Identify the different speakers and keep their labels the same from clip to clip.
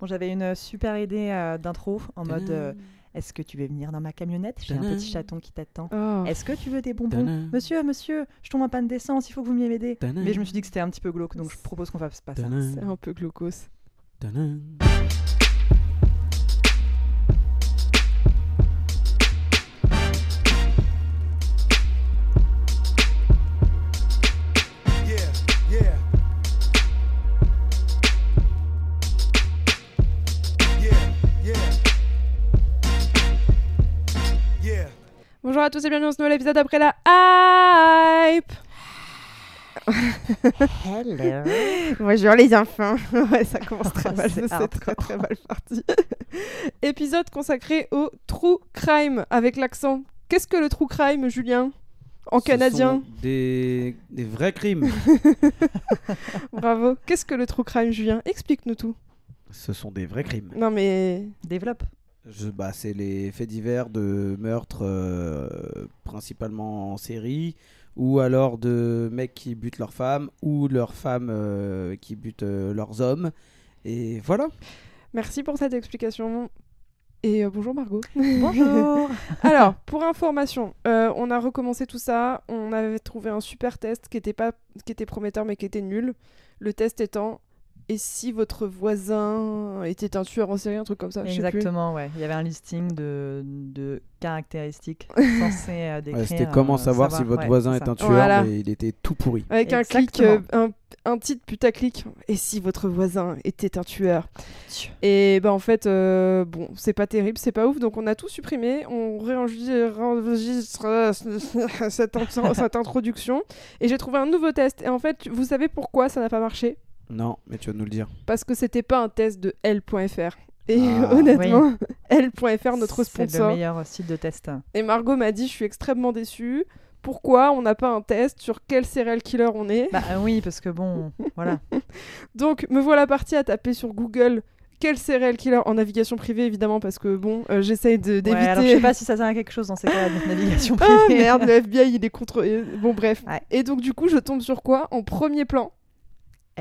Speaker 1: Bon, j'avais une super idée euh, d'intro en mode euh, Est-ce que tu veux venir dans ma camionnette? J'ai un petit chaton qui t'attend.
Speaker 2: Oh.
Speaker 1: Est-ce que tu veux des bonbons?
Speaker 3: Tadam.
Speaker 1: Monsieur, monsieur, je tombe en panne d'essence, il faut que vous m'aider.
Speaker 3: Tadam.
Speaker 1: Mais je me suis dit que c'était un petit peu glauque, donc je propose qu'on fasse pas ça.
Speaker 3: Tadam.
Speaker 2: C'est un peu glaucos. Bonjour à tous et bienvenue dans ce nouvel épisode après la hype.
Speaker 1: Hello
Speaker 2: Bonjour les enfants. ouais, ça commence très
Speaker 1: Oh,
Speaker 2: mal,
Speaker 1: c'est
Speaker 2: très très mal parti. Épisode consacré au true crime avec l'accent. Qu'est-ce que le true crime, Julien? En
Speaker 3: Ce
Speaker 2: canadien.
Speaker 3: sont Des... des vrais crimes.
Speaker 2: Bravo. Qu'est-ce que le true crime, Julien? Explique-nous tout.
Speaker 3: Ce sont des vrais crimes.
Speaker 2: Non mais
Speaker 1: Développe.
Speaker 3: Je, bah, c'est les faits divers de meurtres euh, principalement en série ou alors de mecs qui butent leurs femmes ou leurs femmes euh, qui butent euh, leurs hommes. Et voilà.
Speaker 2: merci pour cette explication. Et euh, bonjour Margot.
Speaker 1: Bonjour
Speaker 2: Alors, pour information, euh, on a recommencé tout ça. On avait trouvé un super test qui était, pas, qui était prometteur mais qui était nul. Le test étant et si votre voisin était un tueur en série, un truc comme ça je sais plus.
Speaker 1: Exactement, ouais. Il y avait un listing de, de caractéristiques censées euh, décrire.
Speaker 3: Ouais, C'était comment
Speaker 1: euh,
Speaker 3: savoir, si votre
Speaker 1: ouais,
Speaker 3: voisin est un tueur,
Speaker 2: Voilà.
Speaker 3: mais il était tout pourri.
Speaker 2: Avec un clic, euh, un, un titre putaclic. Et si votre voisin était un tueur Et ben en fait, euh, bon, c'est pas terrible, c'est pas ouf, donc on a tout supprimé. On réenregistre cette introduction. Et j'ai trouvé un nouveau test. Et en fait, vous savez pourquoi ça n'a pas marché?
Speaker 3: Non, mais tu vas nous le dire.
Speaker 2: parce que c'était pas un test de L.fr. Et
Speaker 3: Ah,
Speaker 2: honnêtement, L.fr, notre
Speaker 1: C'est le
Speaker 2: sponsor.
Speaker 1: meilleur site de test.
Speaker 2: Et Margot m'a dit Je suis extrêmement déçue. Pourquoi on n'a pas un test sur quel serial killer on est
Speaker 1: Bah euh, oui, parce que bon, voilà.
Speaker 2: Donc, me voilà partie à taper sur Google quel serial killer en navigation privée, évidemment, parce que bon, euh, j'essaye de-
Speaker 1: Ouais,
Speaker 2: d'éviter.
Speaker 1: alors je sais pas si ça sert à quelque chose dans ces cas-là de navigation
Speaker 2: Ah
Speaker 1: privée.
Speaker 2: merde, le FBI il est contre. euh, Bon, bref.
Speaker 1: Ouais.
Speaker 2: Et donc, du coup, je tombe sur quoi En premier plan.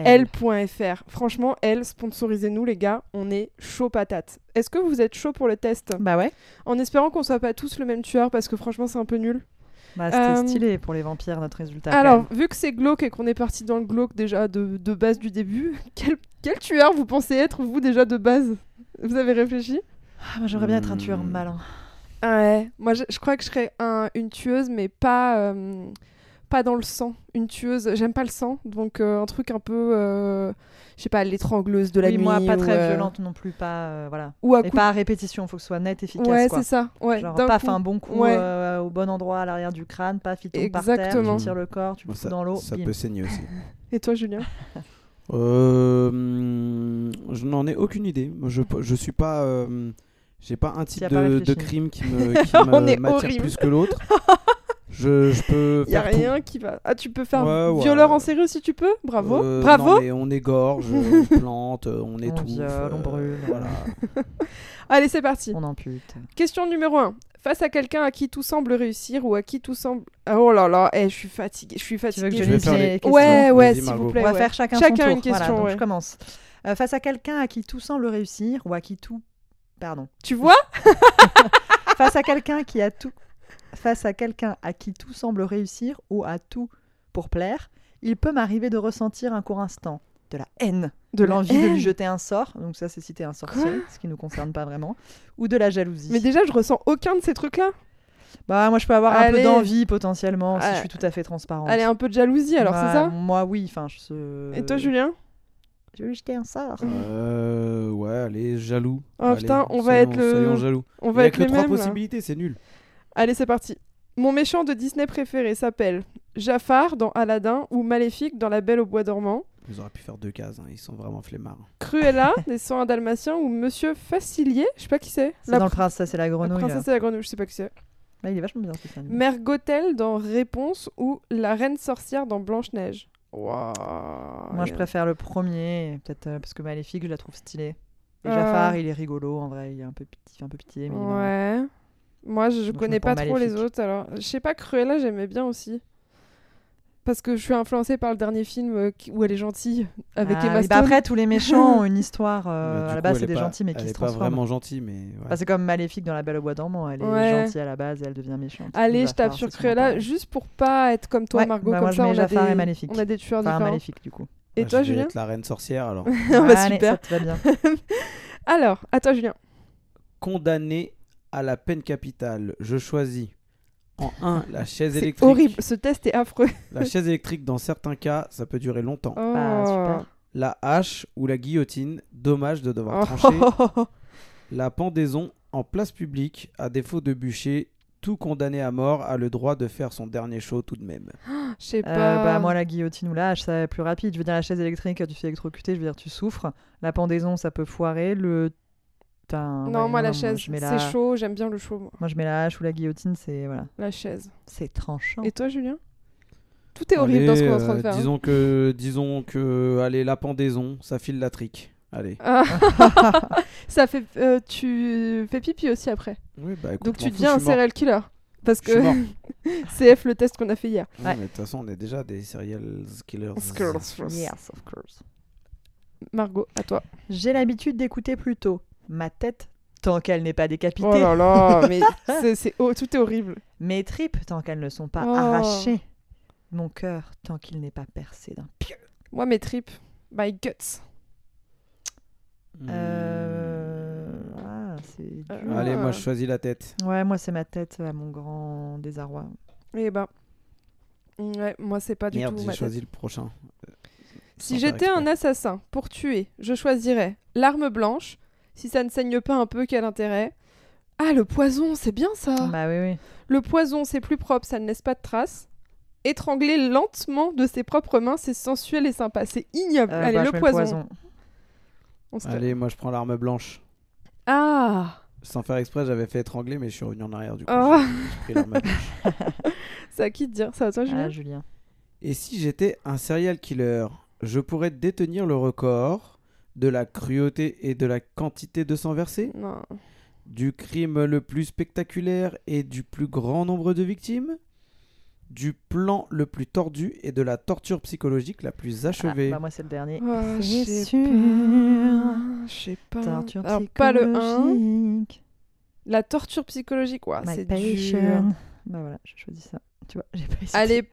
Speaker 2: L.fr. Franchement, L, sponsorisez-nous, les gars. On est chaud patate. Est-ce que vous êtes chaud pour le test
Speaker 1: Bah ouais.
Speaker 2: En espérant qu'on soit pas tous le même tueur, parce que franchement, c'est un peu nul.
Speaker 1: Bah c'était
Speaker 2: Euh,
Speaker 1: stylé pour les vampires notre résultat.
Speaker 2: Alors, vu que c'est glauque et qu'on est parti dans le glauque déjà de, de base du début, quel, quel tueur vous pensez être, vous, déjà de base? Vous avez réfléchi?
Speaker 1: Ah, moi j'aimerais bien être un tueur
Speaker 3: Hmm.
Speaker 1: malin.
Speaker 2: Ouais, moi je, je crois que je serais un- une tueuse, mais pas, euh, pas dans le sang. Une tueuse, j'aime pas le sang, donc euh, un truc un peu, euh, je sais pas, l'étrangleuse de la
Speaker 1: oui,
Speaker 2: nuit.
Speaker 1: moi pas
Speaker 2: ou,
Speaker 1: très
Speaker 2: euh,
Speaker 1: violente non plus, pas euh, voilà.
Speaker 2: Ou à
Speaker 1: Et
Speaker 2: coup
Speaker 1: pas à répétition, faut que ce soit net, efficace
Speaker 2: Ouais, c'est ça. Ouais,
Speaker 1: Genre paf
Speaker 2: coup.
Speaker 1: un bon coup
Speaker 2: Ouais.
Speaker 1: euh, au bon endroit à l'arrière du crâne, paf il tombe par terre,
Speaker 2: Exactement.
Speaker 1: tu tires le corps, tu le
Speaker 3: Bon,
Speaker 1: fous
Speaker 3: ça
Speaker 1: dans l'eau,
Speaker 3: ça
Speaker 1: bim.
Speaker 3: peut saigner aussi.
Speaker 2: Et toi, Julien?
Speaker 3: Je n'en ai aucune idée. Je, je suis pas. euh, J'ai pas un type
Speaker 1: pas
Speaker 3: de, crime qui me qui m'attire plus que l'autre. je, je peux
Speaker 2: Y a
Speaker 3: tout.
Speaker 2: rien qui va. Ah, tu peux faire
Speaker 3: Ouais, ouais.
Speaker 2: violeur en série aussi, tu peux? Bravo.
Speaker 3: Euh,
Speaker 2: Bravo.
Speaker 3: non, mais on égorge, on plante, on
Speaker 1: On
Speaker 3: étouffe.
Speaker 1: viole, on brûle.
Speaker 3: Voilà.
Speaker 2: Allez, c'est parti.
Speaker 1: On ampute.
Speaker 2: Question numéro 1. Face à quelqu'un à qui tout semble réussir ou à qui tout semble. Ah, Oh là là, eh, je suis fatiguée. Je suis
Speaker 1: Tu veux
Speaker 2: fatiguée.
Speaker 1: que je
Speaker 3: Je vais
Speaker 1: lise
Speaker 3: faire
Speaker 1: les
Speaker 2: Ouais, ouais, s'il vous plaît.
Speaker 1: On va
Speaker 2: ouais.
Speaker 1: faire chacun,
Speaker 2: Chacun
Speaker 1: son
Speaker 2: une
Speaker 1: tour.
Speaker 2: question,
Speaker 1: Voilà, donc
Speaker 2: ouais.
Speaker 1: je commence. Euh, face à quelqu'un à qui tout semble réussir ou à qui tout pardon.
Speaker 2: Tu vois?
Speaker 1: Face à quelqu'un qui a tout face à quelqu'un à qui tout semble réussir ou à tout pour plaire, il peut m'arriver de ressentir un court instant de la haine, de l'envie de lui jeter un sort, donc ça c'est citer un sorcier,
Speaker 2: Quoi
Speaker 1: ce qui nous concerne pas vraiment, ou de la jalousie.
Speaker 2: Mais déjà, je ressens aucun de ces trucs-là.
Speaker 1: Bah moi je peux avoir un peu d'envie potentiellement si
Speaker 2: Ah.
Speaker 1: je suis tout à fait transparente.
Speaker 2: Allez, un peu de jalousie alors,
Speaker 1: Bah,
Speaker 2: c'est ça?
Speaker 1: Moi oui, enfin je.
Speaker 2: Et toi, Julien?
Speaker 1: Je vais lui jeter un sort.
Speaker 3: Euh, ouais, allez, jaloux.
Speaker 2: Oh,
Speaker 3: Allez,
Speaker 2: putain, on va être le-
Speaker 3: Soyons jaloux.
Speaker 2: On
Speaker 3: Il y
Speaker 2: va
Speaker 3: a
Speaker 2: être
Speaker 3: que
Speaker 2: les
Speaker 3: trois
Speaker 2: mêmes.
Speaker 3: possibilités, c'est nul.
Speaker 2: Allez, c'est parti. Mon méchant de Disney préféré s'appelle Jafar dans Aladdin ou Maléfique dans La Belle au Bois dormant.
Speaker 3: Ils auraient pu faire deux cases, hein, ils sont vraiment flemmards.
Speaker 2: Cruella des 101 Dalmatiens ou Monsieur Facilier, je sais pas qui c'est.
Speaker 1: C'est
Speaker 2: La
Speaker 1: dans le
Speaker 2: pr-
Speaker 1: prince, ça c'est la
Speaker 2: La
Speaker 1: grenouille.
Speaker 2: princesse et la grenouille, je sais pas qui c'est.
Speaker 1: Là, il est vachement bien ce film.
Speaker 2: Mère Gothel dans Réponse ou La Reine Sorcière dans Blanche-Neige. Waouh.
Speaker 1: Moi, je préfère le premier, peut-être euh, parce que Maléfique, je la trouve stylée. Et
Speaker 2: Euh.
Speaker 1: Jafar, il est rigolo, en vrai, il est un peu petit, il fait un peu pitié. Mais il est marrant.
Speaker 2: Ouais. Moi, je, je connais pas trop les autres. Alors, je sais pas, Cruella, j'aimais bien aussi. parce que je suis influencée par le dernier film euh, où elle est gentille avec
Speaker 1: Ah
Speaker 2: Emma
Speaker 1: bah après, tous les méchants ont une histoire. Euh, à la base,
Speaker 3: elle
Speaker 1: c'est
Speaker 3: est
Speaker 1: des
Speaker 3: pas-
Speaker 1: gentils, mais
Speaker 3: elle
Speaker 1: qui
Speaker 3: est
Speaker 1: se
Speaker 3: pas
Speaker 1: transforment.
Speaker 3: vraiment gentille, mais. ouais.
Speaker 1: Bah, c'est comme Maléfique dans La Belle au Bois dormant. Elle est
Speaker 2: Ouais.
Speaker 1: gentille à la base et elle devient méchante.
Speaker 2: Allez, je tape sur Cruella juste pour pas être comme toi,
Speaker 1: Ouais,
Speaker 2: Margot.
Speaker 1: bah,
Speaker 2: comme
Speaker 1: moi, je
Speaker 2: ça,
Speaker 1: mets
Speaker 2: on a, des...
Speaker 1: Maléfique.
Speaker 2: on a des tueurs
Speaker 1: Enfin,
Speaker 2: différents.
Speaker 1: Maléfique, du coup.
Speaker 2: Et
Speaker 3: Bah,
Speaker 2: toi,
Speaker 3: je vais
Speaker 2: Julien
Speaker 3: être la reine sorcière alors.
Speaker 2: Super. Alors, à toi, Julien.
Speaker 3: Condamné à la peine capitale, je choisis en 1 la chaise
Speaker 2: C'est
Speaker 3: électrique.
Speaker 2: horrible. Ce test est affreux.
Speaker 3: La chaise électrique, dans certains cas, ça peut durer longtemps.
Speaker 1: Bah,
Speaker 2: Oh.
Speaker 1: super.
Speaker 3: La hache ou la guillotine, dommage de devoir
Speaker 2: Oh.
Speaker 3: trancher. La pendaison en place publique, à défaut de bûcher, tout condamné à mort a le droit de faire son dernier show tout de même.
Speaker 2: Je sais
Speaker 1: Euh,
Speaker 2: pas.
Speaker 1: bah, moi, la guillotine ou la hache, ça va plus rapide. Je veux dire, la chaise électrique, tu te fais électrocuter, je veux dire, tu souffres. La pendaison, ça peut foirer. Le. Putain,
Speaker 2: non,
Speaker 1: ouais,
Speaker 2: moi, la chaise,
Speaker 1: je mets la-
Speaker 2: c'est chaud. J'aime bien le chaud, moi.
Speaker 1: Moi, je mets la hache ou la guillotine, c'est. Voilà.
Speaker 2: La chaise.
Speaker 1: C'est tranchant.
Speaker 2: Et toi, Julien? Tout est horrible dans ce qu'on est en train de
Speaker 3: Allez,
Speaker 2: faire.
Speaker 3: euh,
Speaker 2: hein.
Speaker 3: Disons que, disons que, allez, la pendaison, ça file la trique. Allez.
Speaker 2: Ah. ça fait. euh, tu fais pipi aussi après.
Speaker 3: Oui, bah, écoute,
Speaker 2: Donc tu deviens un serial killer. Parce que CF le test qu'on a fait hier.
Speaker 3: Ouais. mais de toute façon, on est déjà des serial killers.
Speaker 1: Yes, of course.
Speaker 2: Margot, à toi.
Speaker 1: J'ai l'habitude d'écouter plutôt ma tête tant qu'elle n'est pas décapitée,
Speaker 2: Oh là là, mais c'est, c'est- oh, tout est horrible.
Speaker 1: mes tripes tant qu'elles ne sont pas
Speaker 2: Oh.
Speaker 1: arrachées, mon cœur tant qu'il n'est pas percé d'un pieu.
Speaker 2: Moi, mes tripes, my guts.
Speaker 3: Hmm.
Speaker 1: Euh... Ah, c'est dur.
Speaker 2: Euh,
Speaker 3: Allez, moi,
Speaker 2: Ah.
Speaker 3: je choisis la tête.
Speaker 1: Ouais, moi c'est ma tête à mon grand désarroi.
Speaker 2: Eh ben. Ouais, moi, c'est pas du
Speaker 3: Merde,
Speaker 2: tout
Speaker 3: j'ai
Speaker 2: ma
Speaker 3: choisi
Speaker 2: tête.
Speaker 3: le prochain. Euh,
Speaker 2: Si j'étais un assassin pour tuer, je choisirais l'arme blanche. Si ça ne saigne pas un peu, quel intérêt? Ah, le poison, c'est bien ça
Speaker 1: Bah oui, oui.
Speaker 2: Le poison, c'est plus propre, ça ne laisse pas de traces. Étrangler lentement de ses propres mains, c'est sensuel et sympa. C'est ignoble.
Speaker 1: Euh,
Speaker 2: Allez,
Speaker 1: bah,
Speaker 2: le poison. On se.
Speaker 3: Allez, moi, je prends l'arme blanche.
Speaker 2: Ah
Speaker 3: Sans faire exprès, j'avais fait étrangler, mais je suis revenu en arrière du coup.
Speaker 2: Oh.
Speaker 3: j'ai- j'ai pris l'arme blanche.
Speaker 2: C'est à qui de dire Ça? À toi, Julien?
Speaker 1: Ah, Julien.
Speaker 3: Et si j'étais un serial killer, je pourrais détenir le record de la cruauté et de la quantité de sang versé,
Speaker 2: Non.
Speaker 3: du crime le plus spectaculaire et du plus grand nombre de victimes, du plan le plus tordu et de la torture psychologique la plus
Speaker 1: Ah,
Speaker 3: achevée.
Speaker 1: bah moi c'est le dernier.
Speaker 2: Oh, je sais pas. Je sais pas.
Speaker 1: Torture
Speaker 2: Alors, pas le 1.
Speaker 1: psychologique.
Speaker 2: La torture psychologique, quoi. C'est dur.
Speaker 1: patient. Bah voilà, j'ai choisi ça. Tu vois, j'ai pas.
Speaker 2: Allez,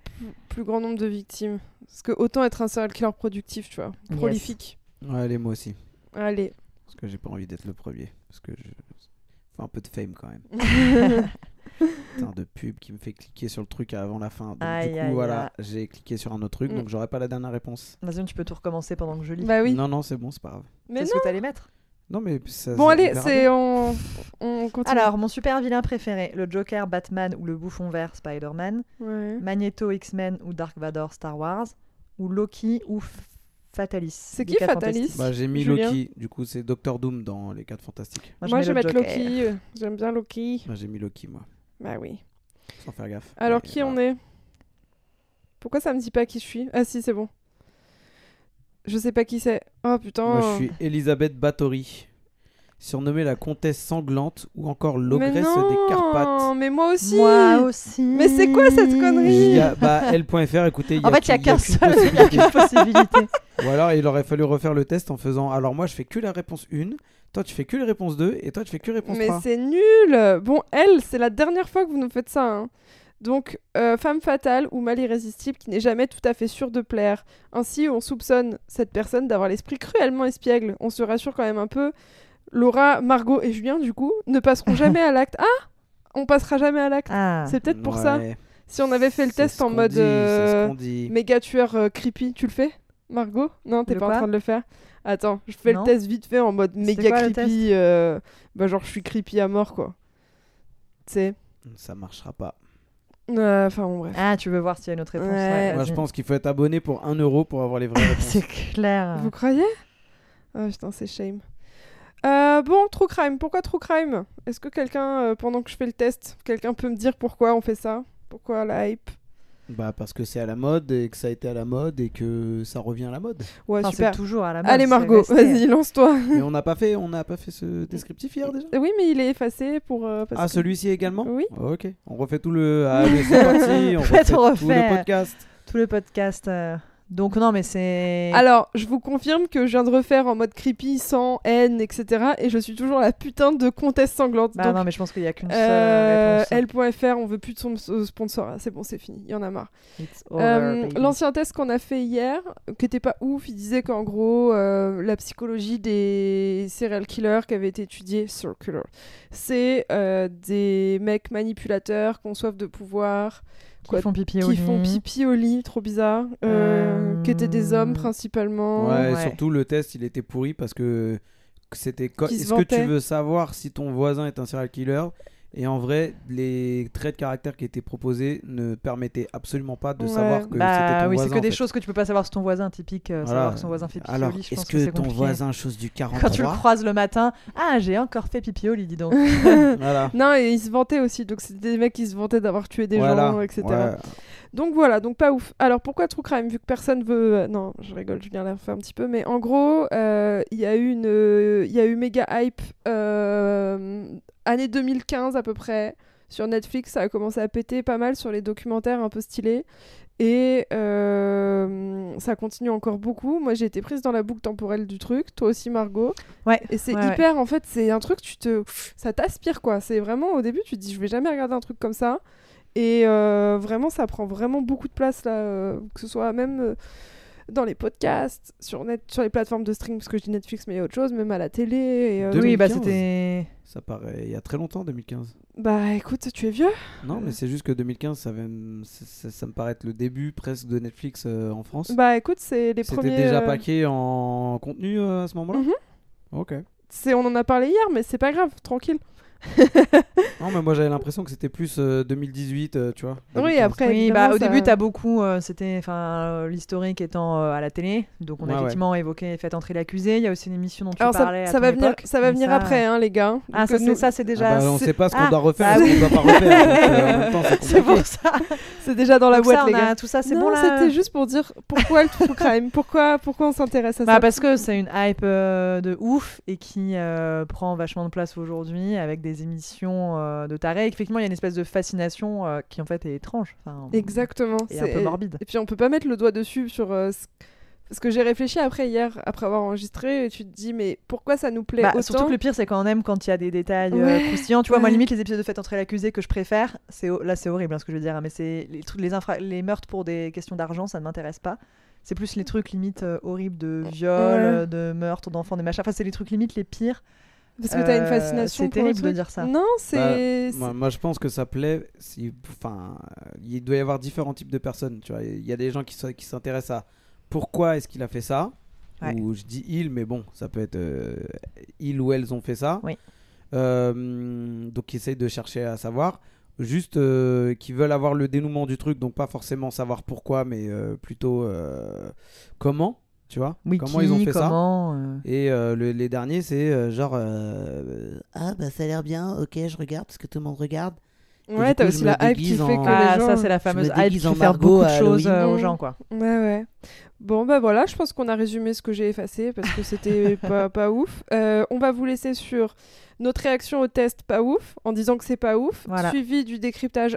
Speaker 2: plus grand nombre de victimes. Parce que autant être un serial killer productif, tu vois.
Speaker 1: Yes.
Speaker 3: Ouais, allez, moi aussi.
Speaker 2: Allez.
Speaker 3: Parce que j'ai pas envie d'être le premier. Parce que je. Faut un peu de fame quand même. Putain de pub qui me fait cliquer sur le truc avant la fin. Donc,
Speaker 1: Aïe,
Speaker 3: du coup,
Speaker 1: aïe,
Speaker 3: voilà, j'ai cliqué sur un autre truc,
Speaker 2: Mm.
Speaker 3: donc j'aurai pas la dernière réponse.
Speaker 1: Vas-y, tu peux tout recommencer pendant que je lis.
Speaker 2: bah oui.
Speaker 3: Non, non, c'est bon, c'est pas grave.
Speaker 2: Mais
Speaker 1: Qu'est-ce
Speaker 2: non.
Speaker 1: que t'allais mettre
Speaker 3: Non, mais ça.
Speaker 2: Bon,
Speaker 3: ça-
Speaker 2: allez,
Speaker 3: on verra
Speaker 2: c'est
Speaker 3: bien.
Speaker 2: on... on continue.
Speaker 1: Alors, mon super vilain préféré, le Joker, Batman ou le bouffon vert, Spider-Man,
Speaker 2: Ouais.
Speaker 1: Magneto, X-Men ou Dark Vador, Star Wars, ou Loki ou F- Fatalis.
Speaker 2: C'est qui Fatalis.
Speaker 3: Bah, j'ai mis
Speaker 2: Julien
Speaker 3: Loki, du coup, c'est Doctor Doom dans Les 4 Fantastiques.
Speaker 1: Moi,
Speaker 2: Moi, je vais mettre. Loki. J'aime bien Loki.
Speaker 3: Moi, j'ai mis Loki, moi,
Speaker 2: Bah oui.
Speaker 3: sans faire gaffe.
Speaker 2: Alors,
Speaker 3: Mais
Speaker 2: qui on
Speaker 3: voilà.
Speaker 2: est? Pourquoi ça me dit pas qui je suis? Ah si, c'est bon. Je sais pas qui c'est. Oh putain.
Speaker 3: Moi, je suis Elisabeth Bathory, surnommée la comtesse sanglante ou encore l'ogresse
Speaker 2: mais
Speaker 3: des Carpates.
Speaker 2: Mais moi aussi.
Speaker 1: Moi aussi.
Speaker 2: Mais c'est quoi cette connerie?
Speaker 3: A, bah, L.fr, écoutez, il y
Speaker 1: En
Speaker 3: a
Speaker 1: fait, il n'y a
Speaker 3: qu'une-
Speaker 1: qu'un
Speaker 3: qu'une
Speaker 1: seul, il y a
Speaker 3: possibilité.
Speaker 1: qu'une possibilité.
Speaker 3: Ou alors, il aurait fallu refaire le test en faisant. Alors, moi, je fais que la réponse 1, toi, tu fais que la réponse 2, et toi, tu fais que la réponse
Speaker 2: Mais
Speaker 3: 3.
Speaker 2: c'est nul Bon, elle, c'est la dernière fois que vous nous faites ça. hein. Donc, euh, femme fatale ou mal irrésistible qui n'est jamais tout à fait sûre de plaire. Ainsi, on soupçonne cette personne d'avoir l'esprit cruellement espiègle. On se rassure quand même un peu. Laura, Margot et Julien, du coup, ne passeront jamais à l'acte. Ah On passera jamais à l'acte.
Speaker 1: Ah,
Speaker 2: C'est peut-être pour ça. Si on avait fait le test en mode
Speaker 3: dit,
Speaker 2: euh, méga tueur euh, creepy, tu le fais Margot? Non, t'es pas en train de le faire Attends, je fais
Speaker 1: Non.
Speaker 2: le test vite fait en mode méga
Speaker 1: quoi,
Speaker 2: creepy. euh, Bah, genre, je suis creepy à mort, quoi. Tu sais
Speaker 3: Ça marchera pas.
Speaker 2: Euh, Enfin, bon, bref.
Speaker 1: Ah, tu veux voir s'il y a une autre réponse
Speaker 2: Ouais.
Speaker 1: ouais,
Speaker 3: Moi, je pense qu'il faut être abonné pour 1 euro pour avoir les vraies réponses.
Speaker 1: C'est clair.
Speaker 2: Vous croyez? Ah putain, c'est shame. Euh, bon, True Crime. Pourquoi True Crime? Est-ce que quelqu'un, euh, pendant que je fais le test, quelqu'un peut me dire pourquoi on fait ça? Pourquoi la hype?
Speaker 3: Bah, parce que c'est à la mode et que ça a été à la mode et que ça revient à la mode.
Speaker 2: Ouais,
Speaker 1: Enfin, c'est
Speaker 2: super.
Speaker 1: toujours à la mode.
Speaker 2: Allez, Margot, vas-y, lance-toi.
Speaker 3: Mais on n'a pas fait, on n'a pas fait ce descriptif hier déjà?
Speaker 2: oui, mais il est effacé pour. euh, parce
Speaker 3: Ah,
Speaker 2: que-
Speaker 3: celui-ci également?
Speaker 2: Oui.
Speaker 3: Ok. On refait tout le. Allez, c'est parti. On refait tout le podcast.
Speaker 1: Tous les podcasts. euh, Donc non, mais c'est.
Speaker 2: Alors, je vous confirme que je viens de refaire en mode creepy, sans haine, etc. Et je suis toujours la putain de comtesse sanglante.
Speaker 1: Bah
Speaker 2: Donc,
Speaker 1: non, mais je pense qu'il y a qu'une
Speaker 2: euh,
Speaker 1: seule.
Speaker 2: L.fr, on veut plus de son euh, sponsor. Ah, C'est bon, c'est fini. Il y en a marre. Euh. L'ancien test qu'on a fait hier, qui était pas ouf, il disait qu'en gros, euh, la psychologie des serial killers qui avait été étudiée, circular, c'est des mecs manipulateurs, soif de pouvoir,
Speaker 1: Qui
Speaker 2: quoi,
Speaker 1: font pipi au
Speaker 2: qui
Speaker 1: lit.
Speaker 2: font pipi au lit, trop bizarre, euh,
Speaker 1: Euh,
Speaker 2: qui étaient des hommes principalement.
Speaker 3: Ouais, et
Speaker 1: ouais.
Speaker 3: surtout le test, il était pourri parce que c'était co-
Speaker 2: Qui se
Speaker 3: est-ce que tu
Speaker 2: vantait.
Speaker 3: veux savoir si ton voisin est un serial killer? Et en vrai, les traits de caractère qui étaient proposés ne permettaient absolument pas de
Speaker 2: Ouais.
Speaker 3: savoir que c'était
Speaker 1: Bah
Speaker 3: ton
Speaker 1: oui, c'est
Speaker 3: voisin.
Speaker 1: que
Speaker 3: en
Speaker 1: des
Speaker 3: fait.
Speaker 1: choses que tu peux pas savoir sur ton voisin, typique. euh,
Speaker 3: Voilà.
Speaker 1: Savoir que son voisin fait pipi
Speaker 3: Alors,
Speaker 1: au lit, je
Speaker 3: est-ce
Speaker 1: pense que,
Speaker 3: que
Speaker 1: c'est
Speaker 3: ton
Speaker 1: compliqué.
Speaker 3: voisin chose du 43
Speaker 1: Quand tu le croises le matin, ah, j'ai encore fait pipi au lit, dis donc.
Speaker 3: Voilà.
Speaker 2: Non, et ils se vantaient aussi, donc c'était des mecs qui se vantaient d'avoir tué des
Speaker 3: Voilà.
Speaker 2: gens, etc.
Speaker 3: Ouais.
Speaker 2: Donc voilà, donc pas ouf. Alors pourquoi True Crime Vu que personne veut. euh, Non, je rigole, je viens la refaire un petit peu. Mais en gros, euh, il y a eu une, euh, il y a eu méga hype euh, année 2015 à peu près sur Netflix. Ça a commencé à péter pas mal sur les documentaires un peu stylés. Et euh, ça continue encore beaucoup. Moi, j'ai été prise dans la boucle temporelle du truc. Toi aussi, Margot.
Speaker 1: Ouais.
Speaker 2: Et c'est
Speaker 1: ouais, ouais.
Speaker 2: hyper, en fait, c'est un truc, tu te, ça t'aspire quoi. C'est vraiment au début, tu te dis, je vais jamais regarder un truc comme ça. Et euh, vraiment, ça prend vraiment beaucoup de place là, euh, que ce soit même dans les podcasts, sur net, sur les plateformes de stream, parce que je dis Netflix, mais il y a autre chose, même à la télé. Et, euh,
Speaker 1: Oui, bah
Speaker 3: 2015.
Speaker 1: c'était.
Speaker 3: Ça paraît il y a très longtemps, 2015.
Speaker 2: bah écoute, tu es vieux.
Speaker 3: Non, mais c'est juste que 2015, ça, me- ça, ça- ça me paraît être le début presque de Netflix euh, en France.
Speaker 2: Bah écoute, c'est les
Speaker 3: C'était
Speaker 2: premiers.
Speaker 3: déjà
Speaker 2: euh,
Speaker 3: paqué en contenu euh, à ce moment-là
Speaker 2: Mhm.
Speaker 3: Ok.
Speaker 2: c'est, on en a parlé hier, mais c'est pas grave, tranquille.
Speaker 3: Non, mais moi j'avais l'impression que c'était plus euh, 2018, euh, tu vois.
Speaker 2: Oui,
Speaker 3: 2015.
Speaker 2: après.
Speaker 1: Oui, bah au
Speaker 2: ça-
Speaker 1: début, t'as beaucoup. euh, C'était, enfin, euh, l'historique étant euh, à la télé, donc on
Speaker 3: Ouais,
Speaker 1: a
Speaker 3: ouais.
Speaker 1: effectivement évoqué Faites entrer l'accusé. Il y a aussi une émission dont tu
Speaker 2: Alors ça,
Speaker 1: parlais.
Speaker 2: va venir, ça va venir
Speaker 1: ça-
Speaker 2: après, hein, les gars.
Speaker 1: Ah, ça,
Speaker 2: nous-
Speaker 1: ça, c'est
Speaker 3: Ah
Speaker 1: déjà.
Speaker 3: bah, on sait pas ce qu'on
Speaker 1: Ah,
Speaker 3: doit refaire, ce qu'on doit pas euh, c'est
Speaker 1: pour ça.
Speaker 2: c'est déjà dans la
Speaker 1: Donc
Speaker 2: boîte, les
Speaker 1: a
Speaker 2: gars.
Speaker 1: tout ça, c'est bon là.
Speaker 2: c'était juste pour dire pourquoi le true crime, pourquoi, pourquoi on s'intéresse à
Speaker 1: Bah
Speaker 2: ça?
Speaker 1: parce que c'est une hype euh, de ouf et qui euh, prend vachement de place aujourd'hui avec des émissions euh, de tarés. Effectivement, il y a une espèce de fascination euh, qui en fait est étrange. Enfin,
Speaker 2: Exactement.
Speaker 1: Et un peu morbide.
Speaker 2: Et puis on peut pas mettre le doigt dessus sur euh, ce... parce que j'ai réfléchi après hier, après avoir enregistré, et tu te dis mais pourquoi ça nous plaît
Speaker 1: Bah,
Speaker 2: autant
Speaker 1: surtout que le pire, c'est quand on aime quand il y a des détails euh,
Speaker 2: Ouais,
Speaker 1: croustillants. Tu vois, moi, limite, les épisodes de Faites entrer l'accusé que je préfère, c'est là, c'est horrible hein, ce que je veux dire, hein, mais c'est les, trucs, les, infra- les meurtres pour des questions d'argent, ça ne m'intéresse pas. C'est plus les trucs limite euh, horribles de viol,
Speaker 2: Ouais.
Speaker 1: de meurtre d'enfants, des machins. Enfin, c'est les trucs limite les pires.
Speaker 2: Parce que t'as une
Speaker 1: Euh,
Speaker 2: fascination.
Speaker 1: c'est
Speaker 2: pour le
Speaker 1: terrible de
Speaker 2: truc.
Speaker 1: dire ça.
Speaker 2: Non, c'est.
Speaker 3: Moi, moi, je pense que ça plaît. Si, enfin, euh, il doit y avoir différents types de personnes. Tu vois, il y a des gens qui, s'intéressent à pourquoi est-ce qu'il a fait ça.
Speaker 1: Ouais.
Speaker 3: Ou je dis il, mais bon, ça peut être euh, il ou elles ont fait ça.
Speaker 1: Oui.
Speaker 3: Euh, donc, qui essayent de chercher à savoir. Juste euh, qui veulent avoir le dénouement du truc, donc pas forcément savoir pourquoi, mais euh, plutôt euh, comment, tu vois.
Speaker 1: Oui,
Speaker 3: comment ils ont fait ça.
Speaker 1: euh,
Speaker 3: Et euh, le- les derniers, c'est euh, genre euh, Ah, bah ça a l'air bien, ok, je regarde parce que tout le monde regarde.
Speaker 2: Ouais, t'as aussi la hype qui fait
Speaker 3: en-
Speaker 2: que
Speaker 1: Ah,
Speaker 2: les gens.
Speaker 1: ça, c'est la fameuse hype
Speaker 3: déguise
Speaker 1: qui
Speaker 3: en
Speaker 1: fait beaucoup de choses euh, aux gens, quoi.
Speaker 2: Ouais, ouais. Bon, bah voilà, je pense qu'on a résumé ce que j'ai effacé parce que c'était pas, pas ouf. Euh, on va vous laisser sur notre réaction au test pas ouf, en disant que c'est pas ouf,
Speaker 1: Voilà.
Speaker 2: suivi du décryptage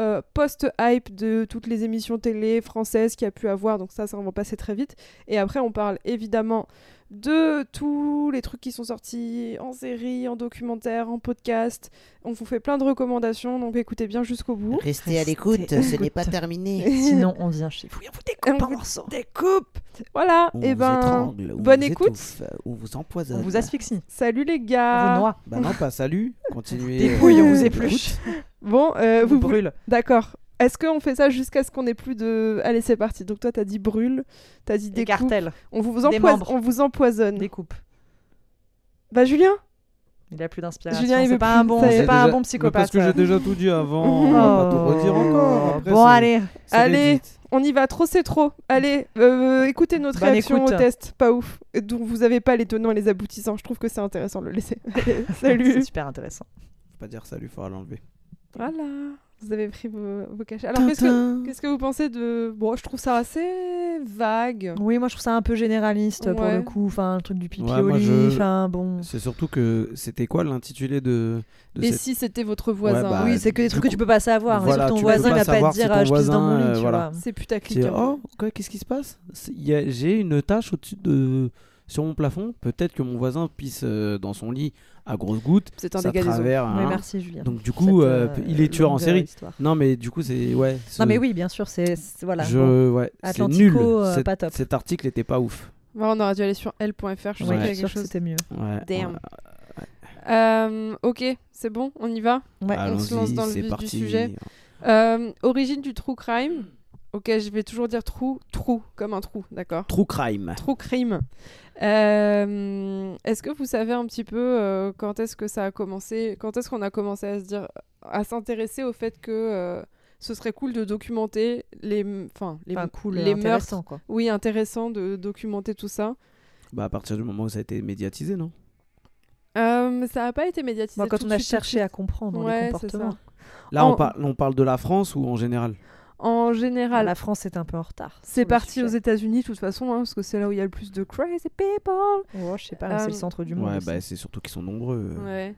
Speaker 2: euh, post-hype de toutes les émissions télé françaises qu'il y a pu avoir, donc ça, ça va passer très vite. Et après, on parle évidemment de tous les trucs qui sont sortis en série, en documentaire, en podcast. On vous fait plein de recommandations, donc écoutez bien jusqu'au bout.
Speaker 3: Restez à l'écoute, ce n'est pas terminé.
Speaker 1: Sinon, on vient chez vous et on vous découpe
Speaker 2: On
Speaker 1: en
Speaker 2: vous. Découpe Voilà,
Speaker 3: On
Speaker 2: et
Speaker 3: vous
Speaker 2: ben
Speaker 3: étrangle, on
Speaker 2: bonne
Speaker 3: vous
Speaker 2: écoute.
Speaker 3: étouffe, on vous empoisonne.
Speaker 1: On vous asphyxie.
Speaker 2: Salut les
Speaker 1: On
Speaker 2: gars
Speaker 1: vous noie.
Speaker 3: Bah non, pas salut, continuez.
Speaker 1: Dépouille, on
Speaker 3: euh,
Speaker 1: vous
Speaker 3: l'écoute.
Speaker 1: épluche.
Speaker 2: Bon, euh,
Speaker 1: On
Speaker 2: vous
Speaker 1: vous
Speaker 2: brûlez.
Speaker 1: brûle.
Speaker 2: D'accord. Est-ce qu'on fait ça jusqu'à ce qu'on ait plus de. Allez, c'est parti. Donc toi, t'as dit brûle, t'as dit
Speaker 1: Des
Speaker 2: découpe.
Speaker 1: cartels.
Speaker 2: On vous,
Speaker 1: membres.
Speaker 2: on vous empoisonne.
Speaker 1: Découpe.
Speaker 2: Bah Julien?
Speaker 1: Il a plus d'inspiration.
Speaker 2: Julien, il veut
Speaker 1: pas
Speaker 2: plus,
Speaker 1: un bon, c'est pas un bon
Speaker 3: mais
Speaker 1: psychopathe.
Speaker 3: Parce que j'ai déjà tout dit avant, on va pas tout redire encore. Après,
Speaker 1: bon, allez.
Speaker 2: Allez. On y va, trop c'est trop. Allez, euh, écoutez notre réaction
Speaker 1: écoute.
Speaker 2: au test. Pas ouf. Et Donc vous avez pas les tenants et les aboutissants. Je trouve que c'est intéressant de le laisser. Allez,
Speaker 1: C'est
Speaker 2: salut.
Speaker 1: super intéressant.
Speaker 3: Faut pas dire salut, faudra l'enlever.
Speaker 2: Voilà, vous avez pris vos, vos cachets. Alors, qu'est-ce que,
Speaker 3: Tintin.
Speaker 2: qu'est-ce que vous pensez de. Bon, je trouve ça assez vague.
Speaker 1: Oui, moi je trouve ça un peu généraliste pour le coup. Enfin, le truc du pipi
Speaker 3: Ouais,
Speaker 1: au lit.
Speaker 3: je-
Speaker 1: Enfin, bon.
Speaker 3: C'est surtout que c'était quoi l'intitulé de, de
Speaker 2: Et
Speaker 3: cette-
Speaker 2: si c'était votre voisin
Speaker 3: bah,
Speaker 1: oui, c'est que des trucs
Speaker 3: coup-
Speaker 1: que tu peux pas savoir.
Speaker 3: Voilà,
Speaker 1: ton voisin, il va pas te
Speaker 3: si
Speaker 1: dire ah, je pisse dans mon
Speaker 3: voisin,
Speaker 1: lit,
Speaker 3: euh,
Speaker 1: tu
Speaker 3: voilà.
Speaker 1: vois.
Speaker 2: C'est putaclic.
Speaker 3: C'est
Speaker 2: hein.
Speaker 3: oh quoi qu'est-ce qui se passe? A- J'ai une tache au-dessus de sur mon plafond. Peut-être que mon voisin pisse euh, dans son lit à grosses gouttes.
Speaker 2: C'est un
Speaker 3: ça
Speaker 2: dégât des eaux.
Speaker 3: travers.
Speaker 1: Oui,
Speaker 3: hein.
Speaker 1: merci Julien.
Speaker 3: Donc du coup,
Speaker 1: cette,
Speaker 3: euh,
Speaker 1: euh,
Speaker 3: il est tueur en série.
Speaker 1: histoire.
Speaker 3: Non mais du coup c'est ouais. ce-
Speaker 1: Non mais oui, bien sûr, c'est voilà.
Speaker 3: Je
Speaker 1: bon.
Speaker 3: ouais. Nul.
Speaker 1: euh,
Speaker 3: Cet-
Speaker 1: pas top.
Speaker 3: Cet article était pas ouf.
Speaker 2: Ouais, on aurait dû aller sur L.fr. Je suis
Speaker 1: Ouais,
Speaker 2: quelque chose.
Speaker 1: c'était mieux.
Speaker 3: Ouais.
Speaker 2: Damn.
Speaker 3: ouais.
Speaker 2: Euh, ok, c'est bon, on y va.
Speaker 1: Ouais.
Speaker 2: on se lance dans le vif du sujet. Euh, origine du true crime. Ok, je vais toujours dire trou, trou, comme un trou, d'accord
Speaker 3: True crime.
Speaker 2: True crime. Euh, est-ce que vous savez un petit peu euh, quand est-ce que ça a commencé Quand est-ce qu'on a commencé à se dire, à s'intéresser au fait que euh, ce serait cool de documenter les, enfin, les,
Speaker 1: Enfin, cool,
Speaker 2: les meurtres.
Speaker 1: quoi.
Speaker 2: Oui, intéressant de documenter tout ça.
Speaker 3: Bah à partir du moment où ça a été médiatisé, non?
Speaker 2: Euh, ça n'a pas été médiatisé.
Speaker 1: Quand
Speaker 2: tout
Speaker 1: on a
Speaker 2: suite, tout de
Speaker 1: cherché à comprendre
Speaker 2: Ouais,
Speaker 1: les comportements.
Speaker 3: Là
Speaker 2: En-
Speaker 3: on, parle, on parle de la France ou en général?
Speaker 2: En général,
Speaker 1: La France est un peu en retard.
Speaker 2: c'est parti aux. États-Unis, de toute façon, hein, parce que c'est là où il y a le plus de crazy people.
Speaker 1: Oh, je sais pas, c'est
Speaker 2: Euh,
Speaker 1: le centre du monde.
Speaker 3: Ouais, bah c'est surtout qu'ils sont nombreux.
Speaker 2: Ouais.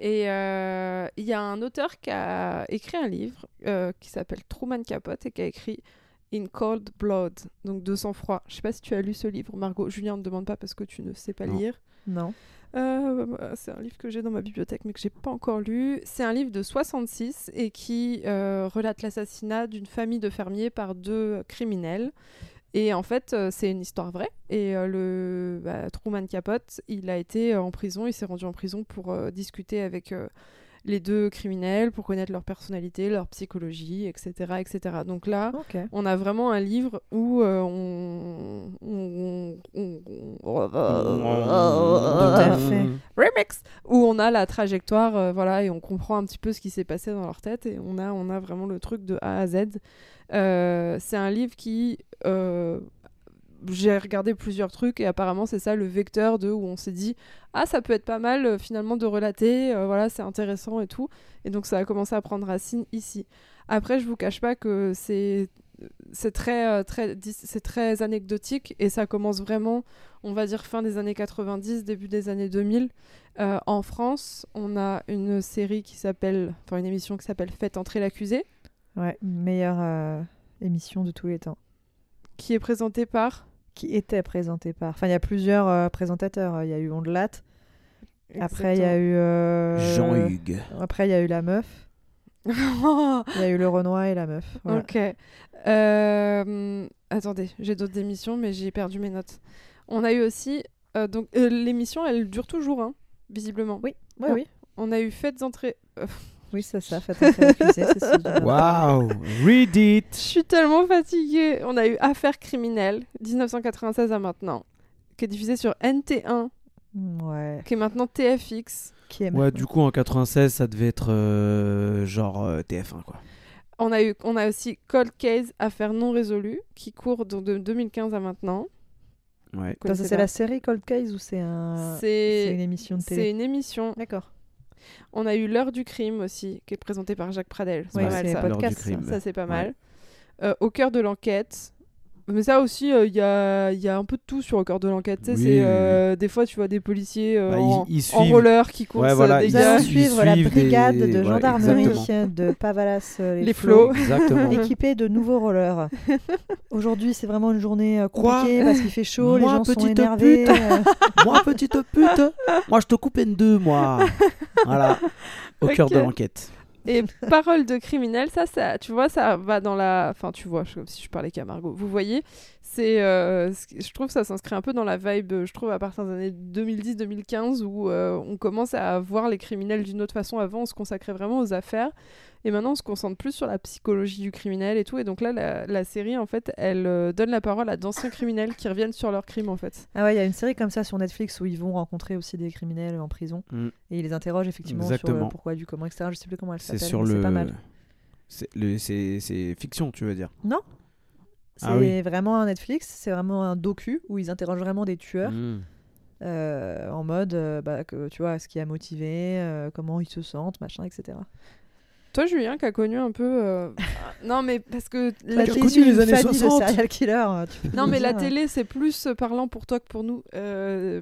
Speaker 2: Et euh, il y a un auteur qui a écrit un livre euh, qui s'appelle Truman Capote et qui a écrit In Cold Blood, donc de sang-froid. Je sais pas si tu as lu ce livre, Margot. Julien ne demande pas parce que tu ne sais pas
Speaker 3: Non.
Speaker 2: lire.
Speaker 1: Non.
Speaker 2: Euh, c'est un livre que j'ai dans ma bibliothèque mais que j'ai pas encore lu. C'est un livre de 66 et qui euh, relate l'assassinat d'une famille de fermiers par deux criminels. Et en fait, euh, c'est une histoire vraie. Et le bah, Truman Capote, il a été en prison, il s'est rendu en prison pour discuter avec les deux criminels, pour connaître leur personnalité, leur psychologie, etc. etc. Donc là, on a vraiment un livre où euh, on, on- on- on-
Speaker 1: Tout à fait.
Speaker 2: remix où on a la trajectoire euh, voilà et on comprend un petit peu ce qui s'est passé dans leur tête et on a on a vraiment le truc de A à Z Euh, c'est un livre qui euh, j'ai regardé plusieurs trucs et apparemment c'est ça le vecteur de où on s'est dit ah ça peut être pas mal euh, finalement de relater euh, voilà c'est intéressant et tout. Et donc ça a commencé à prendre racine ici. Après je vous cache pas que c'est c'est très euh, très c'est très anecdotique et ça commence vraiment on va dire fin des années 90 début des années 2000 Euh, en France on a une série qui s'appelle enfin une émission qui s'appelle Faites entrer l'accusé.
Speaker 1: Ouais, meilleure émission de tous les temps.
Speaker 2: qui est présentée par
Speaker 1: Qui était présentée par. Enfin, il y a plusieurs euh, présentateurs. Il y a eu Ondelat. Après, il y a eu. euh,
Speaker 3: Jean-Hugues.
Speaker 1: Après, il y a eu la meuf. Il y a eu le Renoir et la meuf. Voilà.
Speaker 2: Ok. Euh, attendez, j'ai d'autres émissions, mais j'ai perdu mes notes. On a eu aussi. euh, donc, euh, l'émission, elle dure toujours, hein, visiblement.
Speaker 1: Oui, oui,
Speaker 2: Ah.
Speaker 1: oui.
Speaker 2: On a eu Faites entrer.
Speaker 1: Oui, c'est ça. Faites c'est.
Speaker 3: Waouh Read
Speaker 2: Je
Speaker 3: it
Speaker 2: suis tellement fatiguée. On a eu Affaires criminelles, 1996 à maintenant, qui est diffusée sur NT1,
Speaker 1: Ouais.
Speaker 2: qui est maintenant TFX.
Speaker 1: Qui est
Speaker 3: Ouais, du coup en 96 ça devait être euh, genre euh, TF1 quoi.
Speaker 2: On a, eu, on a aussi Cold Case, Affaires non résolues, qui court donc de 2015 à maintenant.
Speaker 3: Ouais.
Speaker 1: C'est la série Cold Case ou c'est un... c'est une
Speaker 2: C'est
Speaker 1: émission de
Speaker 2: c'est
Speaker 1: télé
Speaker 2: une émission.
Speaker 1: D'accord.
Speaker 2: On a eu L'heure du crime aussi, qui est présentée par Jacques Pradel. C'est
Speaker 1: Ouais,
Speaker 2: pas mal ça.
Speaker 1: podcast.
Speaker 2: Ça, c'est pas
Speaker 3: Ouais.
Speaker 2: mal. Euh, au cœur de l'enquête. Mais ça aussi, euh, il y, a, il y a un peu de tout sur Au cœur de l'enquête. Tu sais,
Speaker 3: Oui,
Speaker 2: c'est,
Speaker 3: oui,
Speaker 2: euh, Des fois, tu vois des policiers euh,
Speaker 3: Bah, ils-
Speaker 2: en,
Speaker 3: ils
Speaker 2: en
Speaker 3: suivent-
Speaker 2: roller qui courent
Speaker 3: Ouais, voilà,
Speaker 2: des
Speaker 3: ils
Speaker 2: gars.
Speaker 3: suivent-
Speaker 1: suivre la brigade
Speaker 3: des-
Speaker 1: de gendarmerie de Pavalas euh,
Speaker 2: Les flots.
Speaker 1: Équipés de nouveaux rollers. Aujourd'hui, c'est vraiment une journée compliquée
Speaker 3: Quoi
Speaker 1: parce qu'il fait chaud,
Speaker 3: Moi,
Speaker 1: les gens sont
Speaker 3: petite
Speaker 1: énervés.
Speaker 3: pute. moi petite pute, moi je te coupe en deux moi. Voilà. Au cœur de l'enquête.
Speaker 2: Et parole de criminel, ça, ça, tu vois, ça va dans la. Enfin, tu vois, comme si je parlais qu'à Margot. Vous voyez, c'est. euh, je trouve ça s'inscrit un peu dans la vibe, je trouve, à partir des années 2010-2015, où euh, on commence à voir les criminels d'une autre façon. Avant, on se consacrait vraiment aux affaires. Et maintenant, on se concentre plus sur la psychologie du criminel et tout. Et donc là, la, la série, en fait, elle euh, donne la parole à d'anciens criminels qui reviennent sur leurs crimes, en fait.
Speaker 1: Ah ouais, il y a une série comme ça sur Netflix où ils vont rencontrer aussi des criminels en prison
Speaker 3: Mm.
Speaker 1: et ils les interrogent effectivement sur le pourquoi du comment, etc. Je sais plus comment elle
Speaker 3: C'est
Speaker 1: s'appelle.
Speaker 3: sur
Speaker 1: mais
Speaker 3: le.
Speaker 1: C'est pas mal.
Speaker 3: C'est le- c'est c'est fiction, tu veux dire.
Speaker 1: C'est
Speaker 3: Ah oui.
Speaker 1: vraiment un Netflix, c'est vraiment un docu où ils interrogent vraiment des tueurs
Speaker 3: Mm.
Speaker 1: euh, en mode, euh, bah, que, tu vois, ce qui a motivé, euh, comment ils se sentent, machin, etc.
Speaker 2: Toi, Julien, qui a connu un peu. euh, non, mais parce que.
Speaker 1: T'as
Speaker 2: la
Speaker 1: été
Speaker 3: connu les années
Speaker 1: famille
Speaker 3: 60.
Speaker 1: de serial killer. tu peux
Speaker 2: Non,
Speaker 1: le
Speaker 2: mais la
Speaker 1: dire.
Speaker 2: télé, c'est plus parlant pour toi que pour nous. Euh,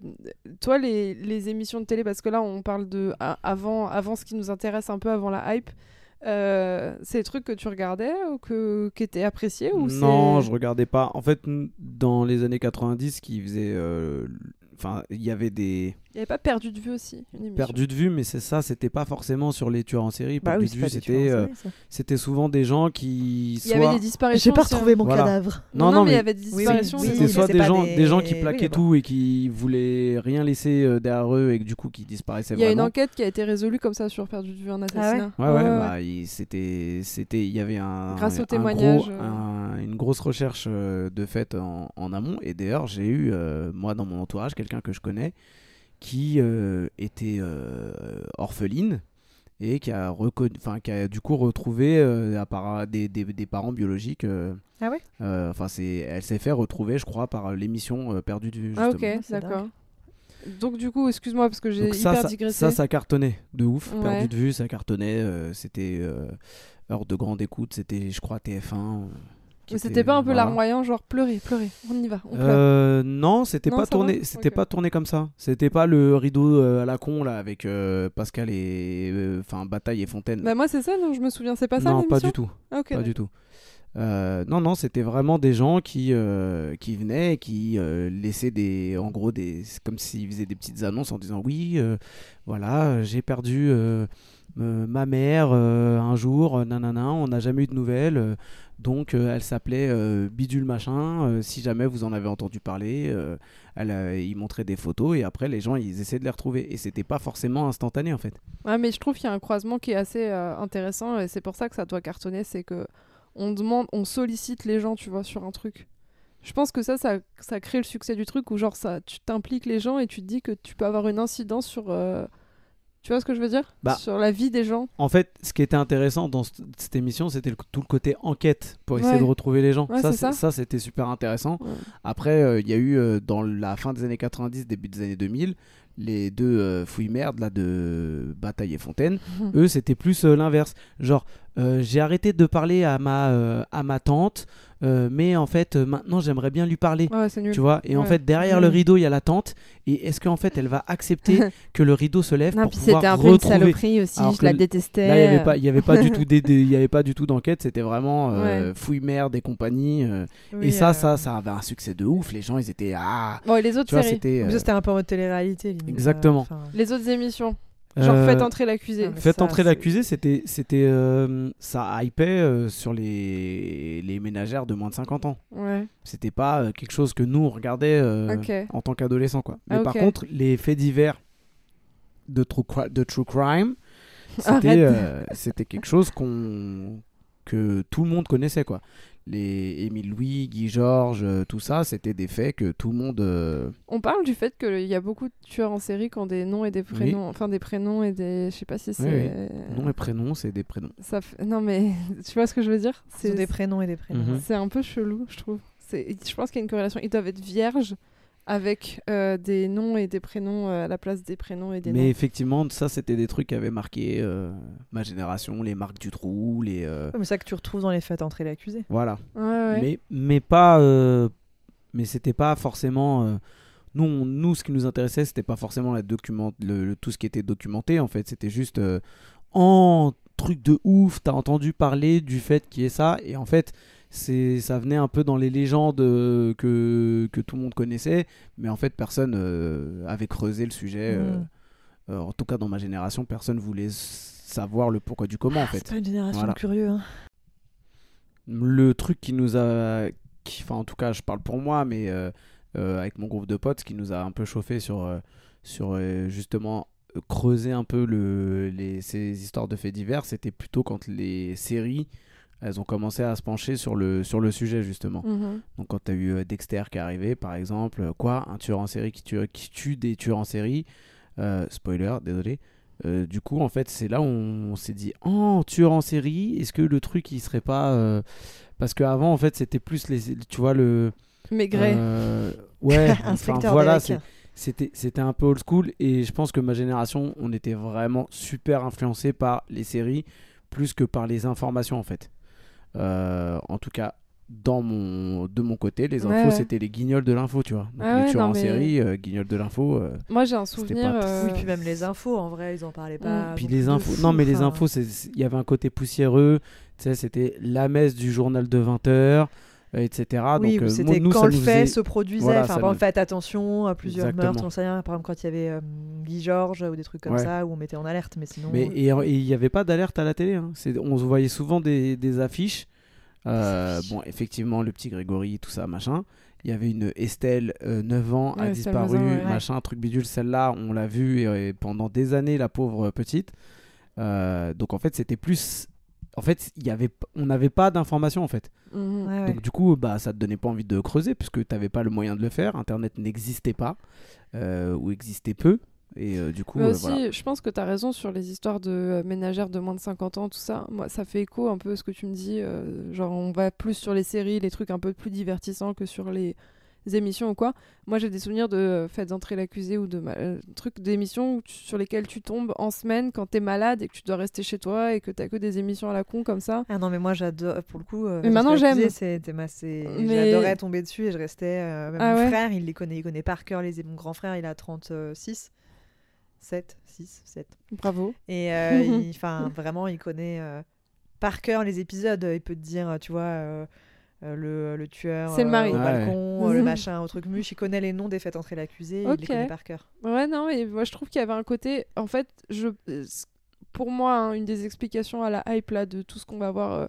Speaker 2: toi, les, les émissions de télé, parce que là, on parle de a- avant, avant ce qui nous intéresse un peu avant la hype. Euh, c'est des trucs que tu regardais ou que qui étaient appréciés ou
Speaker 3: Non,
Speaker 2: c'est-
Speaker 3: je regardais pas. En fait, n- dans les années 90, qui faisait. euh, Enfin, il y avait des
Speaker 2: Il n'y avait pas perdu de vue aussi une
Speaker 3: perdus de vue, mais c'est ça, c'était pas forcément sur les tueurs en série.
Speaker 1: Bah
Speaker 3: Perdus
Speaker 1: oui,
Speaker 3: de vue,
Speaker 1: en
Speaker 3: c'était euh, c'était souvent des gens qui.
Speaker 2: Il y avait des disparitions.
Speaker 1: J'ai pas retrouvé mon
Speaker 3: Voilà.
Speaker 1: cadavre.
Speaker 2: Non,
Speaker 3: Non, non,
Speaker 2: mais il y avait des
Speaker 1: oui,
Speaker 2: disparitions.
Speaker 1: oui,
Speaker 3: C'était soit des gens,
Speaker 1: des-
Speaker 3: des gens qui plaquaient tout et qui voulaient rien laisser euh, derrière eux et que du coup qui disparaissaient
Speaker 2: Il y a une enquête qui a été résolue comme ça sur perdu de vue un
Speaker 1: Ah
Speaker 2: assassinat.
Speaker 3: Ouais, ouais, bah, il- c'était, c'était, il y avait un,
Speaker 2: Grâce au témoignage,
Speaker 3: gros-
Speaker 2: euh.
Speaker 3: Un- une grosse recherche euh, de fait en, en amont. Et d'ailleurs, j'ai eu, euh, moi, dans mon entourage, quelqu'un que je connais qui euh, était euh, orpheline et qui a, reconnu, enfin, qui a du coup retrouvé euh, à part- des, des, des parents biologiques. euh,
Speaker 1: Ah ouais?
Speaker 3: euh, Enfin, c'est, elle s'est fait retrouver, je crois, par l'émission euh, Perdue de vue.
Speaker 2: Ah, ok,
Speaker 1: C'est
Speaker 2: d'accord. Donc, du coup, excuse-moi parce que j'ai hyper
Speaker 3: ça,
Speaker 2: digressé.
Speaker 3: ça, ça cartonnait de ouf.
Speaker 2: Ouais.
Speaker 3: Perdu de vue, ça cartonnait. euh, c'était euh, heure de grande écoute. C'était, je crois, TF1.
Speaker 2: Mais
Speaker 3: était-
Speaker 2: c'était pas un peu
Speaker 3: voilà.
Speaker 2: larmoyant, genre pleurer, pleurer, on y va, on pleure.
Speaker 3: Euh, non, c'était pas tourné. C'était pas tourné comme ça. C'était pas le rideau euh, à la con là avec euh, Pascal et euh, enfin Bataille et Fontaine.
Speaker 2: Bah, moi, c'est ça, non, je me souviens, c'est pas ça
Speaker 3: non, pas du tout.
Speaker 2: Ah, ok,
Speaker 3: pas du tout. Non, non, c'était vraiment des gens qui, qui venaient et qui laissaient des. En gros, des, comme s'ils faisaient des petites annonces en disant Oui, voilà, j'ai perdu ma mère euh, un jour, euh, nanana, on n'a jamais eu de nouvelles. euh, donc, euh, elle s'appelait euh, Bidule Machin. euh, si jamais vous en avez entendu parler, euh, elle, euh, ils montraient des photos et après, les gens, ils essaient de les retrouver. Et c'était pas forcément instantané en fait.
Speaker 2: Ouais, mais je trouve qu'il y a un croisement qui est assez euh, intéressant et c'est pour ça que ça doit cartonner, c'est que on demande, on sollicite les gens, tu vois, sur un truc. Je pense que ça, ça, ça crée le succès du truc où genre ça, tu t'impliques les gens et tu te dis que tu peux avoir une incidence sur, euh, tu vois ce que je veux dire,
Speaker 3: Bah,
Speaker 2: sur la vie des gens.
Speaker 3: En fait, ce qui était intéressant dans cette émission, c'était tout le côté enquête pour essayer
Speaker 2: Ouais.
Speaker 3: de retrouver les gens.
Speaker 2: Ouais,
Speaker 3: ça,
Speaker 2: ça.
Speaker 3: c'était super intéressant.
Speaker 2: Ouais.
Speaker 3: Après, euh, il y a eu euh, dans la fin des années 90, début des années 2000, les deux euh, fouilles merdes là de Bataille et Fontaine. Eux, c'était plus l'inverse. Genre, j'ai arrêté de parler à ma à ma tante, euh, mais en fait, euh, maintenant, j'aimerais bien lui parler.
Speaker 2: Ouais, c'est nul.
Speaker 3: Tu vois, et en fait, derrière le rideau, il y a la tante. Et est-ce qu'en fait, elle va accepter que le rideau se lève
Speaker 2: Non,
Speaker 3: pour
Speaker 2: puis
Speaker 3: pouvoir
Speaker 2: c'était un peu une
Speaker 3: retrouver
Speaker 2: saloperie aussi,
Speaker 3: Alors
Speaker 2: je la détestais.
Speaker 3: Là, il n'y avait pas, il y avait pas du tout il y avait pas du tout d'enquête. C'était vraiment euh, fouille merde et compagnie.
Speaker 1: Oui,
Speaker 3: et ça, ça, ça avait un succès de ouf. Les gens, ils étaient ah.
Speaker 2: Bon, les autres
Speaker 3: Tu vois,
Speaker 2: séries,
Speaker 3: c'était.
Speaker 1: un peu en télé-réalité.
Speaker 3: Exactement.
Speaker 1: enfin,
Speaker 2: les autres émissions, genre
Speaker 3: euh,
Speaker 2: faites entrer l'accusé.
Speaker 1: Ah, mais
Speaker 3: Faites
Speaker 1: ça,
Speaker 3: entrer l'accusé, c'était, c'était, euh, ça hypait euh, sur les, les ménagères de moins de 50 ans.
Speaker 2: Ouais,
Speaker 3: C'était pas euh, quelque chose que nous on regardait euh, en tant qu'adolescents, quoi. Mais
Speaker 2: Ah,
Speaker 3: par
Speaker 2: ok.
Speaker 3: contre, les faits divers de true, de true crime, c'était, euh, c'était quelque chose qu'on, que tout le monde connaissait, quoi. Les Émile Louis, Guy Georges, euh, tout ça, c'était des faits que tout le monde. euh,
Speaker 2: On parle du fait qu'il y a beaucoup de tueurs en série qui ont des noms et des prénoms, enfin des prénoms et des, je sais pas si c'est.
Speaker 3: Nom et prénom, c'est des prénoms.
Speaker 2: Ça Non mais tu vois ce que je veux dire?
Speaker 1: Ont des prénoms et des prénoms.
Speaker 3: Mhm.
Speaker 2: C'est un peu chelou, je trouve. C'est, je pense qu'il y a une corrélation. Ils doivent être vierges avec euh, des noms et des prénoms euh, à la place des prénoms et des
Speaker 3: Mais
Speaker 2: noms.
Speaker 3: effectivement, ça, c'était des trucs qui avaient marqué euh, ma génération, les marques du trou, les. euh,
Speaker 1: Comme ça que tu retrouves dans les fêtes entrer l'accusé.
Speaker 3: Voilà.
Speaker 2: Ouais, ouais.
Speaker 3: Mais, mais pas. euh, mais c'était pas forcément. euh, nous, on- nous, ce qui nous intéressait, c'était pas forcément la document, le, le- tout ce qui était documenté, en fait. C'était juste. euh, en truc de ouf, t'as entendu parler du fait qu'il y ait ça, et en fait. C'est, ça venait un peu dans les légendes euh, que, que tout le monde connaissait, mais en fait personne euh, avait creusé le sujet. euh,
Speaker 1: Mm.
Speaker 3: euh, en tout cas, dans ma génération, personne voulait savoir le pourquoi du comment, en fait.
Speaker 1: C'est pas une génération
Speaker 3: Voilà.
Speaker 1: curieux. Hein.
Speaker 3: le truc qui nous a qui- enfin en tout cas je parle pour moi mais euh, avec mon groupe de potes qui nous a un peu chauffé sur sur justement creuser un peu le, les, ces histoires de faits divers c'était plutôt quand les séries elles ont commencé à se pencher sur le sur le sujet justement
Speaker 2: Mhm.
Speaker 3: donc quand tu as eu euh, Dexter qui est arrivé par exemple euh, quoi un tueur en série qui tue, qui tue des tueurs en série Euh, spoiler désolé Euh, du coup en fait c'est là où on, s'est dit oh tueur en série est-ce que le truc il serait pas euh, parce qu'avant en fait c'était plus les tu vois le
Speaker 2: Maigret.
Speaker 3: ouais enfin voilà c'était c'était un peu old school et je pense que ma génération on était vraiment super influencé par les séries plus que par les informations en fait. Euh, en tout cas, dans mon, de mon côté, les infos
Speaker 2: Ouais, ouais.
Speaker 3: c'était les guignols de l'info, tu vois. Donc
Speaker 2: Ah ouais, non,
Speaker 3: en
Speaker 2: mais-
Speaker 3: série, euh, guignols de l'info. euh,
Speaker 2: Moi, j'ai un souvenir.
Speaker 3: pas-
Speaker 2: euh,
Speaker 1: Oui, puis même les infos, en vrai, ils en parlaient pas.
Speaker 2: Mm.
Speaker 3: Puis
Speaker 1: non
Speaker 3: les infos,
Speaker 1: fou,
Speaker 3: non mais les infos, il y avait un côté poussiéreux. Tu sais, c'était la messe du journal de 20 h etc.
Speaker 1: Oui,
Speaker 3: Donc euh,
Speaker 1: c'était
Speaker 3: nous,
Speaker 1: quand le fait se produisait.
Speaker 3: Voilà,
Speaker 1: enfin, par exemple, faites attention à plusieurs
Speaker 3: Exactement.
Speaker 1: meurtres, j'en sais rien. Par exemple, quand il y avait euh, Guy Georges ou des trucs comme
Speaker 3: Ouais.
Speaker 1: ça, où on mettait en alerte, mais sinon.
Speaker 3: Mais et il n'y avait pas d'alerte à la télé. hein. On voyait souvent des, des affiches. Euh,
Speaker 1: affiches.
Speaker 3: bon, effectivement, le petit Grégory, tout ça, machin. Il y avait une Estelle, euh, 9 ans, a
Speaker 2: Ouais,
Speaker 3: disparu,
Speaker 2: Moizin, ouais.
Speaker 3: machin, truc bidule. Celle-là, on l'a vue et, et pendant des années, la pauvre petite. Euh, donc en fait, c'était plus. En fait, il y avait, on n'avait pas d'informations en fait.
Speaker 2: mhm.
Speaker 1: Ouais, ouais.
Speaker 3: Donc du coup, bah, ça te donnait pas envie de creuser puisque tu n'avais pas le moyen de le faire. Internet n'existait pas euh, ou existait peu. Et euh, du coup,
Speaker 2: Mais
Speaker 3: euh,
Speaker 2: aussi,
Speaker 3: voilà.
Speaker 2: je pense que tu as raison sur les histoires de ménagères de moins de 50 ans, tout ça. Moi, ça fait écho un peu à ce que tu me dis. euh, genre, on va plus sur les séries, les trucs un peu plus divertissants que sur les émissions ou quoi. Moi, j'ai des souvenirs de euh, Faites entrer l'accusé ou de euh, trucs d'émissions sur lesquels tu tombes en semaine quand t'es malade et que tu dois rester chez toi et que t'as que des émissions à la con comme ça.
Speaker 1: Ah non, mais moi j'adore, pour le coup. euh,
Speaker 2: Mais maintenant, j'aime. Mais-
Speaker 1: J'adorais tomber dessus et je restais. euh, même
Speaker 2: Ah
Speaker 1: mon
Speaker 2: ouais
Speaker 1: frère, il les connaît, il connaît par cœur. Les... Mon grand frère, il a 36, 7, 6, 7.
Speaker 2: Bravo.
Speaker 1: Et enfin, vraiment, il connaît par cœur les épisodes. Il peut te dire, tu vois, le, le tueur
Speaker 2: C'est le
Speaker 1: euh,
Speaker 2: mari.
Speaker 1: au
Speaker 3: Ouais.
Speaker 1: balcon, euh, le machin au truc muche. Il connaît les noms des fêtes entrer l'accusé. Il les connaît par cœur.
Speaker 2: Ouais, non, mais moi je trouve qu'il y avait un côté. En fait, je, euh, pour moi, hein, une des explications à la hype là, de tout ce qu'on va voir, euh,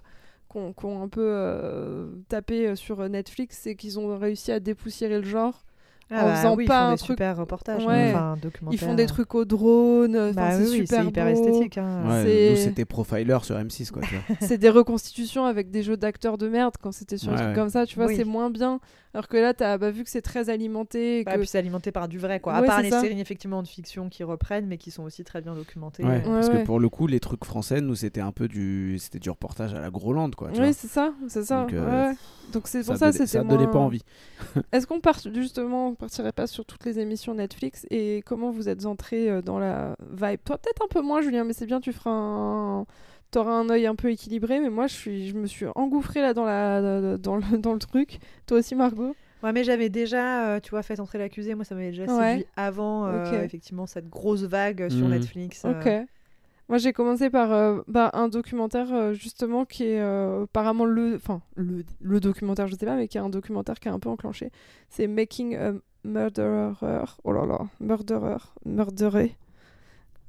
Speaker 2: qu'on qu'on un peu euh, tapé euh, sur Netflix, c'est qu'ils ont réussi à dépoussiérer le genre.
Speaker 1: Ah
Speaker 2: En
Speaker 1: bah
Speaker 2: faisant
Speaker 1: oui, ils
Speaker 2: pas
Speaker 1: font
Speaker 2: un
Speaker 1: des
Speaker 2: truc-
Speaker 1: super
Speaker 2: Ouais.
Speaker 1: enfin documentaires.
Speaker 2: Ils font des trucs au drone,
Speaker 1: Bah
Speaker 2: c'est
Speaker 1: oui,
Speaker 2: super
Speaker 1: hyper
Speaker 2: beau.
Speaker 1: esthétique. hein.
Speaker 3: Ouais,
Speaker 2: c'est-
Speaker 3: nous c'était Profiler sur M6 quoi. tu.
Speaker 2: C'est des reconstitutions avec des jeux d'acteurs de merde quand c'était sur
Speaker 3: Ouais,
Speaker 2: un truc
Speaker 3: ouais.
Speaker 2: comme ça, tu vois,
Speaker 1: Oui.
Speaker 2: c'est moins bien. Alors que là, t'as bah, vu que c'est très alimenté. et
Speaker 1: Bah,
Speaker 2: que...
Speaker 1: puis c'est alimenté par du vrai, quoi. À part les
Speaker 2: ça.
Speaker 1: séries effectivement de fiction qui reprennent, mais qui sont aussi très bien documentées.
Speaker 3: Ouais,
Speaker 2: Ouais,
Speaker 3: parce
Speaker 2: ouais.
Speaker 3: que pour le coup, les trucs français, nous c'était un peu du, c'était du reportage à la Groland quoi. tu
Speaker 2: Oui, c'est ça, c'est ça.
Speaker 3: Donc, euh,
Speaker 2: c'est
Speaker 3: ça
Speaker 2: pour ça,
Speaker 3: donnait-
Speaker 2: c'était
Speaker 3: ça donnait pas envie.
Speaker 2: Est-ce qu'on part justement, partirait pas sur toutes les émissions Netflix et comment vous êtes entré euh, dans la vibe? Toi peut-être un peu moins Julien, mais c'est bien, tu feras un t'auras un œil un peu équilibré, mais moi je suis je me suis engouffrée là dans la dans le dans le truc. Toi aussi Margot?
Speaker 1: Ouais, mais j'avais déjà, euh, tu vois, fait entrer l'accusé. Moi, ça m'avait déjà
Speaker 2: Ouais.
Speaker 1: séduit avant, euh,
Speaker 2: Ok.
Speaker 1: effectivement, cette grosse vague sur
Speaker 3: Mhm.
Speaker 1: Netflix. euh.
Speaker 2: OK. Moi j'ai commencé par euh, bah, un documentaire euh, justement qui est euh, apparemment le enfin le, le documentaire je sais pas mais qui est un documentaire qui a un peu enclenché. C'est Making a Murderer. Oh là là, Murderer, murderé.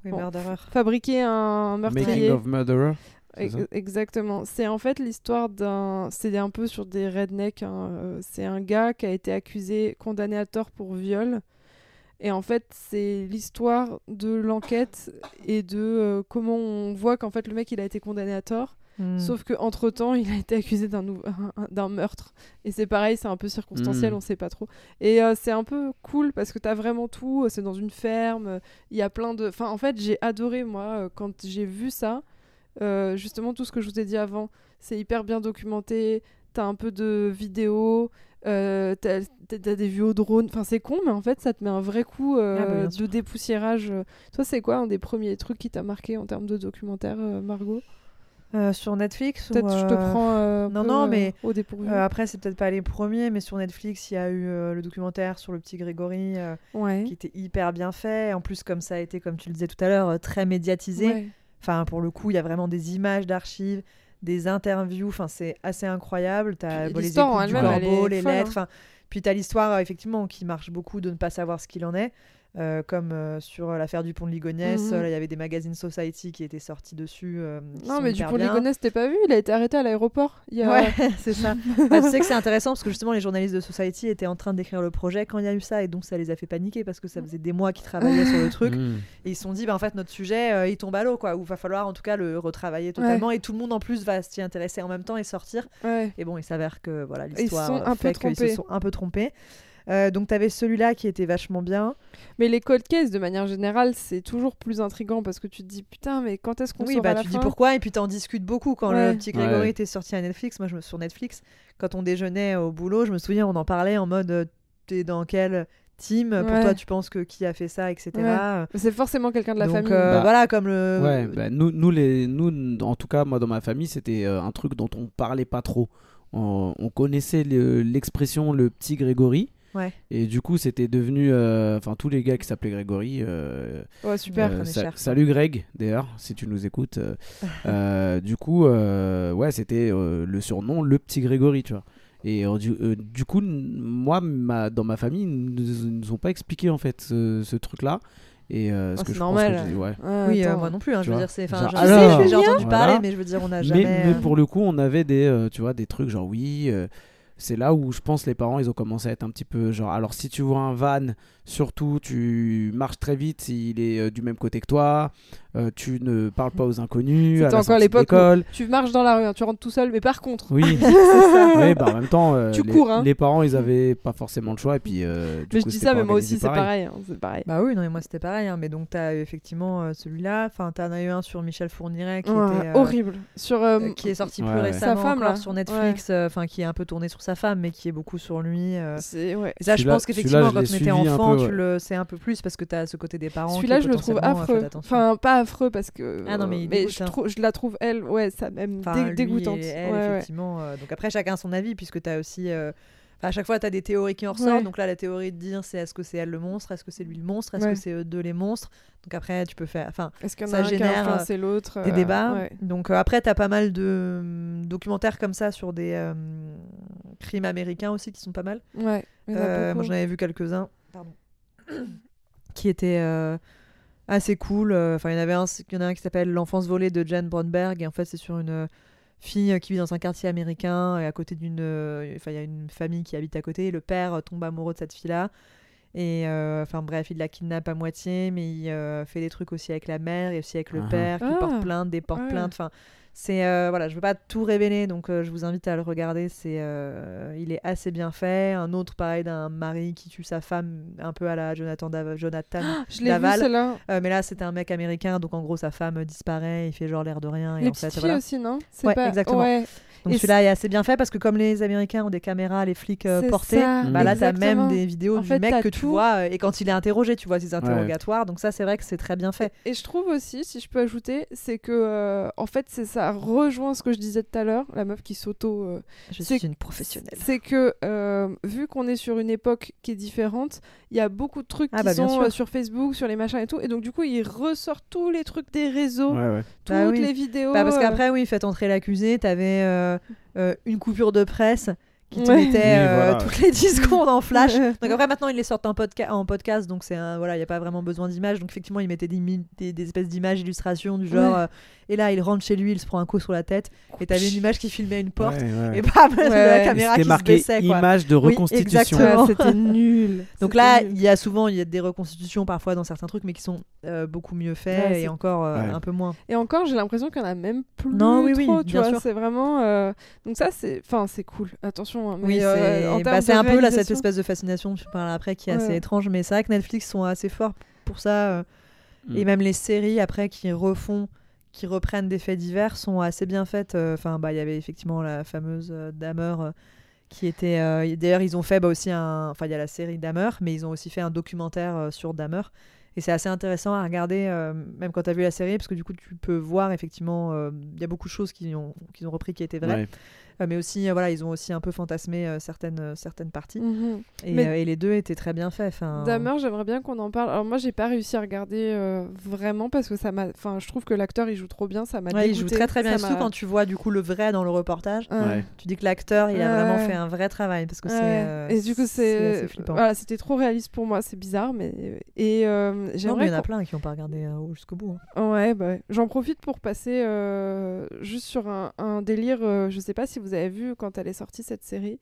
Speaker 1: Oui,
Speaker 2: Bon.
Speaker 1: Murderer.
Speaker 2: fabriquer un meurtrier.
Speaker 3: Making of Murderer. ça?
Speaker 2: Exactement. C'est en fait l'histoire d'un. C'est un peu sur des rednecks. hein. C'est un gars qui a été accusé, condamné à tort pour viol. Et en fait, c'est l'histoire de l'enquête et de euh, comment on voit qu'en fait le mec il a été condamné à tort.
Speaker 1: Mm.
Speaker 2: Sauf qu'entre temps, il a été accusé d'un nou- d'un meurtre. Et c'est pareil, c'est un peu circonstanciel,
Speaker 3: Mm.
Speaker 2: on sait pas trop. Et euh, c'est un peu cool parce que t'as vraiment tout. euh, C'est dans une ferme. Il y a plein de. Enfin, en fait, j'ai adoré, moi, quand j'ai vu ça. euh, justement, tout ce que je vous ai dit avant. C'est hyper bien documenté. T'as un peu de vidéo. Euh, t'as des vues au drone. Enfin, c'est con, mais en fait, ça te met un vrai coup euh,
Speaker 1: Ah bah,
Speaker 2: de
Speaker 1: sûr.
Speaker 2: dépoussiérage. Toi, c'est quoi un des premiers trucs qui t'a marqué en termes de documentaire, euh, Margot?
Speaker 1: Euh, sur Netflix
Speaker 2: Peut-être je te prends
Speaker 1: non,
Speaker 2: peu,
Speaker 1: non, mais,
Speaker 2: au dépourvu.
Speaker 1: après, c'est peut-être pas les premiers, mais sur Netflix, il y a eu le documentaire sur le petit Grégory
Speaker 2: ouais.
Speaker 1: qui était hyper bien fait. En plus, comme ça a été, comme tu le disais tout à l'heure, très médiatisé.
Speaker 2: Ouais.
Speaker 1: Enfin, pour le coup, il y a vraiment des images d'archives, des interviews. Enfin, c'est assez incroyable. T'as bon, les écoutes du
Speaker 2: elle-même, elle
Speaker 1: corbeau, les lettres.
Speaker 2: hein.
Speaker 1: Puis t'as l'histoire euh, effectivement qui marche beaucoup de ne pas savoir ce qu'il en est. euh, comme euh, sur l'affaire du pont de Ligonnès,
Speaker 2: Mhm.
Speaker 1: euh, là, il y avait des magazines Society qui étaient sortis dessus. euh,
Speaker 2: Non, mais du pont de. Ligonnès, t'es pas vu Il a été arrêté à l'aéroport. Il y a...
Speaker 1: Ouais, c'est ça. Bah, tu sais que c'est intéressant parce que justement les journalistes de Society étaient en train d'écrire le projet quand il y a eu ça et donc ça les a fait paniquer parce que ça faisait des mois qu'ils travaillaient sur le truc
Speaker 3: Mm.
Speaker 1: et ils se sont dit bah en fait notre sujet euh, il tombe à l'eau quoi ou va falloir en tout cas le retravailler totalement et tout le monde en plus va s'y intéresser en même temps et sortir
Speaker 2: Ouais.
Speaker 1: et bon il s'avère que voilà
Speaker 2: Ils
Speaker 1: l'histoire
Speaker 2: sont un peu
Speaker 1: fait qu'ils se sont un peu trompés. Euh, donc t'avais celui-là qui était vachement bien.
Speaker 2: Mais les cold cases, de manière générale, c'est toujours plus intriguant parce que tu te dis putain, mais quand est-ce qu'on
Speaker 1: Oui,
Speaker 2: saura
Speaker 1: bah
Speaker 2: la
Speaker 1: tu
Speaker 2: fin
Speaker 1: dis pourquoi? Et puis t'en discutes beaucoup quand
Speaker 2: Ouais.
Speaker 1: le petit Grégory
Speaker 3: Ouais.
Speaker 1: était sorti à Netflix. Moi, je me sur Netflix, quand on déjeunait au boulot, je me souviens, on en parlait en mode euh, t'es dans quel victime. Pour
Speaker 2: Ouais.
Speaker 1: toi, tu penses que qui a fait ça, etc.
Speaker 2: Ouais. C'est forcément quelqu'un de la
Speaker 1: Donc,
Speaker 2: famille.
Speaker 1: euh,
Speaker 3: Bah,
Speaker 1: voilà, comme le.
Speaker 3: Ouais, bah, nous, nous, les, nous, en tout cas, moi, dans ma famille, c'était euh, un truc dont on parlait pas trop. On, on connaissait le- l'expression le petit Grégory.
Speaker 1: Ouais.
Speaker 3: Et du coup, c'était devenu. euh, Enfin, tous les gars qui s'appelaient Grégory. euh,
Speaker 2: Ouais, super.
Speaker 3: euh, sa-
Speaker 1: cher.
Speaker 3: salut Greg, d'ailleurs, si tu nous écoutes. euh, euh, du coup, euh, ouais, c'était euh, le surnom le petit Grégory, tu vois. Et euh, du, euh, du coup, moi, ma, dans ma famille, ils nous, ils nous ont pas expliqué en fait ce, ce truc-là. Et euh, ce
Speaker 2: Oh,
Speaker 3: que
Speaker 2: c'est
Speaker 3: je
Speaker 2: normal.
Speaker 3: pense que j'ai- ouais.
Speaker 2: Ah,
Speaker 1: Oui, euh, moi non plus. hein, je veux dire, c'est. Enfin, j'ai entendu
Speaker 3: voilà.
Speaker 1: parler, mais je veux dire, on n'a
Speaker 3: Mais,
Speaker 1: jamais.
Speaker 3: mais pour le coup, on avait des, euh, tu vois, des trucs genre oui. C'est là où je pense les parents ils ont commencé à être un petit peu genre alors si tu vois un van surtout tu marches très vite s'il est euh, du même côté que toi euh, tu ne parles pas aux inconnus
Speaker 2: C'était encore l'époque. Tu marches dans la rue, hein, tu rentres tout seul, mais par contre,
Speaker 3: oui oui bah en même temps euh,
Speaker 2: Tu
Speaker 3: les,
Speaker 2: cours, hein.
Speaker 3: les parents ils avaient pas forcément le choix et puis euh, du
Speaker 2: mais
Speaker 3: coup,
Speaker 2: je dis ça, mais moi aussi, c'est pareil. hein, c'est pareil.
Speaker 1: Bah oui, non, mais moi c'était pareil. hein, Mais donc, t'as effectivement euh, celui-là. Enfin, t'en as eu un sur Michel Fourniret qui,
Speaker 2: Ouais,
Speaker 1: était, euh,
Speaker 2: horrible. Sur euh,
Speaker 1: euh, qui est sorti
Speaker 3: Ouais,
Speaker 1: plus
Speaker 3: ouais.
Speaker 1: récemment
Speaker 2: Sa femme,
Speaker 1: encore
Speaker 2: là.
Speaker 1: sur Netflix. euh, Enfin, qui est un peu tourné sur sa femme, mais qui est beaucoup sur lui. euh.
Speaker 2: c'est ouais.
Speaker 1: Et ça, je pense qu'effectivement, quand on était enfant,
Speaker 3: peu,
Speaker 1: tu
Speaker 3: ouais.
Speaker 1: le sais un peu plus parce que t'as ce côté des parents.
Speaker 2: Celui-là, je le trouve
Speaker 1: euh,
Speaker 2: affreux. Enfin, pas affreux parce que.
Speaker 1: Ah non, mais il
Speaker 2: mais je,
Speaker 1: hein.
Speaker 2: trou- je la trouve elle, ouais, ça même
Speaker 1: Enfin,
Speaker 2: dé-
Speaker 1: lui
Speaker 2: dégoûtante.
Speaker 1: et elle,
Speaker 2: Ouais, ouais.
Speaker 1: effectivement. euh, donc après, chacun son avis, puisque tu as aussi. euh, enfin, à chaque fois, tu as des théories qui en ressortent.
Speaker 2: Ouais.
Speaker 1: Donc là, la théorie de dire c'est est-ce que c'est elle le monstre Est-ce que c'est lui le monstre Est-ce
Speaker 2: Ouais.
Speaker 1: que c'est eux deux les monstres Donc après, tu peux faire. Enfin,
Speaker 2: Est-ce qu'il y en
Speaker 1: ça génère,
Speaker 2: influencé l'autre
Speaker 1: des
Speaker 2: euh,
Speaker 1: débats.
Speaker 2: ouais.
Speaker 1: Donc euh, après, tu as pas mal de hum, documentaires comme ça sur des euh, crimes américains aussi qui sont pas mal.
Speaker 2: Ouais,
Speaker 1: Euh, moi, j'en avais vu quelques-uns. Pardon. qui étaient euh, assez cool. Euh, Enfin, il y en avait un, il y en a un qui s'appelle L'enfance volée de Jane Bromberg. Et en fait, c'est sur une euh, fille qui vit dans un quartier américain et à côté d'une. Enfin, il y a une famille qui habite à côté. Et le père tombe amoureux de cette fille-là. Et euh, enfin bref, il la kidnappe à moitié, mais il euh, fait des trucs aussi avec la mère et aussi avec le
Speaker 3: Ah.
Speaker 1: père qui
Speaker 2: Ah.
Speaker 1: porte plainte, des porte
Speaker 2: Ouais.
Speaker 1: plainte. Enfin, c'est euh, voilà, je veux pas tout révéler, donc euh, je vous invite à le regarder. C'est, euh, il est assez bien fait. Un autre pareil d'un mari qui tue sa femme, un peu à la Jonathan, Dav- Jonathan
Speaker 2: Je l'ai vu
Speaker 1: Daval.
Speaker 2: celle-là.
Speaker 1: Euh, mais là, c'était un mec américain, donc en gros, sa femme disparaît, il fait genre l'air de rien. Et
Speaker 2: Les
Speaker 1: en fait, voilà.
Speaker 2: aussi, non? C'est
Speaker 1: Ouais,
Speaker 2: pas...
Speaker 1: exactement.
Speaker 2: Ouais,
Speaker 1: Donc
Speaker 2: Et
Speaker 1: celui-là est assez bien fait parce que comme les Américains ont des caméras, les flics euh,
Speaker 2: c'est
Speaker 1: portés,
Speaker 2: ça,
Speaker 1: bah là, t'as même des vidéos
Speaker 2: En
Speaker 1: du
Speaker 2: fait,
Speaker 1: mec que tu vois euh, et quand il est interrogé, tu vois ses interrogatoires. Donc ça, c'est vrai que c'est très bien fait.
Speaker 2: Et je trouve aussi, si je peux ajouter, c'est que euh, en fait, c'est ça rejoint ce que je disais tout à l'heure, la meuf qui s'auto. euh,
Speaker 1: Je
Speaker 2: C'est-
Speaker 1: suis une professionnelle.
Speaker 2: c'est que euh, vu qu'on est sur une époque qui est différente, il y a beaucoup de trucs
Speaker 1: Ah
Speaker 2: qui
Speaker 1: bah,
Speaker 2: sont sur Facebook, sur les machins et tout, et donc du coup, il ressort tous les trucs des réseaux,
Speaker 3: ouais ouais
Speaker 2: toutes
Speaker 1: Bah oui.
Speaker 2: les vidéos.
Speaker 1: Bah, parce qu'après, oui, fait entrer l'accusé, t'avais une coupure de presse qui te
Speaker 2: Ouais.
Speaker 1: mettait
Speaker 3: Oui,
Speaker 1: euh,
Speaker 3: voilà,
Speaker 1: toutes les 10 secondes en flash. Donc après, maintenant, ils les sortent en, podca- en podcast, donc c'est un, voilà, il n'y a pas vraiment besoin d'images. Donc effectivement, ils mettaient des, mi- des, des espèces d'images, illustrations du genre.
Speaker 2: Ouais.
Speaker 1: euh, et là, il rentre chez lui, il se prend un coup sur la tête, et t'avais une image qui filmait une porte,
Speaker 3: Ouais, ouais.
Speaker 1: et bam,
Speaker 2: Ouais,
Speaker 1: la caméra
Speaker 3: c'était
Speaker 1: qui se
Speaker 3: marqué
Speaker 1: baissait, quoi.
Speaker 3: image de
Speaker 1: Oui,
Speaker 3: reconstitution
Speaker 1: exactement.
Speaker 2: Ouais, c'était nul.
Speaker 1: Donc là, il y a souvent il y a des reconstitutions parfois dans certains trucs, mais qui sont euh, beaucoup mieux faits
Speaker 2: Ouais,
Speaker 1: et encore euh,
Speaker 3: Ouais.
Speaker 1: un peu moins.
Speaker 2: Et encore, j'ai l'impression qu'il y en a même plus
Speaker 1: Non, oui, oui,
Speaker 2: tu
Speaker 1: bien
Speaker 2: vois,
Speaker 1: sûr.
Speaker 2: c'est vraiment... Donc ça, c'est enfin, c'est cool, attention. Hein,
Speaker 1: Oui,
Speaker 2: euh,
Speaker 1: c'est bah, un peu là cette espèce de fascination, tu parles après, qui est assez étrange, mais c'est vrai que Netflix sont assez forts pour ça. euh,
Speaker 3: Mm.
Speaker 1: Et même les séries après qui refont, qui reprennent des faits divers sont assez bien faites. euh, Enfin, bah, il y avait effectivement la fameuse euh, Dahmer. euh, qui était euh, d'ailleurs ils ont fait bah, aussi un enfin il y a la série Dahmer mais ils ont aussi fait un documentaire euh, sur Dahmer et c'est assez intéressant à regarder euh, même quand tu as vu la série parce que du coup tu peux voir effectivement euh, il y a beaucoup de choses qu'ils ont qu'ils ont repris qui étaient vraies
Speaker 3: Ouais.
Speaker 1: Euh, mais aussi euh, voilà ils ont aussi un peu fantasmé euh, certaines euh, certaines parties
Speaker 2: Mhm.
Speaker 1: et,
Speaker 2: Mais-
Speaker 1: euh, et les deux étaient très bien faits
Speaker 2: Dahmer, j'aimerais bien qu'on en parle. Alors moi, j'ai pas réussi à regarder euh, vraiment parce que ça m'a. Enfin, je trouve que l'acteur il joue trop bien, ça m'a
Speaker 1: ouais, il joue très très bien surtout quand tu vois du coup le vrai dans le reportage
Speaker 2: Ouais.
Speaker 1: Tu dis que l'acteur il a vraiment fait un vrai travail parce que c'est euh,
Speaker 2: et du coup
Speaker 1: c'est
Speaker 2: voilà c'était trop réaliste pour moi c'est bizarre mais et euh,
Speaker 1: non, mais il y en a plein qui n'ont pas regardé euh, jusqu'au bout hein.
Speaker 2: ouais bah ouais. j'en profite pour passer euh, juste sur un, un délire euh, je sais pas si vous avez vu quand elle est sortie cette série.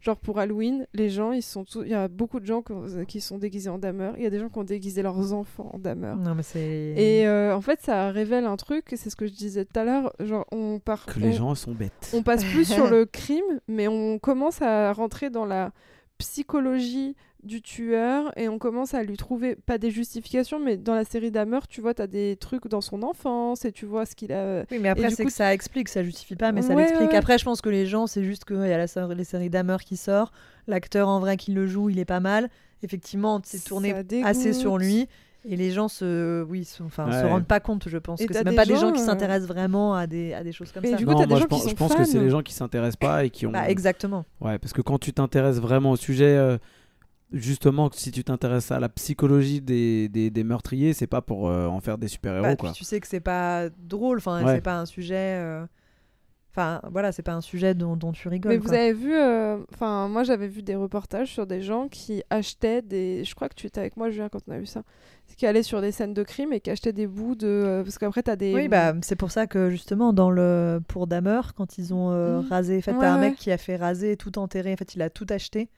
Speaker 2: Genre pour Halloween les gens ils sont tous il y a beaucoup de gens qui, ont- qui sont déguisés en Dahmer il y a des gens qui ont déguisé leurs enfants en Dahmer
Speaker 1: non mais c'est
Speaker 2: et euh, en fait ça révèle un truc c'est ce que je disais tout à l'heure genre on part
Speaker 3: que les gens sont bêtes.
Speaker 2: on passe plus sur le crime, mais on commence à rentrer dans la psychologie du tueur et on commence à lui trouver pas des justifications mais dans la série Dahmer tu vois t'as des trucs dans son enfance et tu vois ce qu'il a
Speaker 1: Oui, mais après,
Speaker 2: du
Speaker 1: c'est
Speaker 2: coup,
Speaker 1: que ça explique, ça justifie pas, mais ça
Speaker 2: Ouais,
Speaker 1: l'explique.
Speaker 2: ouais.
Speaker 1: Après, je pense que les gens, c'est juste qu'il y a la série, les séries Dahmer qui sort, l'acteur en vrai qui le joue, il est pas mal. Effectivement, c'est tourné assez sur lui. Et les gens se, oui, se, enfin, se rendent pas compte, je pense.
Speaker 2: Et
Speaker 1: que c'est même pas des
Speaker 2: gens,
Speaker 1: qui
Speaker 2: euh,
Speaker 1: s'intéressent vraiment à des, à des choses comme
Speaker 2: Mais
Speaker 1: ça.
Speaker 2: du coup,
Speaker 3: Non,
Speaker 2: t'as des
Speaker 3: moi,
Speaker 2: gens
Speaker 3: je
Speaker 2: qui
Speaker 3: pense,
Speaker 2: sont
Speaker 3: je pense que c'est
Speaker 2: fans.
Speaker 3: les gens qui s'intéressent pas et qui ont.
Speaker 1: Bah, exactement.
Speaker 3: Ouais, parce que quand tu t'intéresses vraiment au sujet, euh, justement, si tu t'intéresses à la psychologie des, des, des meurtriers, c'est pas pour euh, en faire des super-héros,
Speaker 1: Bah, tu sais que c'est pas drôle, enfin,
Speaker 3: Ouais.
Speaker 1: c'est pas un sujet. euh, Enfin, voilà, c'est pas un sujet dont, dont tu rigoles.
Speaker 2: Mais vous avez vu, euh, enfin moi j'avais vu des reportages sur des gens qui achetaient des, je crois que tu étais avec moi Julien quand on a vu ça, qui allaient sur des scènes de crime et qui achetaient des bouts de, parce qu'après t'as des,
Speaker 1: Oui, bah, c'est pour ça que justement, dans le pour Dahmer, quand ils ont euh,
Speaker 2: Mhm.
Speaker 1: rasé, en fait,
Speaker 2: Ouais,
Speaker 1: t'as un
Speaker 2: ouais.
Speaker 1: mec qui a fait raser, tout enterrer. En fait, il a tout acheté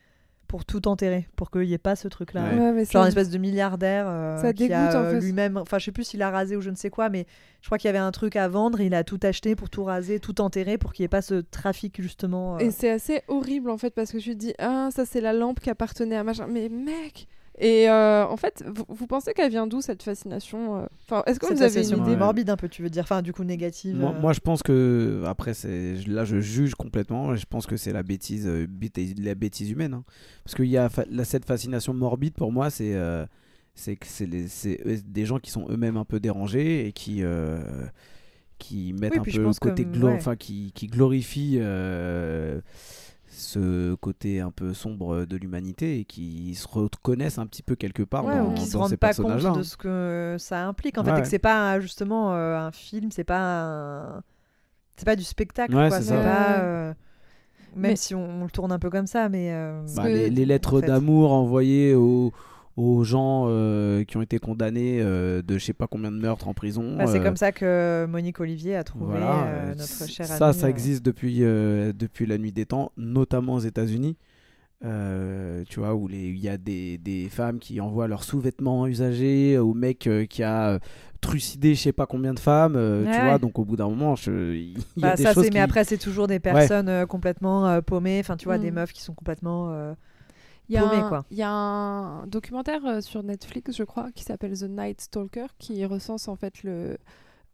Speaker 1: pour tout enterrer, pour qu'il n'y ait pas ce truc-là.
Speaker 3: Ouais.
Speaker 2: Ouais, mais
Speaker 1: Genre une espèce de milliardaire euh,
Speaker 2: Ça
Speaker 1: qui
Speaker 2: dégoûte,
Speaker 1: a
Speaker 2: en
Speaker 1: euh,
Speaker 2: fait.
Speaker 1: lui-même, enfin je sais plus s'il a rasé ou je ne sais quoi, mais je crois qu'il y avait un truc à vendre, il a tout acheté pour tout raser, tout enterrer, pour qu'il n'y ait pas ce trafic justement. euh.
Speaker 2: Et c'est assez horrible en fait parce que tu te dis ah ça c'est la lampe qui appartenait à machin mais mec et euh, en fait vous, vous pensez qu'elle vient d'où cette fascination euh? Enfin est-ce que
Speaker 1: Cette
Speaker 2: vous avez une idée
Speaker 3: Ouais.
Speaker 1: morbide un peu, tu veux dire, enfin du coup négative.
Speaker 3: Moi,
Speaker 1: euh.
Speaker 3: moi, je pense que après c'est là je juge complètement. Je pense que c'est la bêtise, bêtise- la bêtise humaine. hein. Parce qu'il y a fa- là, cette fascination morbide pour moi, c'est euh, c'est des gens qui sont eux-mêmes un peu dérangés et qui euh, qui mettent
Speaker 1: Oui,
Speaker 3: un peu le
Speaker 1: pense que,
Speaker 3: côté glo-
Speaker 1: ouais.
Speaker 3: enfin qui, qui glorifient euh, ce côté un peu sombre de l'humanité et qui se reconnaissent un petit peu quelque part
Speaker 1: Ouais,
Speaker 3: dans,
Speaker 1: ou qui se rendent pas compte de
Speaker 3: hein.
Speaker 1: ce que ça implique en fait,
Speaker 3: Ouais.
Speaker 1: et que c'est pas justement euh, un film, c'est pas un... c'est pas du spectacle,
Speaker 3: Ouais,
Speaker 1: quoi.
Speaker 3: c'est
Speaker 1: C'est
Speaker 2: ça.
Speaker 1: pas,
Speaker 2: Ouais.
Speaker 1: euh, même
Speaker 2: Mais-
Speaker 1: si on, on le tourne un peu comme ça, mais euh,
Speaker 3: Bah,
Speaker 2: que-
Speaker 3: les, les lettres
Speaker 1: en fait.
Speaker 3: d'amour envoyées aux, aux gens euh, qui ont été condamnés euh, de je sais pas combien de meurtres en prison.
Speaker 1: bah, c'est
Speaker 3: euh,
Speaker 1: comme ça que Monique Olivier a trouvé
Speaker 3: voilà,
Speaker 1: notre
Speaker 3: c-
Speaker 1: cher
Speaker 3: ça,
Speaker 1: ami,
Speaker 3: ça existe depuis, depuis la nuit des temps, notamment aux États-Unis. Tu vois, où il y a des, des femmes qui envoient leurs sous-vêtements usagés au mec qui a trucidé je sais pas combien de femmes, euh, tu vois, donc au bout d'un moment, je- il y a
Speaker 1: Bah,
Speaker 3: des
Speaker 1: ça,
Speaker 3: choses qui...
Speaker 1: mais après c'est toujours des personnes euh, complètement euh, paumées, enfin tu vois, des
Speaker 2: Mm.
Speaker 1: meufs qui sont complètement
Speaker 2: Il y, a un,
Speaker 1: quoi.
Speaker 2: il y a un documentaire euh, sur Netflix, je crois, qui s'appelle The Night Stalker, qui recense en fait le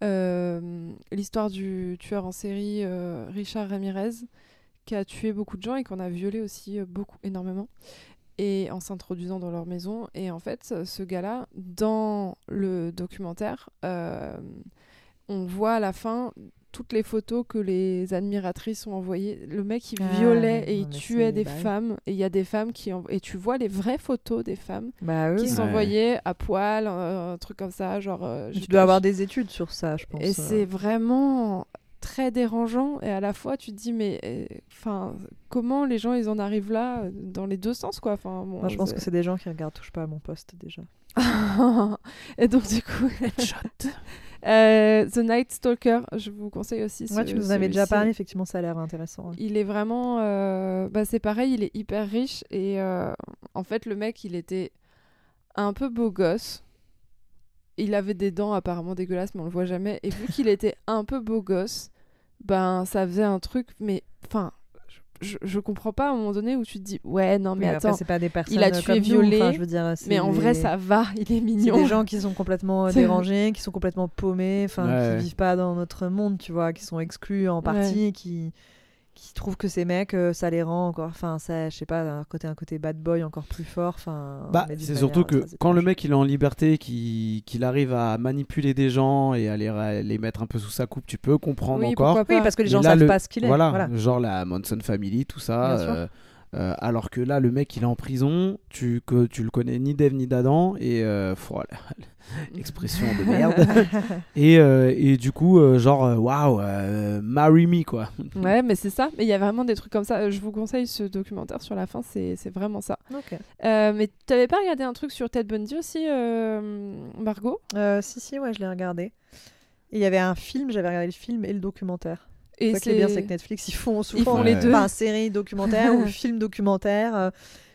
Speaker 2: euh, l'histoire du tueur en série euh, Richard Ramirez, qui a tué beaucoup de gens et qu'on a violé aussi beaucoup, énormément, et en s'introduisant dans leur maison. Et en fait, ce gars-là, dans le documentaire, euh, on voit à la fin toutes les photos que les admiratrices ont envoyées. Le mec, il
Speaker 1: Ah,
Speaker 2: violait
Speaker 1: ouais,
Speaker 2: et il tuait des
Speaker 1: bah
Speaker 2: femmes. Et il y a des femmes qui... env- Et tu vois les vraies photos des femmes
Speaker 1: bah,
Speaker 2: qui
Speaker 1: ouais.
Speaker 2: s'envoyaient à poil, euh, un truc comme ça, genre... euh,
Speaker 1: Tu dois avoir des études sur ça, je pense.
Speaker 2: Et
Speaker 1: euh.
Speaker 2: c'est vraiment très dérangeant et à la fois tu te dis mais euh, enfin comment les gens ils en arrivent là euh, dans les deux sens quoi enfin bon,
Speaker 1: Moi, je pense que c'est des gens qui regardent touche pas à mon poste déjà.
Speaker 2: et donc du coup euh, The Night Stalker je vous conseille aussi
Speaker 1: Ouais,
Speaker 2: ce-
Speaker 1: tu nous en avais déjà parlé, effectivement, ça a l'air intéressant. ouais.
Speaker 2: Il est vraiment. euh, Bah, c'est pareil, il est hyper riche. Et euh, en fait, le mec, il était un peu beau gosse. Il avait des dents apparemment dégueulasses, mais on le voit jamais. Et vu qu'il était un peu beau gosse, ben ça faisait un truc. Mais enfin, je, je, comprends pas à un moment donné où tu te dis Ouais, non, mais
Speaker 1: Oui,
Speaker 2: attends.
Speaker 1: c'est pas des personnes
Speaker 2: il a tué,
Speaker 1: comme nous,
Speaker 2: violé,
Speaker 1: enfin, je veux dire, c'est
Speaker 2: Mais en vrai, ça va, il est
Speaker 1: C'est
Speaker 2: mignon.
Speaker 1: des gens qui sont complètement euh, dérangés, qui sont complètement paumés, enfin,
Speaker 3: Ouais.
Speaker 1: qui vivent pas dans notre monde, tu vois, qui sont exclus en partie, qui qui trouvent que ces mecs, euh, ça les rend encore, enfin, ça, je sais pas, un côté un côté bad boy encore plus fort, enfin.
Speaker 3: Bah, c'est surtout que quand le mec il est en liberté, qu'il arrive à manipuler des gens et à les, à les mettre un peu sous sa coupe, tu peux comprendre
Speaker 2: Oui,
Speaker 3: encore.
Speaker 2: pourquoi pas.
Speaker 1: Oui, parce que les gens
Speaker 3: là,
Speaker 1: savent
Speaker 3: le-
Speaker 1: pas ce qu'il est.
Speaker 3: Voilà,
Speaker 1: Voilà.
Speaker 3: genre la Manson Family, tout ça. Euh, alors que là, le mec il est en prison, tu, que, tu le connais ni d'Ève ni d'Adam, et euh, pff, voilà, expression de merde. et, euh, et du coup, euh, genre, waouh, marry me quoi.
Speaker 2: Ouais, mais c'est ça. Mais il y a vraiment des trucs comme ça. Je vous conseille ce documentaire sur la fin, c'est c'est vraiment ça.
Speaker 1: Ok.
Speaker 2: Euh, mais tu avais pas regardé un truc sur Ted Bundy aussi, euh, Margot?
Speaker 1: Euh, si, si, ouais, je l'ai regardé. Il y avait un film, j'avais regardé le film et le documentaire.
Speaker 2: Et
Speaker 1: ça qui est bien, c'est que Netflix, ils font souvent
Speaker 2: font les
Speaker 3: Ouais.
Speaker 2: deux.
Speaker 1: enfin, série documentaire ou film documentaire. euh,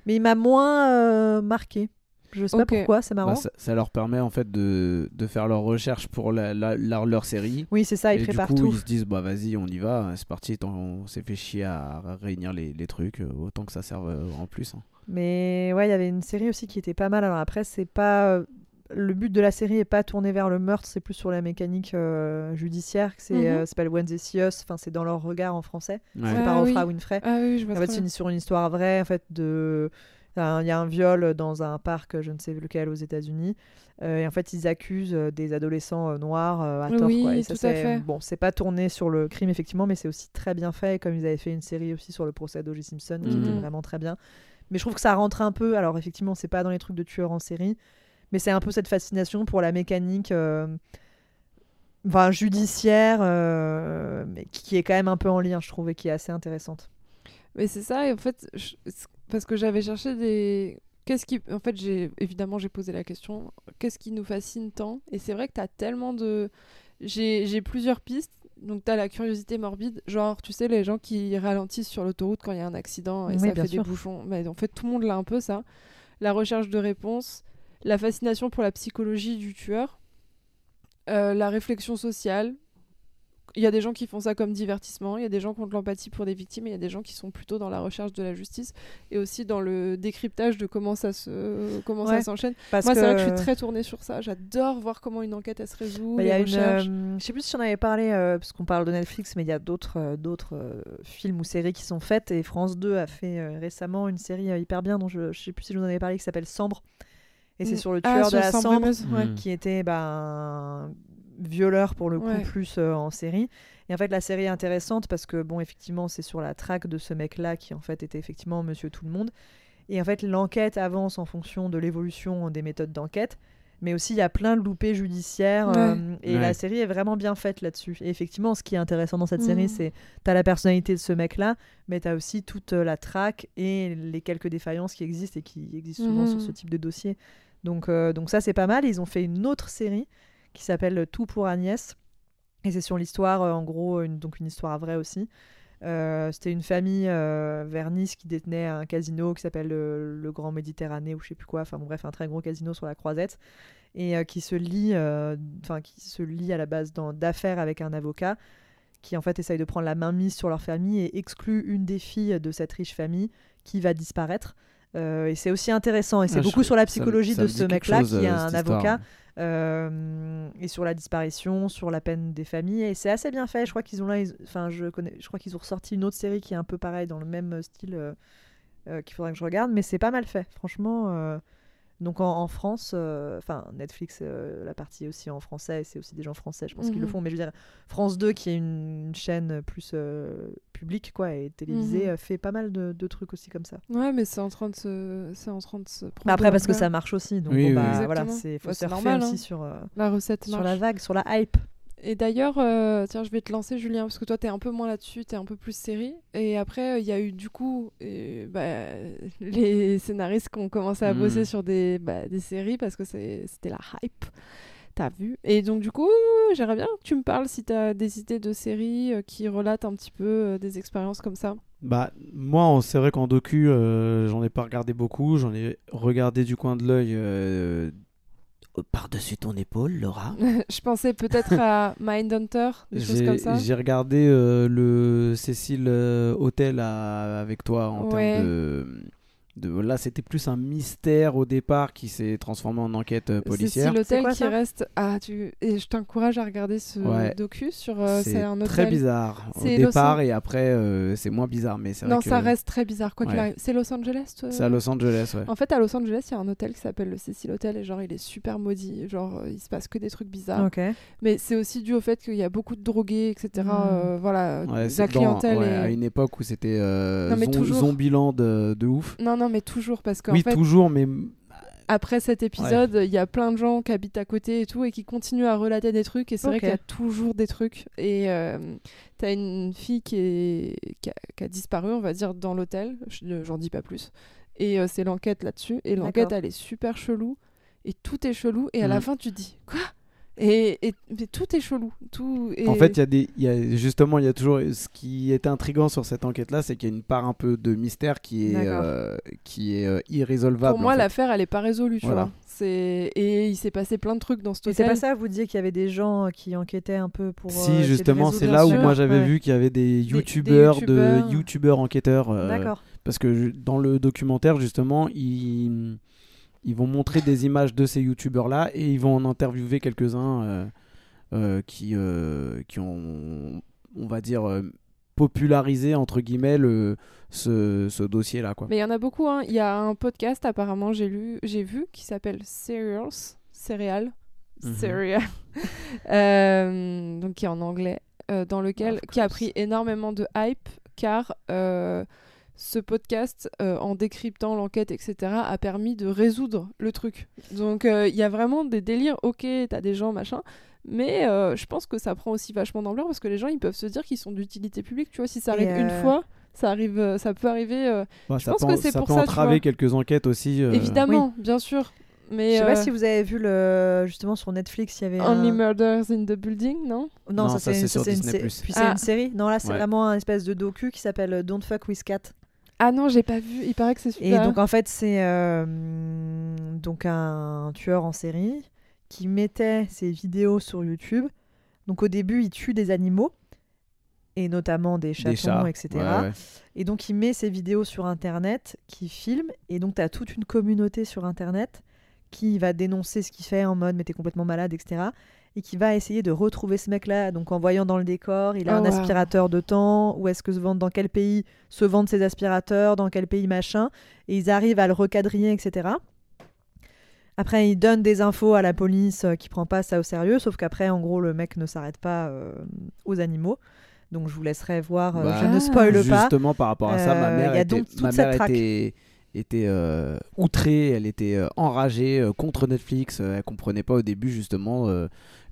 Speaker 1: mais il m'a moins euh, marqué. Je sais pas pourquoi, c'est marrant.
Speaker 3: Bah, ça, ça leur permet en fait de, de faire leurs recherches pour la, la- la- leur série.
Speaker 1: oui, c'est ça, ils
Speaker 3: et du
Speaker 1: préparent
Speaker 3: coup,
Speaker 1: tout.
Speaker 3: ils se disent, bah vas-y, on y va, c'est parti, on s'est fait chier à réunir les, les trucs, euh, autant que ça serve euh, en plus. hein.
Speaker 1: Mais ouais, il y avait une série aussi qui était pas mal. Alors après, c'est pas. Euh, Le but de la série est pas tourné vers le meurtre, c'est plus sur la mécanique euh, judiciaire. C'est euh, ça s'appelle When They See Us. Enfin, c'est dans leur regard en français.
Speaker 3: Ouais.
Speaker 1: C'est
Speaker 2: Ah
Speaker 1: par Oprah
Speaker 2: oui.
Speaker 1: Winfrey.
Speaker 2: Ah oui,
Speaker 1: En fait, c'est sur une histoire vraie, en fait, de... Il y a un- viol dans un parc, je ne sais lequel, aux États-Unis. Euh, et en fait, ils accusent euh, des adolescents euh, noirs euh, à tort.
Speaker 2: Oui,
Speaker 1: quoi. Et ça,
Speaker 2: tout à
Speaker 1: c'est-
Speaker 2: fait.
Speaker 1: Bon, c'est pas tourné sur le crime, effectivement, mais c'est aussi très bien fait. Comme ils avaient fait une série aussi sur le procès d'O.J. Simpson, qui était
Speaker 2: Mhm.
Speaker 1: vraiment très bien. Mais je trouve que ça rentre un peu. Alors, effectivement, c'est pas dans les trucs de tueurs en série, mais c'est un peu cette fascination pour la mécanique. euh, Enfin, judiciaire, euh, mais qui est quand même un peu en lien, je trouve, et qui est assez intéressante.
Speaker 2: Mais c'est ça, et en fait, je- parce que j'avais cherché des. Qu'est-ce qui. En fait, j'ai évidemment, j'ai posé la question qu'est-ce qui nous fascine tant? Et c'est vrai que t'as tellement de. J'ai plusieurs pistes. Donc, t'as la curiosité morbide, genre, tu sais, les gens qui ralentissent sur l'autoroute quand il y a un accident et
Speaker 1: Oui,
Speaker 2: ça fait
Speaker 1: sûr.
Speaker 2: des bouchons. Mais en fait, tout le monde l'a un peu, ça. La recherche de réponses, la fascination pour la psychologie du tueur, euh, la réflexion sociale. Il y a des gens qui font ça comme divertissement, il y a des gens qui ont de l'empathie pour des victimes, et il y a des gens qui sont plutôt dans la recherche de la justice et aussi dans le décryptage de comment ça se comment ça s'enchaîne. Moi,
Speaker 1: que...
Speaker 2: c'est vrai que je suis très tournée sur ça. J'adore voir comment une enquête elle se résout,
Speaker 1: Bah,
Speaker 2: les
Speaker 1: y a une, euh, je sais plus si j'en avais parlé, euh, parce qu'on parle de Netflix, mais il y a d'autres d'autres films ou séries qui sont faites. Et France 2 a fait récemment une série hyper bien, dont je, je sais plus si je vous en avais parlé, qui s'appelle Sambre. Et c'est
Speaker 2: Mm.
Speaker 1: sur le
Speaker 2: Ah,
Speaker 1: tueur de la
Speaker 2: ouais.
Speaker 3: Mm.
Speaker 1: qui était bah, un violeur pour le coup,
Speaker 2: Ouais.
Speaker 1: plus euh, en série. Et en fait, la série est intéressante parce que, bon, effectivement, c'est sur la traque de ce mec-là qui, en fait, était effectivement Monsieur Tout le Monde. Et en fait, l'enquête avance en fonction de l'évolution des méthodes d'enquête. Mais aussi, il y a plein de loupés judiciaires.
Speaker 2: Ouais.
Speaker 1: euh, et
Speaker 3: Ouais.
Speaker 1: la série est vraiment bien faite là-dessus. Et effectivement, ce qui est intéressant dans cette série,
Speaker 2: Mhm.
Speaker 1: c'est t'as la personnalité de ce mec-là, mais t'as aussi toute euh, la traque et les quelques défaillances qui existent et qui existent souvent sur ce type de dossier. Donc, euh, donc ça, c'est pas mal. Ils ont fait une autre série qui s'appelle Tout pour Agnès. Et c'est sur l'histoire, euh, en gros, une, donc une histoire vraie aussi. Euh, C'était une famille vers Nice qui détenait un casino qui s'appelle le Grand Méditerranée ou je sais plus quoi. Enfin bref, un très gros casino sur la Croisette et qui se lie, enfin qui se lie à la base d'affaires avec un avocat qui en fait essaye de prendre la main mise sur leur famille et exclut une des filles de cette riche famille qui va disparaître. Euh, et c'est aussi intéressant et c'est
Speaker 3: Ah,
Speaker 1: beaucoup
Speaker 3: je-
Speaker 1: sur la psychologie
Speaker 3: ça
Speaker 1: de
Speaker 3: me
Speaker 1: ce mec-là qui est
Speaker 3: euh,
Speaker 1: un avocat euh, et sur la disparition, sur la peine des familles. Et c'est assez bien fait. Je crois qu'ils ont là, ils- enfin, je connais, je crois qu'ils ont ressorti une autre série qui est un peu pareil dans le même style euh, qu'il faudrait que je regarde, mais c'est pas mal fait, franchement. Donc en, en France, euh, enfin Netflix, euh, la partie est aussi en français, c'est aussi des gens français, je pense qu'ils le
Speaker 2: Mhm.
Speaker 1: font. Mais je veux dire, France 2, qui est une, chaîne plus euh, publique, quoi, et télévisée,
Speaker 2: Mhm.
Speaker 1: fait pas mal de, de trucs aussi comme ça.
Speaker 2: Ouais, mais c'est en train de se, c'est en train de se. Prendre
Speaker 1: après, parce que ça marche aussi, donc
Speaker 3: Oui,
Speaker 1: bon, bah, voilà, c'est faut
Speaker 2: Bah, c'est
Speaker 1: surfer
Speaker 2: normal,
Speaker 1: aussi
Speaker 2: hein.
Speaker 1: sur, euh,
Speaker 2: la recette
Speaker 1: sur
Speaker 2: marche.
Speaker 1: la vague, sur la hype.
Speaker 2: Et d'ailleurs, euh, tiens, je vais te lancer, Julien, parce que toi, t'es un peu moins là-dessus, t'es un peu plus série. Et après, il y a eu du coup euh, bah, les scénaristes qui ont commencé à
Speaker 3: Mm.
Speaker 2: bosser sur des, bah, des séries parce que c'était la hype. T'as vu Et donc, du coup, j'aimerais bien que tu me parles si t'as des idées de séries euh, qui relatent un petit peu euh, des expériences comme ça.
Speaker 3: Bah, moi, c'est vrai qu'en docu, euh, j'en ai pas regardé beaucoup. J'en ai regardé du coin de l'œil euh, par-dessus ton épaule, Laura.
Speaker 2: je pensais peut-être à Mindhunter, des choses
Speaker 3: J'ai
Speaker 2: comme ça.
Speaker 3: j'ai regardé euh, le Cécile euh, Hotel à- avec toi en
Speaker 2: Ouais.
Speaker 3: termes de, de. Là, c'était plus un mystère au départ qui s'est transformé en enquête euh, policière.
Speaker 2: C'est l'hôtel qui reste? Ah, tu... Et je t'encourage à regarder ce
Speaker 3: Ouais.
Speaker 2: docu sur. euh, c'est un hôtel.
Speaker 3: très bizarre au
Speaker 2: Los
Speaker 3: départ et après euh, c'est moins bizarre, mais c'est vrai
Speaker 2: Non,
Speaker 3: que
Speaker 2: ça reste très bizarre. Quoi qu'il
Speaker 3: Ouais.
Speaker 2: arrive. C'est Los Angeles toi?
Speaker 3: C'est à Los Angeles, ouais.
Speaker 2: En fait, à Los Angeles, il y a un hôtel qui s'appelle le Cecil Hotel et genre il est super maudit. Genre il se passe que des trucs bizarres. Mais c'est aussi dû au fait qu'il y a beaucoup de drogués, etc.
Speaker 1: Mm.
Speaker 2: euh, voilà,
Speaker 3: Ouais,
Speaker 2: la
Speaker 3: dans-
Speaker 2: clientèle
Speaker 3: à une époque où c'était euh,
Speaker 2: Non, mais
Speaker 3: zom-
Speaker 2: toujours.
Speaker 3: Zombieland de, de ouf.
Speaker 2: Non, non, mais toujours parce qu'en
Speaker 3: oui,
Speaker 2: fait,
Speaker 3: toujours, mais
Speaker 2: après cet épisode, il y a plein de gens qui habitent à côté et tout et qui continuent à relater des trucs et c'est vrai qu'il y a toujours des trucs. Et euh, t'as une fille qui, est... qui, a... qui a disparu, on va dire, dans l'hôtel, Je- j'en dis pas plus, et euh, c'est l'enquête là-dessus et l'enquête elle est super chelou et tout est chelou et à la
Speaker 3: Mhm.
Speaker 2: fin tu te dis quoi? Et, et mais tout est chelou, tout.
Speaker 3: En fait, il y a des, il y a, justement, il y a toujours ce qui est intriguant sur cette enquête-là, c'est qu'il y a une part un peu de mystère qui est, euh, qui est euh, irrésolvable.
Speaker 2: pour moi l'affaire elle est pas résolue, tu
Speaker 3: Voilà.
Speaker 2: vois. C'est et il s'est passé plein de trucs dans ce
Speaker 1: c'est pas ça, vous disiez qu'il y avait des gens qui enquêtaient un peu pour. euh,
Speaker 3: Si, justement, c'est là où
Speaker 1: sûr.
Speaker 3: moi j'avais
Speaker 1: Ouais.
Speaker 3: vu qu'il y avait des
Speaker 2: des
Speaker 3: youtubeurs de youtubeurs enquêteurs. euh,
Speaker 1: D'accord.
Speaker 3: Parce que je- dans le documentaire, justement, ils, ils vont montrer des images de ces youtubeurs-là et ils vont en interviewer quelques-uns euh, euh, qui, euh, qui ont, on va dire, popularisé, entre guillemets, le, ce, ce dossier-là. quoi.
Speaker 2: Mais il y en a beaucoup. hein. Il y a un podcast apparemment j'ai lu, j'ai vu qui s'appelle Serials, Serial,
Speaker 3: Mhm.
Speaker 2: Serial, Euh, donc qui est en anglais, euh, dans lequel qui a pris énormément de hype car euh, ce podcast, euh, en décryptant l'enquête, etc., a permis de résoudre le truc. Donc euh, il y a vraiment des délires. Ok, t'as des gens machin. Mais euh, je pense que ça prend aussi vachement d'ampleur parce que les gens ils peuvent se dire qu'ils sont d'utilité publique. Tu vois, si ça arrive une fois, ça arrive, ça peut arriver. euh,
Speaker 3: Bah,
Speaker 2: je
Speaker 3: ça
Speaker 2: pense
Speaker 3: peut,
Speaker 2: que c'est pour
Speaker 3: peut
Speaker 2: ça,
Speaker 3: entraver quelques enquêtes aussi. euh,
Speaker 2: Évidemment, bien sûr. Mais
Speaker 1: Je sais pas
Speaker 2: euh,
Speaker 1: si vous avez vu le justement sur Netflix, il y avait
Speaker 2: Only
Speaker 1: un...
Speaker 2: Murders in the Building, non?
Speaker 1: Non,
Speaker 3: Non,
Speaker 1: ça,
Speaker 3: ça,
Speaker 1: c'est une- une Puis c'est
Speaker 2: Ah.
Speaker 1: une série. Non, là c'est
Speaker 3: Ouais.
Speaker 1: vraiment un espèce de docu qui s'appelle Don't Fuck with Cat.
Speaker 2: Ah non, j'ai pas vu. Il paraît que c'est
Speaker 1: Et
Speaker 2: super.
Speaker 1: donc en fait c'est euh, donc un tueur en série qui mettait ses vidéos sur YouTube. Donc au début il tue des animaux et notamment des chatons,
Speaker 3: des chats.
Speaker 1: etc.
Speaker 3: Ouais, ouais.
Speaker 1: Et donc il met ses vidéos sur Internet, qui filme, et donc tu as toute une communauté sur Internet qui va dénoncer ce qu'il fait en mode mais t'es complètement malade, etc. Et qui va essayer de retrouver ce mec-là. Donc en voyant dans le décor, il a
Speaker 2: Oh,
Speaker 1: un
Speaker 2: wow.
Speaker 1: aspirateur de temps, où est-ce que se vendent, dans quel pays se vendent ces aspirateurs, dans quel pays machin. Et ils arrivent à le recadrer, etc. Après, ils donnent des infos à la police euh, qui prend pas ça au sérieux, sauf qu'après, en gros, le mec ne s'arrête pas euh, aux animaux. Donc je vous laisserai voir, euh,
Speaker 3: Bah,
Speaker 1: je ne
Speaker 2: Ah.
Speaker 1: spoile pas.
Speaker 3: Justement, par rapport à ça, ma
Speaker 1: Euh,
Speaker 3: mère
Speaker 1: il y a
Speaker 3: était,
Speaker 1: donc toute
Speaker 3: ma
Speaker 1: cette
Speaker 3: mère était, était euh, outrée, elle était euh, enragée euh, contre Netflix. euh, elle comprenait pas au début, justement, euh,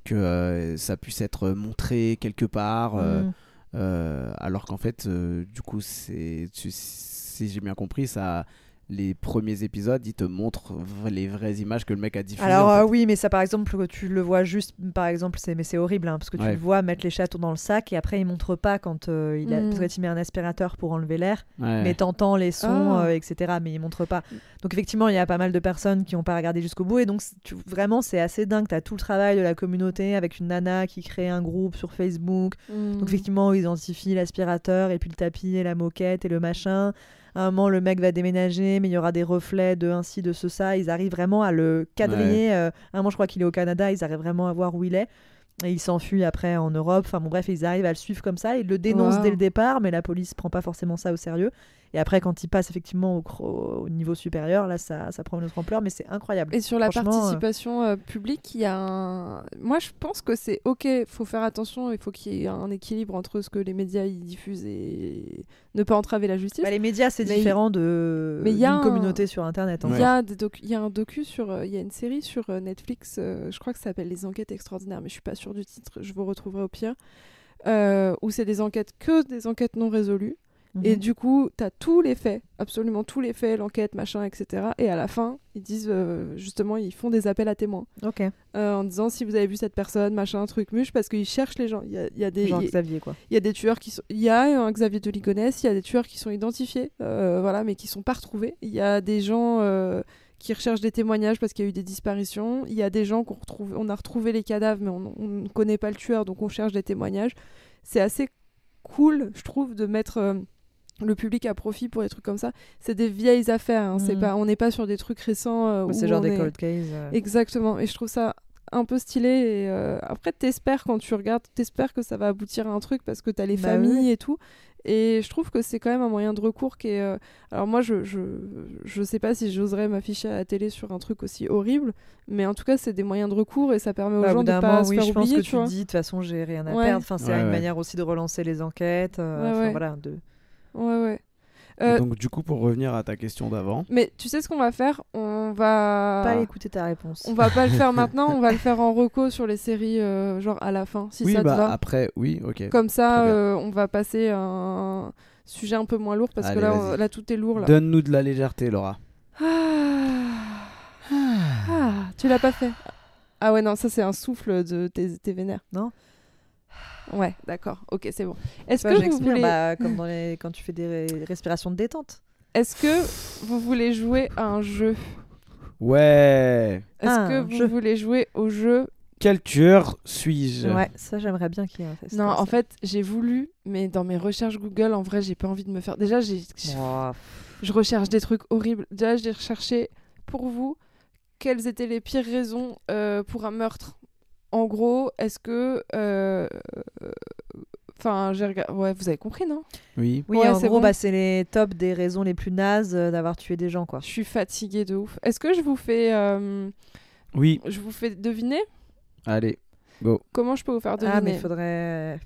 Speaker 3: que euh, ça puisse être montré quelque part. euh,
Speaker 1: Mm.
Speaker 3: euh, alors qu'en fait, du coup, c'est, si j'ai bien compris, ça, les premiers épisodes, ils te montrent les vraies images que le mec a diffusées.
Speaker 1: Alors
Speaker 3: en fait.
Speaker 1: euh, oui, mais ça par exemple, que tu le vois juste, par exemple, c'est mais c'est horrible hein, parce que tu
Speaker 3: Ouais.
Speaker 1: le vois mettre les chatons dans le sac et après il montre pas quand euh, il a
Speaker 2: Mm.
Speaker 1: peut-être il met un aspirateur pour enlever l'air,
Speaker 3: Ouais.
Speaker 1: mais t'entends les sons,
Speaker 2: Ah.
Speaker 1: euh, etc. Mais il montre pas. Donc effectivement, il y a pas mal de personnes qui ont pas regardé jusqu'au bout et donc c'est- tu- vraiment c'est assez dingue. T'as tout le travail de la communauté avec une nana qui crée un groupe sur Facebook.
Speaker 2: Hmm.
Speaker 1: Donc effectivement, ils identifient l'aspirateur et puis le tapis et la moquette et le machin. À un moment, le mec va déménager, mais il y aura des reflets de ainsi, de ce, ça. Ils arrivent vraiment à le quadriller. euh, à un moment, je crois qu'il est au Canada, ils arrivent vraiment à voir où il est. Et il s'enfuit après en Europe. Enfin bon, bref, ils arrivent à le suivre comme ça. Ils le dénoncent
Speaker 2: Wow.
Speaker 1: dès le départ, mais la police prend pas forcément ça au sérieux. Et après, quand il passe effectivement au, niveau supérieur, là, ça, ça prend une autre ampleur, mais c'est incroyable.
Speaker 2: Et sur la
Speaker 1: euh,
Speaker 2: participation euh, publique, il y a un. Moi, je pense que c'est ok. Il faut faire attention. Il faut qu'il y ait un équilibre entre ce que les médias y diffusent et ne pas entraver la justice.
Speaker 1: Bah, les médias, c'est
Speaker 2: il-
Speaker 1: différent de
Speaker 2: mais il y a
Speaker 1: d'une
Speaker 2: un-
Speaker 1: communauté sur Internet.
Speaker 2: Il y, a des docu- il y a un docu sur. euh, Il y a une série sur Netflix, euh, je crois que ça s'appelle Les Enquêtes Extraordinaires, mais je suis pas sûre du titre, je vous retrouverai au pire. euh, où c'est des enquêtes que des enquêtes non résolues.
Speaker 1: Mhm.
Speaker 2: Et du coup, tu as tous les faits, absolument tous les faits, l'enquête, machin, etc. Et à la fin, ils disent euh, justement, ils font des appels à témoins
Speaker 1: Ok.
Speaker 2: euh, en disant si vous avez vu cette personne, machin, truc, muche, parce qu'ils cherchent les gens. Il y a, y a des.
Speaker 1: Genre
Speaker 2: il y a-
Speaker 1: Xavier, quoi.
Speaker 2: il y a des tueurs qui sont. Il y a un Xavier de Ligonnès, il y a des tueurs qui sont identifiés, euh, voilà, mais qui sont pas retrouvés. Il y a des gens qui recherchent des témoignages parce qu'il y a eu des disparitions. Il y a des gens qu'on retrouve. On a retrouvé les cadavres, mais on on ne connaît pas le tueur, donc on cherche des témoignages. C'est assez cool, je trouve, de mettre. Le public à profit pour des trucs comme ça, c'est des vieilles affaires. hein, C'est
Speaker 1: Mhm.
Speaker 2: pas, on n'est pas sur des trucs récents. euh, où
Speaker 1: C'est genre des
Speaker 2: est-
Speaker 1: cold cases. euh.
Speaker 2: Exactement. Et je trouve ça un peu stylé. Et euh, après, t'espères quand tu regardes, t'espères que ça va aboutir à un truc parce que t'as les
Speaker 1: Bah
Speaker 2: familles
Speaker 1: oui.
Speaker 2: et tout. Et je trouve que c'est quand même un moyen de recours qui est. euh, Alors moi, je, je je sais pas si j'oserais m'afficher à la télé sur un truc aussi horrible, mais en tout cas, c'est des moyens de recours et ça permet aux
Speaker 1: Bah,
Speaker 2: gens de pas
Speaker 1: moment,
Speaker 2: se
Speaker 1: oui,
Speaker 2: faire
Speaker 1: je pense
Speaker 2: oublier,
Speaker 1: que
Speaker 2: tu
Speaker 1: dis, de toute façon, j'ai rien à
Speaker 2: Ouais.
Speaker 1: perdre. Enfin, c'est
Speaker 3: Ouais,
Speaker 1: une
Speaker 3: ouais.
Speaker 1: manière aussi de relancer les enquêtes. euh,
Speaker 2: Ouais,
Speaker 1: enfin,
Speaker 2: ouais.
Speaker 1: voilà, de...
Speaker 2: Ouais, ouais. Euh,
Speaker 3: donc, du coup, pour revenir à ta question d'avant,
Speaker 2: Mais tu sais ce qu'on va faire? On va
Speaker 1: Pas écouter ta réponse.
Speaker 2: on va pas le faire maintenant, on va le faire en reco sur les séries, euh, genre à la fin, si
Speaker 3: oui,
Speaker 2: ça te
Speaker 3: bah
Speaker 2: va.
Speaker 3: après, oui, ok.
Speaker 2: Comme ça, euh, on va passer à un sujet un peu moins lourd parce
Speaker 3: Allez,
Speaker 2: que là,
Speaker 3: vas-y.
Speaker 2: on- là, tout est lourd.
Speaker 3: Donne-nous de la légèreté, Laura.
Speaker 2: Ah. Ah, tu l'as pas fait. Ah ouais, non, ça c'est un souffle de tes, tes vénères.
Speaker 1: Non
Speaker 2: Ouais, d'accord. Ok, c'est bon. Est-ce que vous voulez,
Speaker 1: bah, comme dans les... quand tu fais des ré- respirations de détente.
Speaker 2: est-ce que vous voulez jouer à un jeu?
Speaker 3: Ouais.
Speaker 2: Est-ce
Speaker 1: Ah,
Speaker 2: que vous
Speaker 1: jeu.
Speaker 2: voulez jouer au jeu?
Speaker 3: Quel tueur suis-je?
Speaker 1: Ouais, ça j'aimerais bien qu'il y ait un test.
Speaker 2: Non, en
Speaker 1: ça.
Speaker 2: fait, j'ai voulu, mais dans mes recherches Google, en vrai, j'ai pas envie de me faire. Déjà, j'ai,
Speaker 1: Oh,
Speaker 2: je recherche des trucs horribles. Déjà, j'ai recherché pour vous quelles étaient les pires raisons euh, pour un meurtre? En gros, est-ce que. euh, euh, Enfin, j'ai regardé. Ouais, vous avez compris, non?
Speaker 3: Oui.
Speaker 1: Oui,
Speaker 2: Ouais,
Speaker 1: en
Speaker 2: c'est
Speaker 1: gros,
Speaker 2: bon.
Speaker 1: bah, c'est les tops des raisons les plus nazes euh, d'avoir tué des gens, quoi.
Speaker 2: Je suis fatiguée de ouf. Est-ce que je vous fais. euh,
Speaker 3: Oui.
Speaker 2: je vous fais deviner?
Speaker 3: Allez. Go.
Speaker 2: Comment je peux vous faire deviner
Speaker 1: Ah, mais il faudrait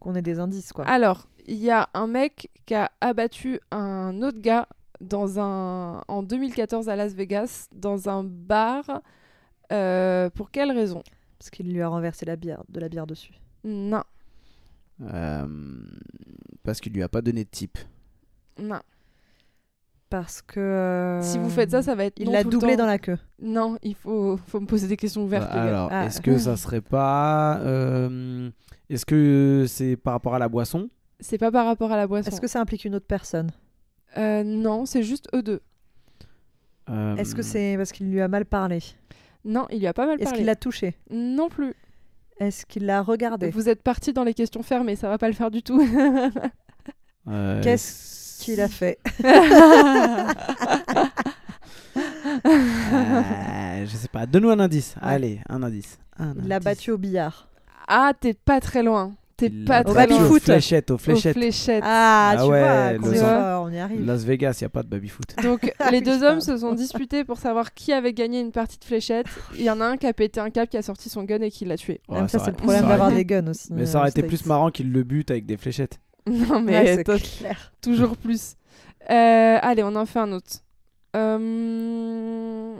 Speaker 1: qu'on ait des indices, quoi.
Speaker 2: Alors, il y a un mec qui a abattu un autre gars dans un... en 2014 à Las Vegas, dans un bar. Euh, pour quelle raison?
Speaker 1: Parce qu'il lui a renversé la bière, de la bière dessus.
Speaker 2: Non,
Speaker 3: Euh, parce qu'il lui a pas donné de type.
Speaker 2: non.
Speaker 1: Parce que.
Speaker 2: Si vous faites ça, ça va être.
Speaker 1: Il
Speaker 2: non
Speaker 1: l'a
Speaker 2: tout le
Speaker 1: doublé
Speaker 2: temps.
Speaker 1: dans la queue.
Speaker 2: Non, il faut, faut me poser des questions ouvertes. les gars.
Speaker 3: Alors,
Speaker 1: Ah.
Speaker 3: est-ce que ça serait pas. euh, Est-ce que c'est par rapport à la boisson?
Speaker 2: C'est pas par rapport à la boisson.
Speaker 1: Est-ce que ça implique une autre personne?
Speaker 2: Euh, non, c'est juste eux deux.
Speaker 3: Euh,
Speaker 1: Est-ce que c'est parce qu'il lui a mal parlé?
Speaker 2: Non, il lui a pas mal
Speaker 1: Est-ce
Speaker 2: parlé.
Speaker 1: qu'il l'a touché?
Speaker 2: Non plus.
Speaker 1: Est-ce qu'il l'a regardé?
Speaker 2: Vous êtes parti dans les questions fermées, ça va pas le faire du tout.
Speaker 3: euh,
Speaker 1: Qu'est-ce qu'il a fait?
Speaker 3: Euh, Je sais pas. Donne-nous un indice.
Speaker 1: Ouais.
Speaker 3: Allez, un indice. Un
Speaker 1: Il l'a battu au billard.
Speaker 2: ah, t'es pas très loin. T'es pas
Speaker 1: Au
Speaker 2: loin.
Speaker 3: Aux
Speaker 1: baby-foot.
Speaker 3: fléchettes, aux
Speaker 2: Aux
Speaker 3: fléchettes.
Speaker 1: Ah,
Speaker 3: Ah
Speaker 1: tu
Speaker 3: ouais,
Speaker 1: vois, on y arrive.
Speaker 3: Las Vegas, il n'y a pas de baby-foot.
Speaker 2: Donc
Speaker 1: Ah
Speaker 2: les deux hommes se sont disputés pour savoir qui avait gagné une partie de fléchettes. Il y en a un qui a pété un câble, qui a sorti son gun et qui l'a tué.
Speaker 1: Même
Speaker 3: Ouais,
Speaker 1: ça,
Speaker 3: ça
Speaker 1: c'est le problème d'avoir des guns aussi.
Speaker 3: Mais
Speaker 1: euh,
Speaker 3: ça aurait été plus marrant qu'il le bute avec des fléchettes.
Speaker 2: Non mais
Speaker 1: Ouais, c'est clair.
Speaker 2: toujours plus. Euh, allez, on en fait un autre. Euh,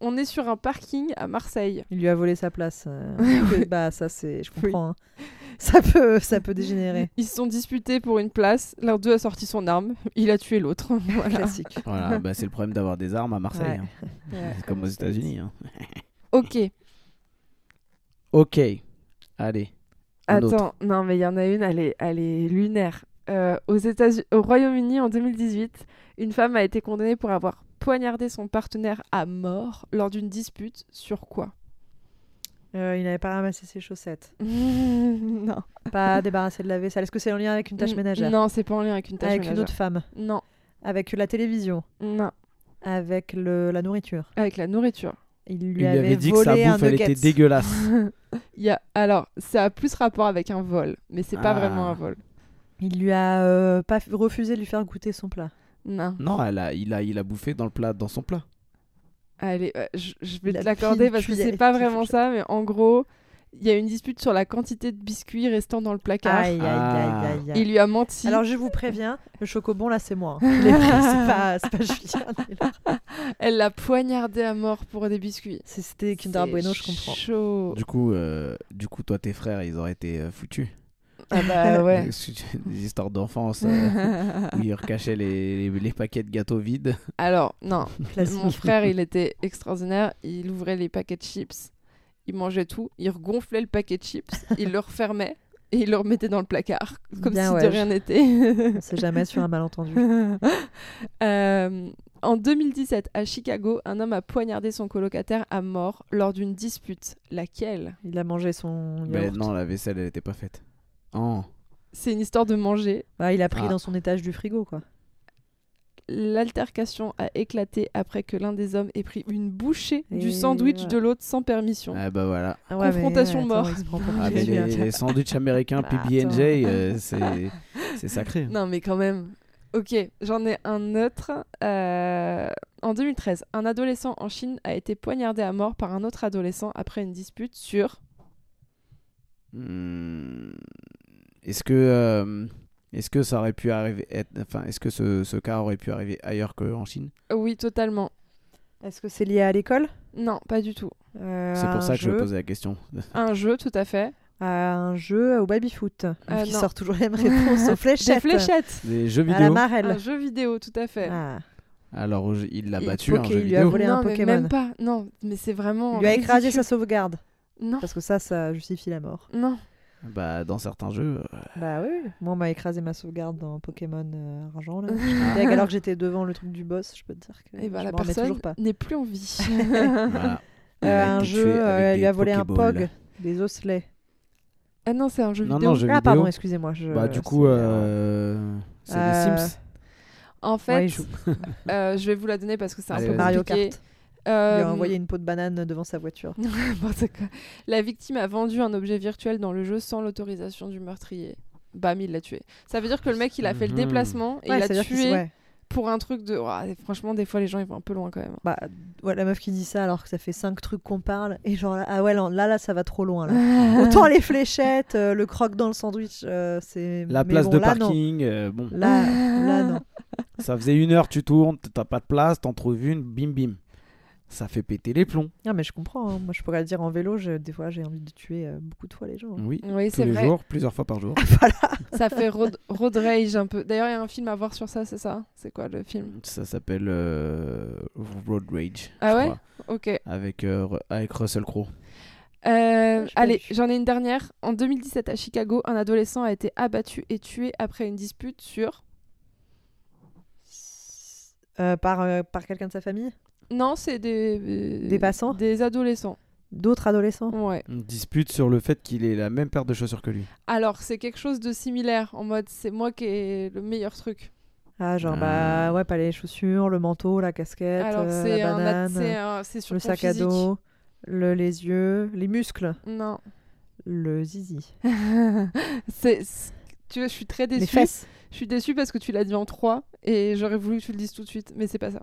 Speaker 2: On est sur un parking à Marseille.
Speaker 1: Il lui a volé sa place. euh, bah ça c'est, je comprends. hein. Ça peut, ça peut dégénérer.
Speaker 2: Ils se sont disputés pour une place. L'un d'eux a sorti son arme. Il a tué l'autre. Voilà.
Speaker 1: Classique.
Speaker 3: Voilà, bah, c'est le problème d'avoir des armes à Marseille.
Speaker 1: Ouais.
Speaker 3: hein.
Speaker 2: Ouais.
Speaker 3: C'est comme aux États-Unis. hein.
Speaker 2: Ok.
Speaker 3: Ok. Allez.
Speaker 2: Attends, non, mais il y en a une, elle est, elle est lunaire. Euh, aux États au Royaume-Uni, en 2018, une femme a été condamnée pour avoir poignardé son partenaire à mort lors d'une dispute sur quoi
Speaker 1: Euh, il n'avait pas ramassé ses chaussettes.
Speaker 2: Non.
Speaker 1: Pas débarrassé de la vaisselle. Est-ce que c'est en lien avec une tâche ménagère
Speaker 2: Non, c'est pas en lien avec une tâche
Speaker 1: Avec
Speaker 2: ménagère.
Speaker 1: une autre femme
Speaker 2: Non,
Speaker 1: Avec la télévision
Speaker 2: non,
Speaker 1: Avec le, la nourriture
Speaker 2: avec la nourriture.
Speaker 1: Il lui,
Speaker 3: Il lui
Speaker 1: avait,
Speaker 3: avait dit que sa
Speaker 1: volé un
Speaker 3: bouffe, elle était dégueulasse.
Speaker 2: Il y a... Alors, ça a plus rapport avec un vol, mais c'est pas
Speaker 3: Ah.
Speaker 2: vraiment un vol.
Speaker 1: Il lui a euh, pas refusé de lui faire goûter son plat.
Speaker 2: Non.
Speaker 3: non, elle a, il, a, il a bouffé dans, le plat, dans son plat.
Speaker 2: Allez, euh, je, je vais
Speaker 1: La
Speaker 2: te l'accorder parce que c'est pas vraiment ça, mais en gros, il y a une dispute sur la quantité de biscuits restant dans le placard.
Speaker 1: Aïe, aïe,
Speaker 3: Ah.
Speaker 1: aïe, aïe, aïe.
Speaker 2: Il lui a menti.
Speaker 1: Alors je vous préviens, le chocobon là c'est moi. hein. C'est pas, Julien.
Speaker 2: Elle l'a poignardé à mort pour des biscuits.
Speaker 1: C'était Kinder Bueno, je comprends.
Speaker 2: Chaud.
Speaker 3: Du coup, euh, du coup, toi, tes frères, ils auraient été euh, foutus.
Speaker 2: Ah bah ouais.
Speaker 3: Des histoires d'enfance euh, où ils recachaient les, les, les paquets de gâteaux vides.
Speaker 2: Alors, non.
Speaker 1: Classique.
Speaker 2: Mon frère, il était extraordinaire. Il ouvrait les paquets de chips. Il mangeait tout. Il regonflait le paquet de chips. il le refermait. Et il le remettait dans le placard. Comme
Speaker 1: Bien
Speaker 2: si
Speaker 1: ouais,
Speaker 2: de
Speaker 1: je-
Speaker 2: rien n'était.
Speaker 1: On sait jamais sur un malentendu.
Speaker 2: Euh, en 2017, à Chicago, un homme a poignardé son colocataire à mort lors d'une dispute. Laquelle?
Speaker 1: Il a mangé son yaourt.
Speaker 3: Mais non, la vaisselle, elle était pas faite. Oh.
Speaker 2: C'est une histoire de manger.
Speaker 1: Bah, il a pris
Speaker 3: Ah.
Speaker 1: dans son étage du frigo quoi.
Speaker 2: L'altercation a éclaté après que l'un des hommes ait pris une bouchée du sandwich
Speaker 1: voilà.
Speaker 2: de l'autre sans permission.
Speaker 3: Ah bah voilà.
Speaker 1: Ah ouais, mais,
Speaker 2: Confrontation mort.
Speaker 3: Ah, mais
Speaker 1: Julien
Speaker 3: les, les sandwichs américains
Speaker 1: Bah,
Speaker 3: PB&J, euh, c'est c'est sacré.
Speaker 2: Non, mais quand même. Ok, j'en ai un autre. Euh, En 2013, un adolescent en Chine a été poignardé à mort par un autre adolescent après une dispute sur.
Speaker 3: Hmm. Est-ce que, euh, est-ce que ça aurait pu arriver, être- enfin, est-ce que ce, ce cas aurait pu arriver ailleurs qu'en Chine?
Speaker 2: Oui, totalement.
Speaker 1: Est-ce que c'est lié à l'école?
Speaker 2: Non, pas du tout.
Speaker 1: Euh,
Speaker 3: C'est pour ça que je posais la question.
Speaker 2: Un jeu, tout à fait.
Speaker 1: À un jeu au baby-foot.
Speaker 2: Euh,
Speaker 1: qui
Speaker 2: non.
Speaker 1: sort toujours les mêmes réponses aux fléchettes.
Speaker 2: Des fléchettes.
Speaker 3: Des jeux
Speaker 1: À la
Speaker 3: vidéo.
Speaker 1: marelle.
Speaker 2: Un jeu vidéo, tout à fait.
Speaker 1: Ah.
Speaker 3: Alors il l'a battu un jeu
Speaker 1: il lui a
Speaker 3: vidéo.
Speaker 1: volé
Speaker 2: non,
Speaker 1: un
Speaker 2: mais
Speaker 1: Pokémon.
Speaker 2: même pas. Non, mais c'est vraiment.
Speaker 1: Il lui a écrasé sa sauvegarde.
Speaker 2: Non,
Speaker 1: Parce que ça, ça justifie la mort.
Speaker 2: non.
Speaker 3: Bah, dans certains jeux. euh,
Speaker 1: Bah oui, moi on m'a écrasé ma sauvegarde dans Pokémon euh, Argent là. Deg alors que j'étais devant le truc du boss, je peux te dire que
Speaker 2: Et bah,
Speaker 1: je
Speaker 2: la
Speaker 1: m'en remets
Speaker 2: personne
Speaker 1: toujours pas.
Speaker 2: n'est plus en vie.
Speaker 3: voilà.
Speaker 1: Euh,
Speaker 3: Elle a
Speaker 1: un
Speaker 3: été
Speaker 1: jeu,
Speaker 3: tuée
Speaker 1: euh, elle lui a
Speaker 3: des
Speaker 1: volé un
Speaker 3: Pokéballs.
Speaker 1: POG, des osselets.
Speaker 2: ah non, c'est un jeu
Speaker 3: Non,
Speaker 2: vidéo.
Speaker 3: non, jeu
Speaker 1: ah
Speaker 3: vidéo.
Speaker 1: pardon, excusez-moi. Je...
Speaker 3: Bah, du
Speaker 1: c'est,
Speaker 3: coup,
Speaker 1: euh,
Speaker 3: euh, c'est
Speaker 1: euh,
Speaker 3: les Sims.
Speaker 2: En fait, euh, je vais vous la donner parce que c'est un
Speaker 3: Allez,
Speaker 2: peu
Speaker 3: vas-y.
Speaker 1: Mario
Speaker 2: compliqué.
Speaker 1: Kart.
Speaker 2: Euh,
Speaker 1: Il a envoyé une peau de banane devant sa voiture.
Speaker 2: La victime a vendu un objet virtuel dans le jeu sans l'autorisation du meurtrier. Bam, il l'a tué. Ça veut dire que le mec, il a fait le
Speaker 3: Mhm.
Speaker 2: déplacement et
Speaker 1: Ouais,
Speaker 2: il a
Speaker 1: c'est-à-dire qu'il-
Speaker 2: tué
Speaker 1: ouais.
Speaker 2: pour un truc de. Ouah, franchement, des fois, les gens, ils vont un peu loin quand même.
Speaker 1: Bah, ouais, la meuf qui dit ça alors que ça fait cinq trucs qu'on parle et genre ah ouais là là, ça va trop loin là. Autant les fléchettes, euh, le croque dans le sandwich, euh, c'est
Speaker 3: La
Speaker 1: mais
Speaker 3: place
Speaker 1: bon,
Speaker 3: de
Speaker 1: là, non.
Speaker 3: parking, euh, bon,
Speaker 1: Là, là non.
Speaker 3: ça faisait une heure, tu tournes, t'as pas de place, t'en trouves une, bim bim. Ça fait péter les plombs.
Speaker 1: Non mais je comprends. hein. Moi je pourrais le dire en vélo, je- des fois j'ai envie de tuer euh, beaucoup de fois les gens.
Speaker 3: Oui,
Speaker 2: Oui,
Speaker 3: tous
Speaker 2: c'est
Speaker 3: les
Speaker 2: vrai.
Speaker 3: jours, plusieurs fois par jour.
Speaker 2: Ça fait road, road rage un peu. D'ailleurs, il y a un film à voir sur ça, c'est ça? C'est quoi le film?
Speaker 3: Ça s'appelle euh, Road Rage.
Speaker 2: Ah
Speaker 3: je
Speaker 2: ouais?
Speaker 3: crois,
Speaker 2: Ok.
Speaker 3: avec, euh, avec Russell Crowe.
Speaker 2: Euh, allez, j'en ai une dernière. En 2017, à Chicago, un adolescent a été abattu et tué après une dispute sur.
Speaker 1: Euh, par euh, par quelqu'un de sa famille,
Speaker 2: Non, c'est des. euh,
Speaker 1: Des passants?
Speaker 2: Des adolescents.
Speaker 1: d'autres adolescents?
Speaker 2: Ouais.
Speaker 3: Une dispute sur le fait qu'il ait la même paire de chaussures que lui.
Speaker 2: Alors, c'est quelque chose de similaire. En mode, c'est moi qui ai le meilleur truc.
Speaker 1: Ah genre bah ouais pas les chaussures, le manteau, la casquette,
Speaker 2: Alors,
Speaker 1: euh,
Speaker 2: c'est
Speaker 1: la
Speaker 2: un, ad-
Speaker 1: banane,
Speaker 2: c'est un- c'est sur
Speaker 1: le
Speaker 2: ton
Speaker 1: sac à
Speaker 2: physique.
Speaker 1: dos, le, les yeux, les muscles,
Speaker 2: Non.
Speaker 1: le zizi,
Speaker 2: c'est. c'est- Tu vois, je suis très déçue.
Speaker 1: les fesses.
Speaker 2: Je suis déçue parce que tu l'as dit en 3 et j'aurais voulu que tu le dises tout de suite, mais c'est pas ça.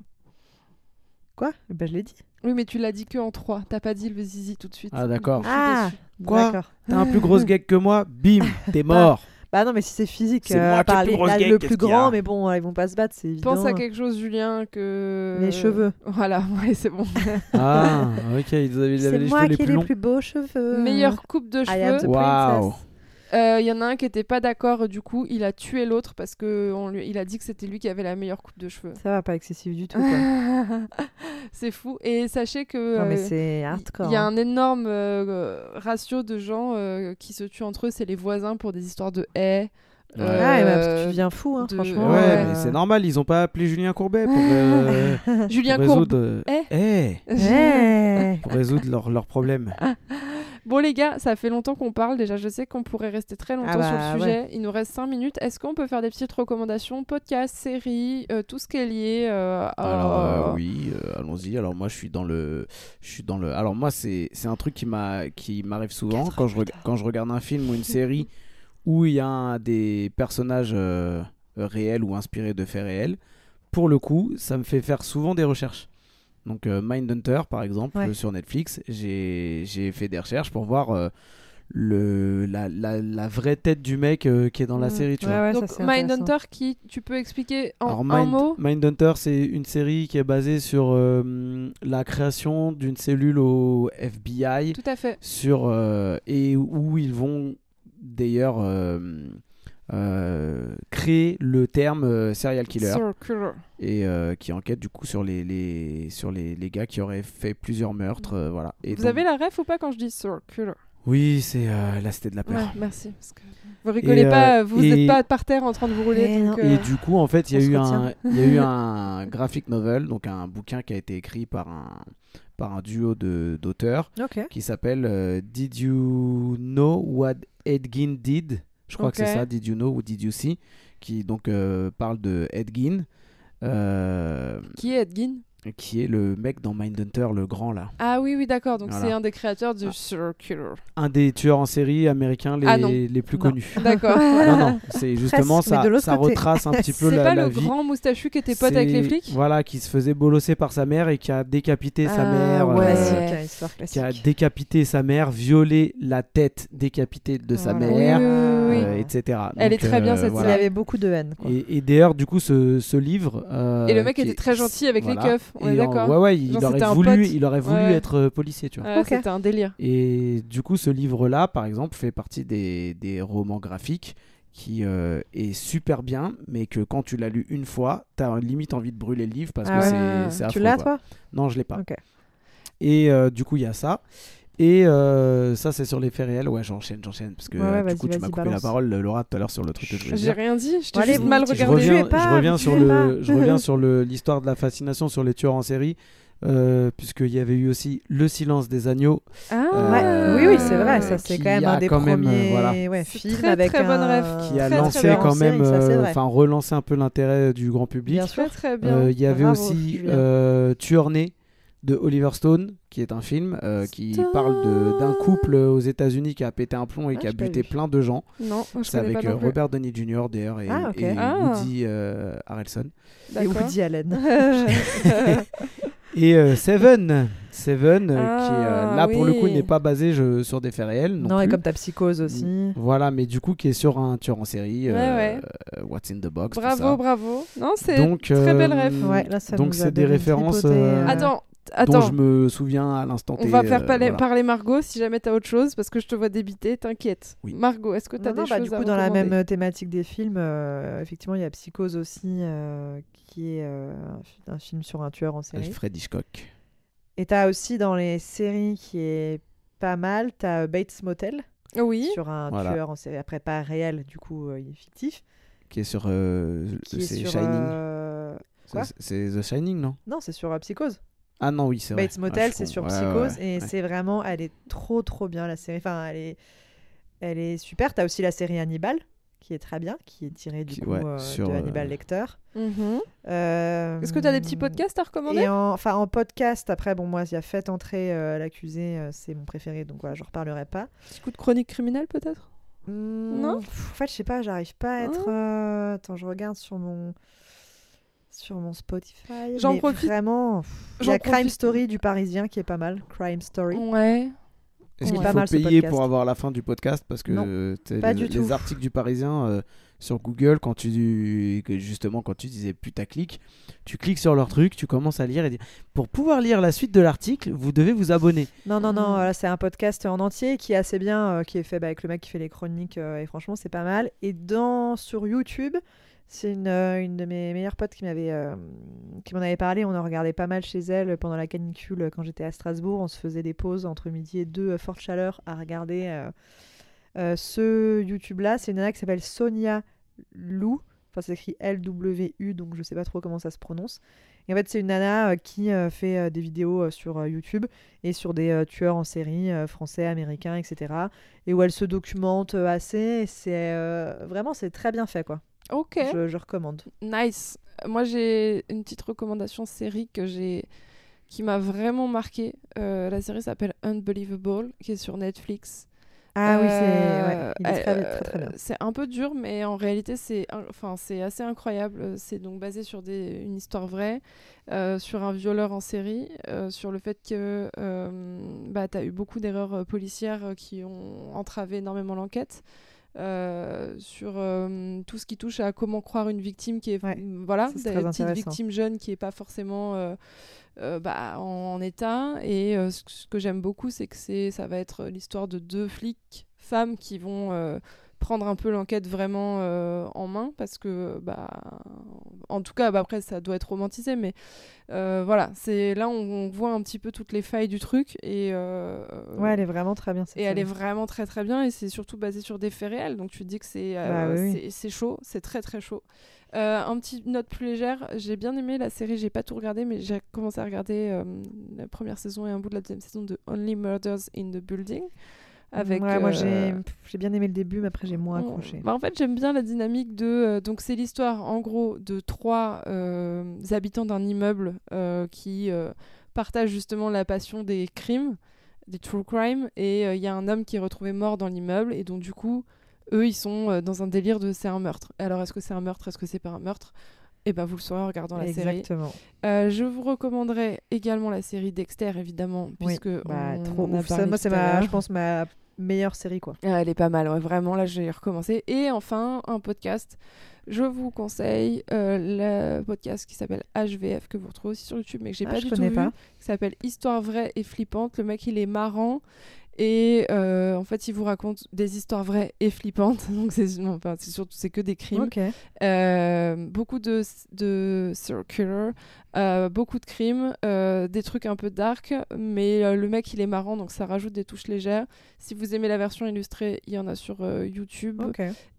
Speaker 1: Quoi? Bah je l'ai dit.
Speaker 2: Oui, mais tu l'as dit que en 3. T'as pas dit le zizi tout de suite.
Speaker 3: Ah, d'accord.
Speaker 1: Ah.
Speaker 3: Quoi?
Speaker 1: D'accord.
Speaker 3: T'as un plus grosse gag que moi, bim, t'es mort.
Speaker 1: Bah non mais si c'est physique,
Speaker 3: C'est
Speaker 1: euh,
Speaker 3: moi
Speaker 1: à
Speaker 3: qui ai
Speaker 1: part
Speaker 3: le
Speaker 1: les- le plus grand, mais bon ils vont pas se battre, c'est évident.
Speaker 2: Pense à quelque chose, Julien, que.
Speaker 1: Les cheveux.
Speaker 2: Voilà, ouais, c'est bon.
Speaker 3: Ah, ok, ils avaient, ils avaient
Speaker 1: C'est
Speaker 3: les
Speaker 1: moi
Speaker 3: cheveux les
Speaker 1: qui ai
Speaker 3: plus
Speaker 1: les
Speaker 3: longs.
Speaker 1: plus beaux cheveux.
Speaker 2: Meilleure coupe de
Speaker 1: I am the
Speaker 2: cheveux.
Speaker 3: Waouh.
Speaker 1: Princess.
Speaker 2: Euh, Il y en a un qui était pas d'accord, du coup, il a tué l'autre parce que on lui... il a dit que c'était lui qui avait la meilleure coupe de cheveux.
Speaker 1: Ça va pas excessif du tout.
Speaker 2: C'est fou. Et sachez que.
Speaker 1: non mais
Speaker 2: euh,
Speaker 1: c'est hardcore.
Speaker 2: Il y a
Speaker 1: hein.
Speaker 2: un énorme euh, ratio de gens euh, qui se tuent entre eux, c'est les voisins pour des histoires de haies.
Speaker 3: Ouais.
Speaker 1: Ah, et bah, parce que tu deviens fou, hein,
Speaker 2: de-
Speaker 1: franchement.
Speaker 3: Ouais,
Speaker 2: Ouais.
Speaker 3: mais c'est normal, ils ont pas appelé Julien Courbet pour, euh,
Speaker 2: Julien
Speaker 3: pour résoudre, euh,
Speaker 2: Eh.
Speaker 3: eh,
Speaker 1: Ouais.
Speaker 3: pour résoudre leurs leurs problèmes.
Speaker 2: Bon les gars, ça fait longtemps qu'on parle. Déjà, je sais qu'on pourrait rester très longtemps
Speaker 1: Ah bah,
Speaker 2: sur le sujet. Il nous reste 5 minutes. Est-ce qu'on peut faire des petites recommandations, podcasts, séries, euh, tout ce qui est lié euh, à-
Speaker 3: Alors euh, oui, euh, allons-y. Alors moi je suis dans le je suis dans le Alors moi c'est c'est un truc qui m'a qui m'arrive souvent quand je quand regarde un film ou une série où il y a un- des personnages réels ou inspirés de faits réels. Pour le coup, ça me fait faire souvent des recherches. Donc euh, Mindhunter par exemple
Speaker 1: Ouais.
Speaker 3: sur Netflix, j'ai j'ai fait des recherches pour voir euh, le la, la, la vraie tête du mec euh, qui est dans la
Speaker 2: Mm.
Speaker 3: série, tu
Speaker 1: Ouais,
Speaker 3: vois.
Speaker 1: ouais,
Speaker 2: Donc. Mindhunter, qui tu peux expliquer en
Speaker 3: Alors,
Speaker 2: un
Speaker 3: Mind-
Speaker 2: mot?
Speaker 3: Mindhunter, c'est une série qui est basée sur euh, la création d'une cellule au FBI
Speaker 2: Tout à fait.
Speaker 3: sur, euh, et où ils vont d'ailleurs euh, créer le terme euh, serial killer
Speaker 2: Circular.
Speaker 3: et euh, qui enquête du coup sur les, les, sur les, les gars qui auraient fait plusieurs meurtres. euh, voilà. Et
Speaker 2: Vous
Speaker 3: donc-
Speaker 2: avez la ref ou pas quand je dis circular
Speaker 3: Oui, c'est euh, la cité de la peur.
Speaker 2: Ouais, merci. Parce que vous rigolez pas, vous
Speaker 3: et-
Speaker 2: n'êtes pas par terre en train de vous rouler.
Speaker 1: Eh
Speaker 2: donc, euh,
Speaker 3: Et du coup, en fait, il y, a eu
Speaker 1: retient.
Speaker 3: un- il y a eu un graphic novel, donc un bouquin qui a été écrit par un, par un duo de- d'auteurs qui s'appelle euh, Did You Know What Ed Gein Did? Je crois que c'est ça, Did You Know ou Did You See Qui donc euh, parle de Ed Gein, euh,
Speaker 2: Qui est Edgin
Speaker 3: qui est le mec dans Mindhunter, le grand là.
Speaker 2: Ah oui, oui, d'accord. Donc
Speaker 3: Voilà.
Speaker 2: c'est un des créateurs du
Speaker 3: Ah.
Speaker 2: Circular.
Speaker 3: Un des tueurs en série américains les,
Speaker 2: Ah
Speaker 3: les plus
Speaker 2: Non.
Speaker 3: connus.
Speaker 2: D'accord.
Speaker 3: non, non, c'est justement
Speaker 1: Presque,
Speaker 3: ça, ça
Speaker 1: côté.
Speaker 3: retrace un petit peu
Speaker 2: C'est
Speaker 3: la,
Speaker 2: pas
Speaker 3: la
Speaker 2: le
Speaker 3: vie.
Speaker 2: grand moustachu qui était pote avec les
Speaker 3: C'est-
Speaker 2: flics
Speaker 3: Voilà, qui se faisait bolosser par sa mère et qui a décapité sa
Speaker 2: Ah,
Speaker 3: mère.
Speaker 2: ouais.
Speaker 3: euh,
Speaker 1: Classique, histoire
Speaker 3: qui a décapité sa mère, violé la tête décapitée de sa
Speaker 1: Voilà.
Speaker 3: mère,
Speaker 2: Oui, oui, oui, oui.
Speaker 3: euh, etc.
Speaker 2: Elle est très bien,
Speaker 3: euh,
Speaker 2: cette
Speaker 1: Il
Speaker 3: voilà.
Speaker 1: avait beaucoup de haine. Quoi.
Speaker 3: Et, et d'ailleurs, du coup, ce, ce livre. euh,
Speaker 2: Et le mec était très gentil avec les keufs, on est
Speaker 3: Et en-
Speaker 2: d'accord
Speaker 3: Ouais, ouais, il
Speaker 2: Genre,
Speaker 3: aurait voulu,
Speaker 2: pote.
Speaker 3: il aurait voulu
Speaker 2: Ouais.
Speaker 3: être euh, policier, tu vois.
Speaker 2: Ouais. C'était un délire.
Speaker 3: Et du coup, ce livre-là, par exemple, fait partie des, des romans graphiques qui euh, est super bien, mais que quand tu l'as lu une fois, t'as limite envie de brûler le livre parce
Speaker 1: Ah
Speaker 3: que
Speaker 1: ouais.
Speaker 3: c'est- c'est
Speaker 1: Tu
Speaker 3: affreux,
Speaker 1: l'as
Speaker 3: quoi.
Speaker 1: toi?
Speaker 3: Non, je l'ai pas. Et euh, du coup, il y a ça. Et euh, ça, c'est sur les faits réels. Ouais, j'enchaîne, j'enchaîne. Parce que
Speaker 1: Ouais, ouais,
Speaker 3: du coup, tu m'as coupé la parole, Laura, tout à l'heure sur le truc que je voulais
Speaker 2: J'ai rien dit, je t'ai juste mal
Speaker 1: je
Speaker 3: Je
Speaker 2: regardé.
Speaker 1: tuez
Speaker 3: reviens,
Speaker 1: pas,
Speaker 3: je reviens sur le, je reviens sur le- l'histoire de la fascination sur les tueurs en série, euh, puisqu'il y avait eu aussi Le Silence des agneaux,
Speaker 2: Ah,
Speaker 3: Euh,
Speaker 1: Oui, oui, c'est vrai, ça c'est quand même un
Speaker 3: a
Speaker 1: des
Speaker 3: quand même,
Speaker 1: premiers
Speaker 3: voilà.
Speaker 1: ouais, films
Speaker 2: très,
Speaker 1: avec
Speaker 2: très bonne
Speaker 1: un...
Speaker 2: ref.
Speaker 3: qui a
Speaker 2: Très,
Speaker 3: lancé quand même, euh, enfin relancé un peu l'intérêt du grand public.
Speaker 1: Bien sûr.
Speaker 2: Très bien.
Speaker 3: Euh, Il y avait
Speaker 1: Bravo,
Speaker 3: aussi
Speaker 1: Julien.
Speaker 3: De Oliver Stone, qui est un film euh, qui
Speaker 2: Stone.
Speaker 3: parle de- d'un couple aux États-Unis qui a pété un plomb et
Speaker 1: Ah,
Speaker 3: qui a buté
Speaker 1: vu.
Speaker 3: plein de gens.
Speaker 2: Non, je
Speaker 3: C'est avec
Speaker 2: pas
Speaker 3: euh,
Speaker 2: non plus.
Speaker 3: Robert Downey Jr. d'ailleurs et,
Speaker 1: Ah,
Speaker 3: et
Speaker 2: Ah.
Speaker 3: Woody euh, Harrelson.
Speaker 1: Et. Woody Allen.
Speaker 3: Et euh, Seven, Seven qui euh,
Speaker 2: Ah,
Speaker 3: là pour le coup n'est pas basé je- sur des faits réels. Non,
Speaker 1: Non, et
Speaker 3: plus.
Speaker 1: comme ta psychose aussi.
Speaker 3: Voilà, mais du coup qui est sur un tueur en série.
Speaker 2: Ouais,
Speaker 3: euh,
Speaker 2: ouais.
Speaker 3: euh, What's in the box. tout
Speaker 2: bravo,
Speaker 3: ça.
Speaker 2: bravo. Non, c'est
Speaker 3: Donc,
Speaker 2: très belle ref.
Speaker 1: Ouais, là, ça
Speaker 3: donc c'est des références, euh,
Speaker 2: Attends,
Speaker 3: dont je me souviens à l'instant
Speaker 2: On va faire
Speaker 3: euh,
Speaker 2: parler,
Speaker 3: voilà.
Speaker 2: parler Margot si jamais t'as autre chose parce que je te vois débiter, t'inquiète.
Speaker 3: Oui.
Speaker 2: Margot, est-ce que t'as
Speaker 1: Non,
Speaker 2: des
Speaker 1: non, bah, du
Speaker 2: à
Speaker 1: coup, dans la même euh, thématique des films, euh, effectivement, il y a Psychose aussi, euh, qui est euh, un, fi- un film sur un tueur en série.
Speaker 3: Alfred Hitchcock.
Speaker 1: Et t'as aussi dans les séries qui est pas mal, t'as Bates Motel,
Speaker 2: Oui.
Speaker 1: sur un
Speaker 3: Voilà.
Speaker 1: tueur en série, après pas réel, du coup, euh, il est fictif.
Speaker 3: qui est sur euh,
Speaker 1: Qui est sur.
Speaker 3: Shining.
Speaker 1: euh, quoi
Speaker 3: C'est- C'est The Shining, non?
Speaker 1: Non, c'est sur euh, Psychose.
Speaker 3: Ah non, oui, c'est vrai.
Speaker 1: Bates Motel,
Speaker 3: Ouais, je
Speaker 1: c'est sur Psychose
Speaker 3: ouais,
Speaker 1: et
Speaker 3: ouais.
Speaker 1: c'est vraiment, elle est trop trop bien la série. Enfin, elle est, elle est super. T'as aussi la série Hannibal qui est très bien, qui est tirée du
Speaker 3: Qui-
Speaker 1: coup
Speaker 3: ouais,
Speaker 1: euh,
Speaker 3: sur,
Speaker 1: de
Speaker 3: euh,
Speaker 1: Hannibal Lecter.
Speaker 2: Mhm.
Speaker 1: Euh,
Speaker 2: Est-ce que t'as des petits podcasts à recommander?
Speaker 1: En, enfin en podcast, après bon moi il y a fait entrer euh, l'accusé, euh, c'est mon préféré, donc voilà, j'en reparlerai pas.
Speaker 2: Petit coup de chronique criminelle peut-être?
Speaker 1: Hmm,
Speaker 2: Non?
Speaker 1: pff, En fait, je sais pas, j'arrive pas à être. euh, Attends, je regarde sur mon sur mon Spotify.
Speaker 2: J'en profite-
Speaker 1: Vraiment, il y a Crime
Speaker 2: profite-
Speaker 1: Story du Parisien qui est pas mal. Crime Story.
Speaker 2: Ouais.
Speaker 3: Est-ce
Speaker 1: Il est
Speaker 3: qu'il
Speaker 1: pas
Speaker 3: faut
Speaker 1: mal,
Speaker 3: payer pour avoir la fin du podcast Parce que
Speaker 1: Non, pas
Speaker 3: les,
Speaker 1: du
Speaker 3: les
Speaker 1: tout.
Speaker 3: articles du Parisien euh, sur Google, quand tu que justement quand tu disais putaclic, tu cliques sur leur truc, tu commences à lire et dire pour pouvoir lire la suite de l'article, vous devez vous abonner.
Speaker 1: Non, non, non, voilà, c'est un podcast en entier qui est assez bien, euh, qui est fait bah, avec le mec qui fait les chroniques, euh, et franchement, c'est pas mal. Et dans, sur YouTube, c'est une, euh, une de mes meilleures potes qui m'avait euh, qui m'en avait parlé. On en regardait pas mal chez elle pendant la canicule euh, quand j'étais à Strasbourg. On se faisait des pauses entre midi et deux, forte chaleur, à regarder ce YouTube-là. C'est une nana qui s'appelle Sonia Lou. Enfin, c'est écrit L-W-U, donc je sais pas trop comment ça se prononce. Et en fait, c'est une nana qui fait des vidéos sur YouTube et sur des tueurs en série français, américains, etc. Et où elle se documente assez. C'est vraiment c'est très bien fait quoi.
Speaker 2: Ok.
Speaker 1: Je, je recommande.
Speaker 2: Nice. Moi, j'ai une petite recommandation série que j'ai qui m'a vraiment marqué. Euh, la série s'appelle Unbelievable, qui est sur Netflix.
Speaker 1: Ah oui,
Speaker 2: Euh,
Speaker 1: c'est ouais, très,
Speaker 2: euh,
Speaker 1: très, très bien.
Speaker 2: C'est un peu dur, mais en réalité, c'est enfin, assez incroyable. C'est donc basé sur des, une histoire vraie, euh, sur un violeur en série, euh, sur le fait que euh, bah, tu as eu beaucoup d'erreurs euh, policières euh, qui ont entravé énormément l'enquête. Euh, sur euh, tout ce qui touche à comment croire une victime qui est
Speaker 1: Ouais,
Speaker 2: voilà
Speaker 1: très
Speaker 2: petites
Speaker 1: intéressant.
Speaker 2: victimes jeunes qui est pas forcément euh, bah, en, en état et ce, que j'aime beaucoup c'est que c'est ça va être l'histoire de deux flics femmes qui vont prendre un peu l'enquête vraiment euh, en main parce que bah en tout cas bah, après ça doit être romantisé mais euh, voilà c'est là on, on voit un petit peu toutes les failles du truc et euh,
Speaker 1: Ouais, elle est vraiment très bien. cette
Speaker 2: et elle est vraiment très très bien et c'est surtout basé sur des faits réels. Donc tu te dis que c'est
Speaker 1: Bah oui,
Speaker 2: c'est- chaud c'est très très chaud. Un petit note plus légère j'ai bien aimé la série j'ai pas tout regardé mais j'ai commencé à regarder la première saison et un bout de la deuxième saison de Only Murders in the Building avec
Speaker 1: Ouais, moi
Speaker 2: euh,
Speaker 1: j'ai bien aimé le début, mais après j'ai moins accroché.
Speaker 2: Bah, en fait, j'aime bien la dynamique de. euh, donc, c'est l'histoire, en gros, de trois euh, habitants d'un immeuble qui partagent justement la passion des crimes, des true crime. Et il y a un homme qui est retrouvé mort dans l'immeuble. Et donc, du coup, eux, ils sont dans un délire de c'est un meurtre. Alors, est-ce que c'est un meurtre? Est-ce que c'est pas un meurtre? Et ben, vous le saurez en regardant la série.
Speaker 1: Exactement.
Speaker 2: Euh, je vous recommanderais également la série Dexter, évidemment,
Speaker 1: Oui,
Speaker 2: puisque.
Speaker 1: bah,
Speaker 2: on
Speaker 1: trop ouf. Ça, moi, c'est ma, je pense ma meilleure série quoi.
Speaker 2: Ah, Elle est pas mal, ouais, vraiment. Là, j'ai recommencé. Et enfin, un podcast. Je vous conseille euh, le podcast qui s'appelle HVF, que vous retrouvez aussi sur YouTube, mais que j'ai
Speaker 1: Ah,
Speaker 2: pas
Speaker 1: je
Speaker 2: du
Speaker 1: connais
Speaker 2: tout
Speaker 1: pas.
Speaker 2: vu. Qui s'appelle Histoire vraie et flippante. Le mec, il est marrant. Et euh, en fait, il vous raconte des histoires vraies et flippantes. Donc, c'est enfin, surtout c'est que des crimes. Euh, beaucoup de, de circular, euh, beaucoup de crimes, des trucs un peu dark, mais le mec il est marrant donc ça rajoute des touches légères. Si vous aimez la version illustrée, il y en a sur YouTube.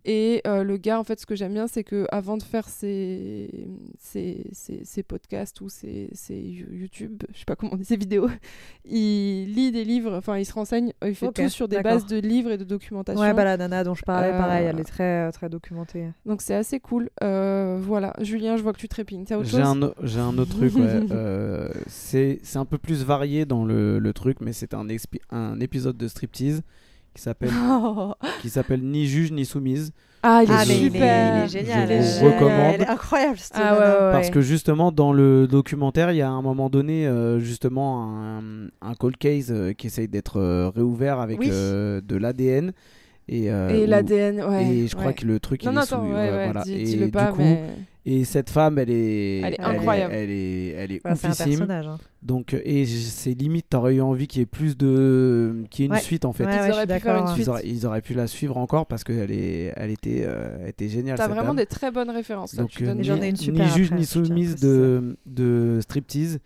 Speaker 2: Et le gars, en fait, ce que j'aime bien, c'est que avant de faire ses, ses, ses- ses podcasts ou ses, ses You- YouTube, je sais pas comment on dit, ses vidéos, il lit des livres, enfin, il se renseigne, euh, il fait tout sur des bases de livres et de documentation.
Speaker 1: Ouais, bah la nana dont je parlais,
Speaker 2: Euh,
Speaker 1: pareil, elle est très, euh, très documentée.
Speaker 2: Donc c'est assez cool. Euh, voilà, Julien, je vois que tu trépignes. T'as autre
Speaker 3: J'ai
Speaker 2: chose
Speaker 3: un, o- j'ai un autre truc, ouais. Euh, c'est c'est un peu plus varié dans le, le truc, mais c'est un, expi- un épisode de striptease qui s'appelle qui s'appelle Ni juge ni soumise.
Speaker 2: Ah, il est
Speaker 1: Ah, mais il est,
Speaker 2: super.
Speaker 1: il est génial.
Speaker 3: Je vous
Speaker 1: est-
Speaker 3: recommande.
Speaker 1: Elle est incroyable, cette
Speaker 2: Ah ouais,
Speaker 1: nana.
Speaker 2: ouais, ouais.
Speaker 3: Parce que justement, dans le documentaire, il y a à un moment donné, euh, justement, un, un cold case euh, qui essaye d'être euh, réouvert avec
Speaker 1: Oui.
Speaker 3: euh, de l'ADN. Et, euh,
Speaker 2: Et l'ADN, ouais.
Speaker 3: et je crois
Speaker 2: ouais.
Speaker 3: que le truc,
Speaker 2: Non,
Speaker 3: il
Speaker 2: non,
Speaker 3: est sous.
Speaker 2: attends, ouais,
Speaker 3: ouais,
Speaker 2: ouais,
Speaker 3: voilà.
Speaker 2: dis-
Speaker 3: Et
Speaker 2: dis-le
Speaker 3: du
Speaker 2: pas,
Speaker 3: coup,
Speaker 2: mais.
Speaker 3: Et cette femme, elle est,
Speaker 2: Elle est incroyable.
Speaker 3: Elle est, elle est,
Speaker 1: Ouais, c'est un
Speaker 3: oufissime.
Speaker 1: personnage. hein.
Speaker 3: Donc, euh, et c'est limite, t'aurais eu envie qu'il y ait plus de, qu'il y ait une
Speaker 1: Ouais.
Speaker 3: suite en fait.
Speaker 1: Ouais,
Speaker 2: Ils
Speaker 1: ouais,
Speaker 2: auraient pu faire une suite.
Speaker 3: Ils auraient, ils auraient pu la suivre encore parce qu'elle est, elle était, euh, elle était géniale.
Speaker 2: T'as vraiment
Speaker 3: dame.
Speaker 2: des très bonnes références.
Speaker 3: Donc, euh, ni,
Speaker 1: j'en ai une super
Speaker 3: ni juge
Speaker 1: après,
Speaker 3: ni soumise de, de striptease.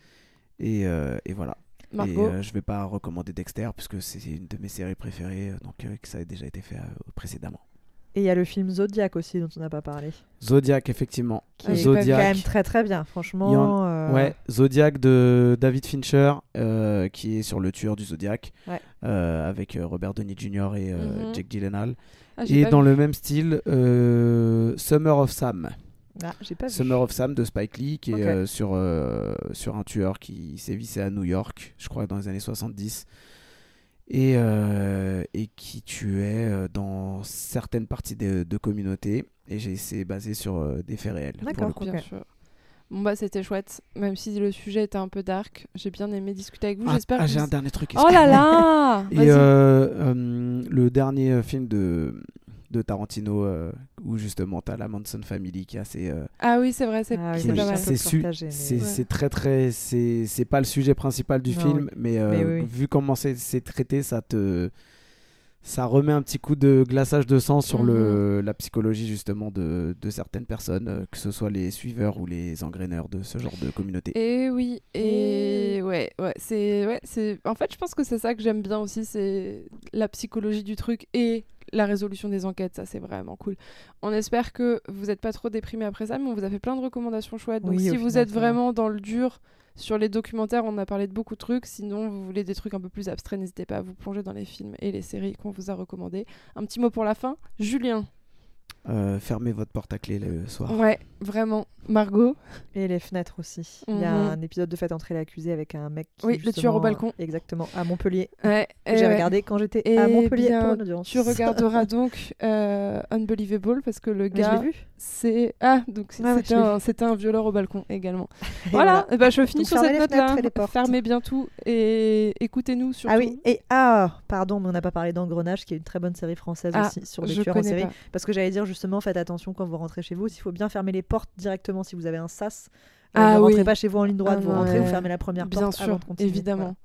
Speaker 3: Et, euh, et voilà.
Speaker 2: Margot.
Speaker 3: Et euh, je vais pas recommander Dexter puisque c'est une de mes séries préférées, euh, donc euh, que ça a déjà été fait euh, précédemment.
Speaker 1: Et il y a le film Zodiac aussi, dont on n'a pas parlé.
Speaker 3: Zodiac, effectivement.
Speaker 1: Qui est
Speaker 3: Zodiac.
Speaker 1: quand même très très bien, franchement.
Speaker 3: En-
Speaker 1: euh,
Speaker 3: Ouais, Zodiac de David Fincher, euh, qui est sur le tueur du Zodiac,
Speaker 1: Ouais.
Speaker 3: euh, avec Robert Downey Jr. et euh,
Speaker 2: Mhm.
Speaker 3: Jake Gyllenhaal.
Speaker 2: Ah,
Speaker 3: Et dans
Speaker 2: vu.
Speaker 3: le même style, euh, Summer of Sam.
Speaker 1: Ah, j'ai pas vu.
Speaker 3: Summer of Sam de Spike Lee, qui est euh, sur, euh, sur un tueur qui sévissait à New York, je crois dans les années 70, et, euh, et qui tuait euh, dans certaines parties de, de communautés. Et j'ai- c'est basé sur euh, des faits réels.
Speaker 1: D'accord.
Speaker 2: Bien sûr. Bon bah c'était chouette, même si le sujet était un peu dark. J'ai bien aimé discuter avec vous.
Speaker 3: Ah,
Speaker 2: J'espère.
Speaker 3: ah, j'ai
Speaker 2: vous-
Speaker 3: un dernier truc.
Speaker 2: Oh là là
Speaker 3: Et
Speaker 2: Vas-y.
Speaker 3: euh, euh, le dernier film de, de Tarantino, euh, où justement t'as la Manson Family qui est assez. euh,
Speaker 2: Ah oui, c'est vrai, c'est
Speaker 1: Ah oui,
Speaker 2: c'est
Speaker 3: su-
Speaker 2: Ouais.
Speaker 3: très très. C'est c'est pas le sujet principal du
Speaker 1: Non,
Speaker 3: film, mais, euh,
Speaker 1: Mais oui, oui.
Speaker 3: vu comment c'est c'est traité, ça te. Ça remet un petit coup de glaçage de sang sur
Speaker 2: Mhm.
Speaker 3: le, la psychologie justement de, de certaines personnes, euh, que ce soit les suiveurs ou les engraineurs de ce genre de communauté.
Speaker 2: Et oui, et ouais, ouais, c'est, ouais, c'est. En fait, je pense que c'est ça que j'aime bien aussi, c'est la psychologie du truc et la résolution des enquêtes. Ça, c'est vraiment cool. On espère que vous n'êtes pas trop déprimés après ça, mais on vous a fait plein de recommandations chouettes. Donc,
Speaker 1: Oui,
Speaker 2: si vous
Speaker 1: final,
Speaker 2: êtes vraiment dans le dur sur les documentaires, on a parlé de beaucoup de trucs. Sinon, vous voulez des trucs un peu plus abstraits, n'hésitez pas à vous plonger dans les films et les séries qu'on vous a recommandés. Un petit mot pour la fin, Julien.
Speaker 3: Euh, fermez votre porte à clé le soir.
Speaker 2: Ouais, vraiment. Margot.
Speaker 1: Et les fenêtres aussi. Il y a
Speaker 2: Mhm.
Speaker 1: un épisode de Faites entrer l'accusé avec un mec qui.
Speaker 2: Oui, le tueur au balcon.
Speaker 1: Exactement, à Montpellier.
Speaker 2: Ouais,
Speaker 1: J'ai
Speaker 2: ouais.
Speaker 1: regardé quand j'étais
Speaker 2: Eh
Speaker 1: à Montpellier
Speaker 2: bien,
Speaker 1: pour une audience.
Speaker 2: Tu regarderas donc euh, Unbelievable parce que le
Speaker 1: Mais je
Speaker 2: gars,
Speaker 1: l'ai vu.
Speaker 2: C'est ah donc
Speaker 1: Ouais,
Speaker 2: c'était un, un violeur au balcon également.
Speaker 1: Et
Speaker 2: voilà, et ben je finis
Speaker 1: Donc,
Speaker 2: sur cette
Speaker 1: les
Speaker 2: note là.
Speaker 1: les.
Speaker 2: Fermez bien tout et écoutez-nous surtout.
Speaker 1: Ah oui, et ah, pardon, mais on n'a pas parlé d'Engrenage, qui est une très bonne série française
Speaker 2: Ah,
Speaker 1: aussi sur
Speaker 2: je
Speaker 1: tueurs en série.
Speaker 2: pas.
Speaker 1: Parce que j'allais dire justement, faites attention quand vous rentrez chez vous, il faut bien fermer les portes directement si vous avez un sas. Euh,
Speaker 2: Ah
Speaker 1: ne rentrez
Speaker 2: oui.
Speaker 1: pas chez vous en ligne droite,
Speaker 2: Ah
Speaker 1: vous rentrez,
Speaker 2: ouais.
Speaker 1: vous fermez la première
Speaker 2: Bien
Speaker 1: porte avant
Speaker 2: sûr,
Speaker 1: de
Speaker 2: évidemment.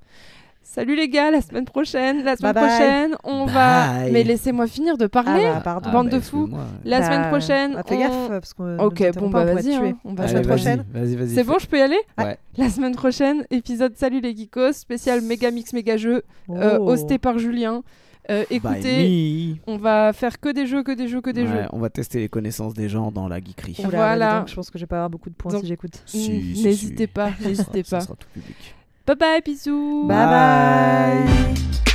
Speaker 2: Salut les gars, la semaine prochaine, la semaine
Speaker 1: Bye bye.
Speaker 2: prochaine, on va. Mais laissez-moi finir de parler.
Speaker 1: Ah bah, pardon.
Speaker 2: Bande de
Speaker 3: excuse-moi.
Speaker 2: fous. La
Speaker 1: Bah,
Speaker 2: semaine prochaine,
Speaker 1: bah, fais
Speaker 2: on-
Speaker 1: gaffe, parce qu'on
Speaker 2: Ok, bon bah vas-y, hein, on va
Speaker 1: La semaine
Speaker 3: vas-y,
Speaker 1: prochaine.
Speaker 3: Vas-y, vas-y.
Speaker 2: C'est bon, je peux y aller
Speaker 3: Ouais.
Speaker 2: La semaine prochaine, épisode Salut les geekos, spécial méga mix méga jeu, euh,
Speaker 1: Oh.
Speaker 2: hosté par Julien. Euh, écoutez, on va faire que des jeux, que des jeux, que des
Speaker 3: Ouais,
Speaker 2: jeux.
Speaker 3: On va tester les connaissances des gens dans la geekerie.
Speaker 1: Oula,
Speaker 2: Voilà.
Speaker 1: bah, donc, je pense que je vais pas avoir beaucoup de points
Speaker 2: Donc-
Speaker 1: si j'écoute.
Speaker 3: Si, si, si.
Speaker 2: N'hésitez pas, n'hésitez pas.
Speaker 3: Ça sera tout public.
Speaker 2: Bye bye, bisous.
Speaker 1: Bye bye.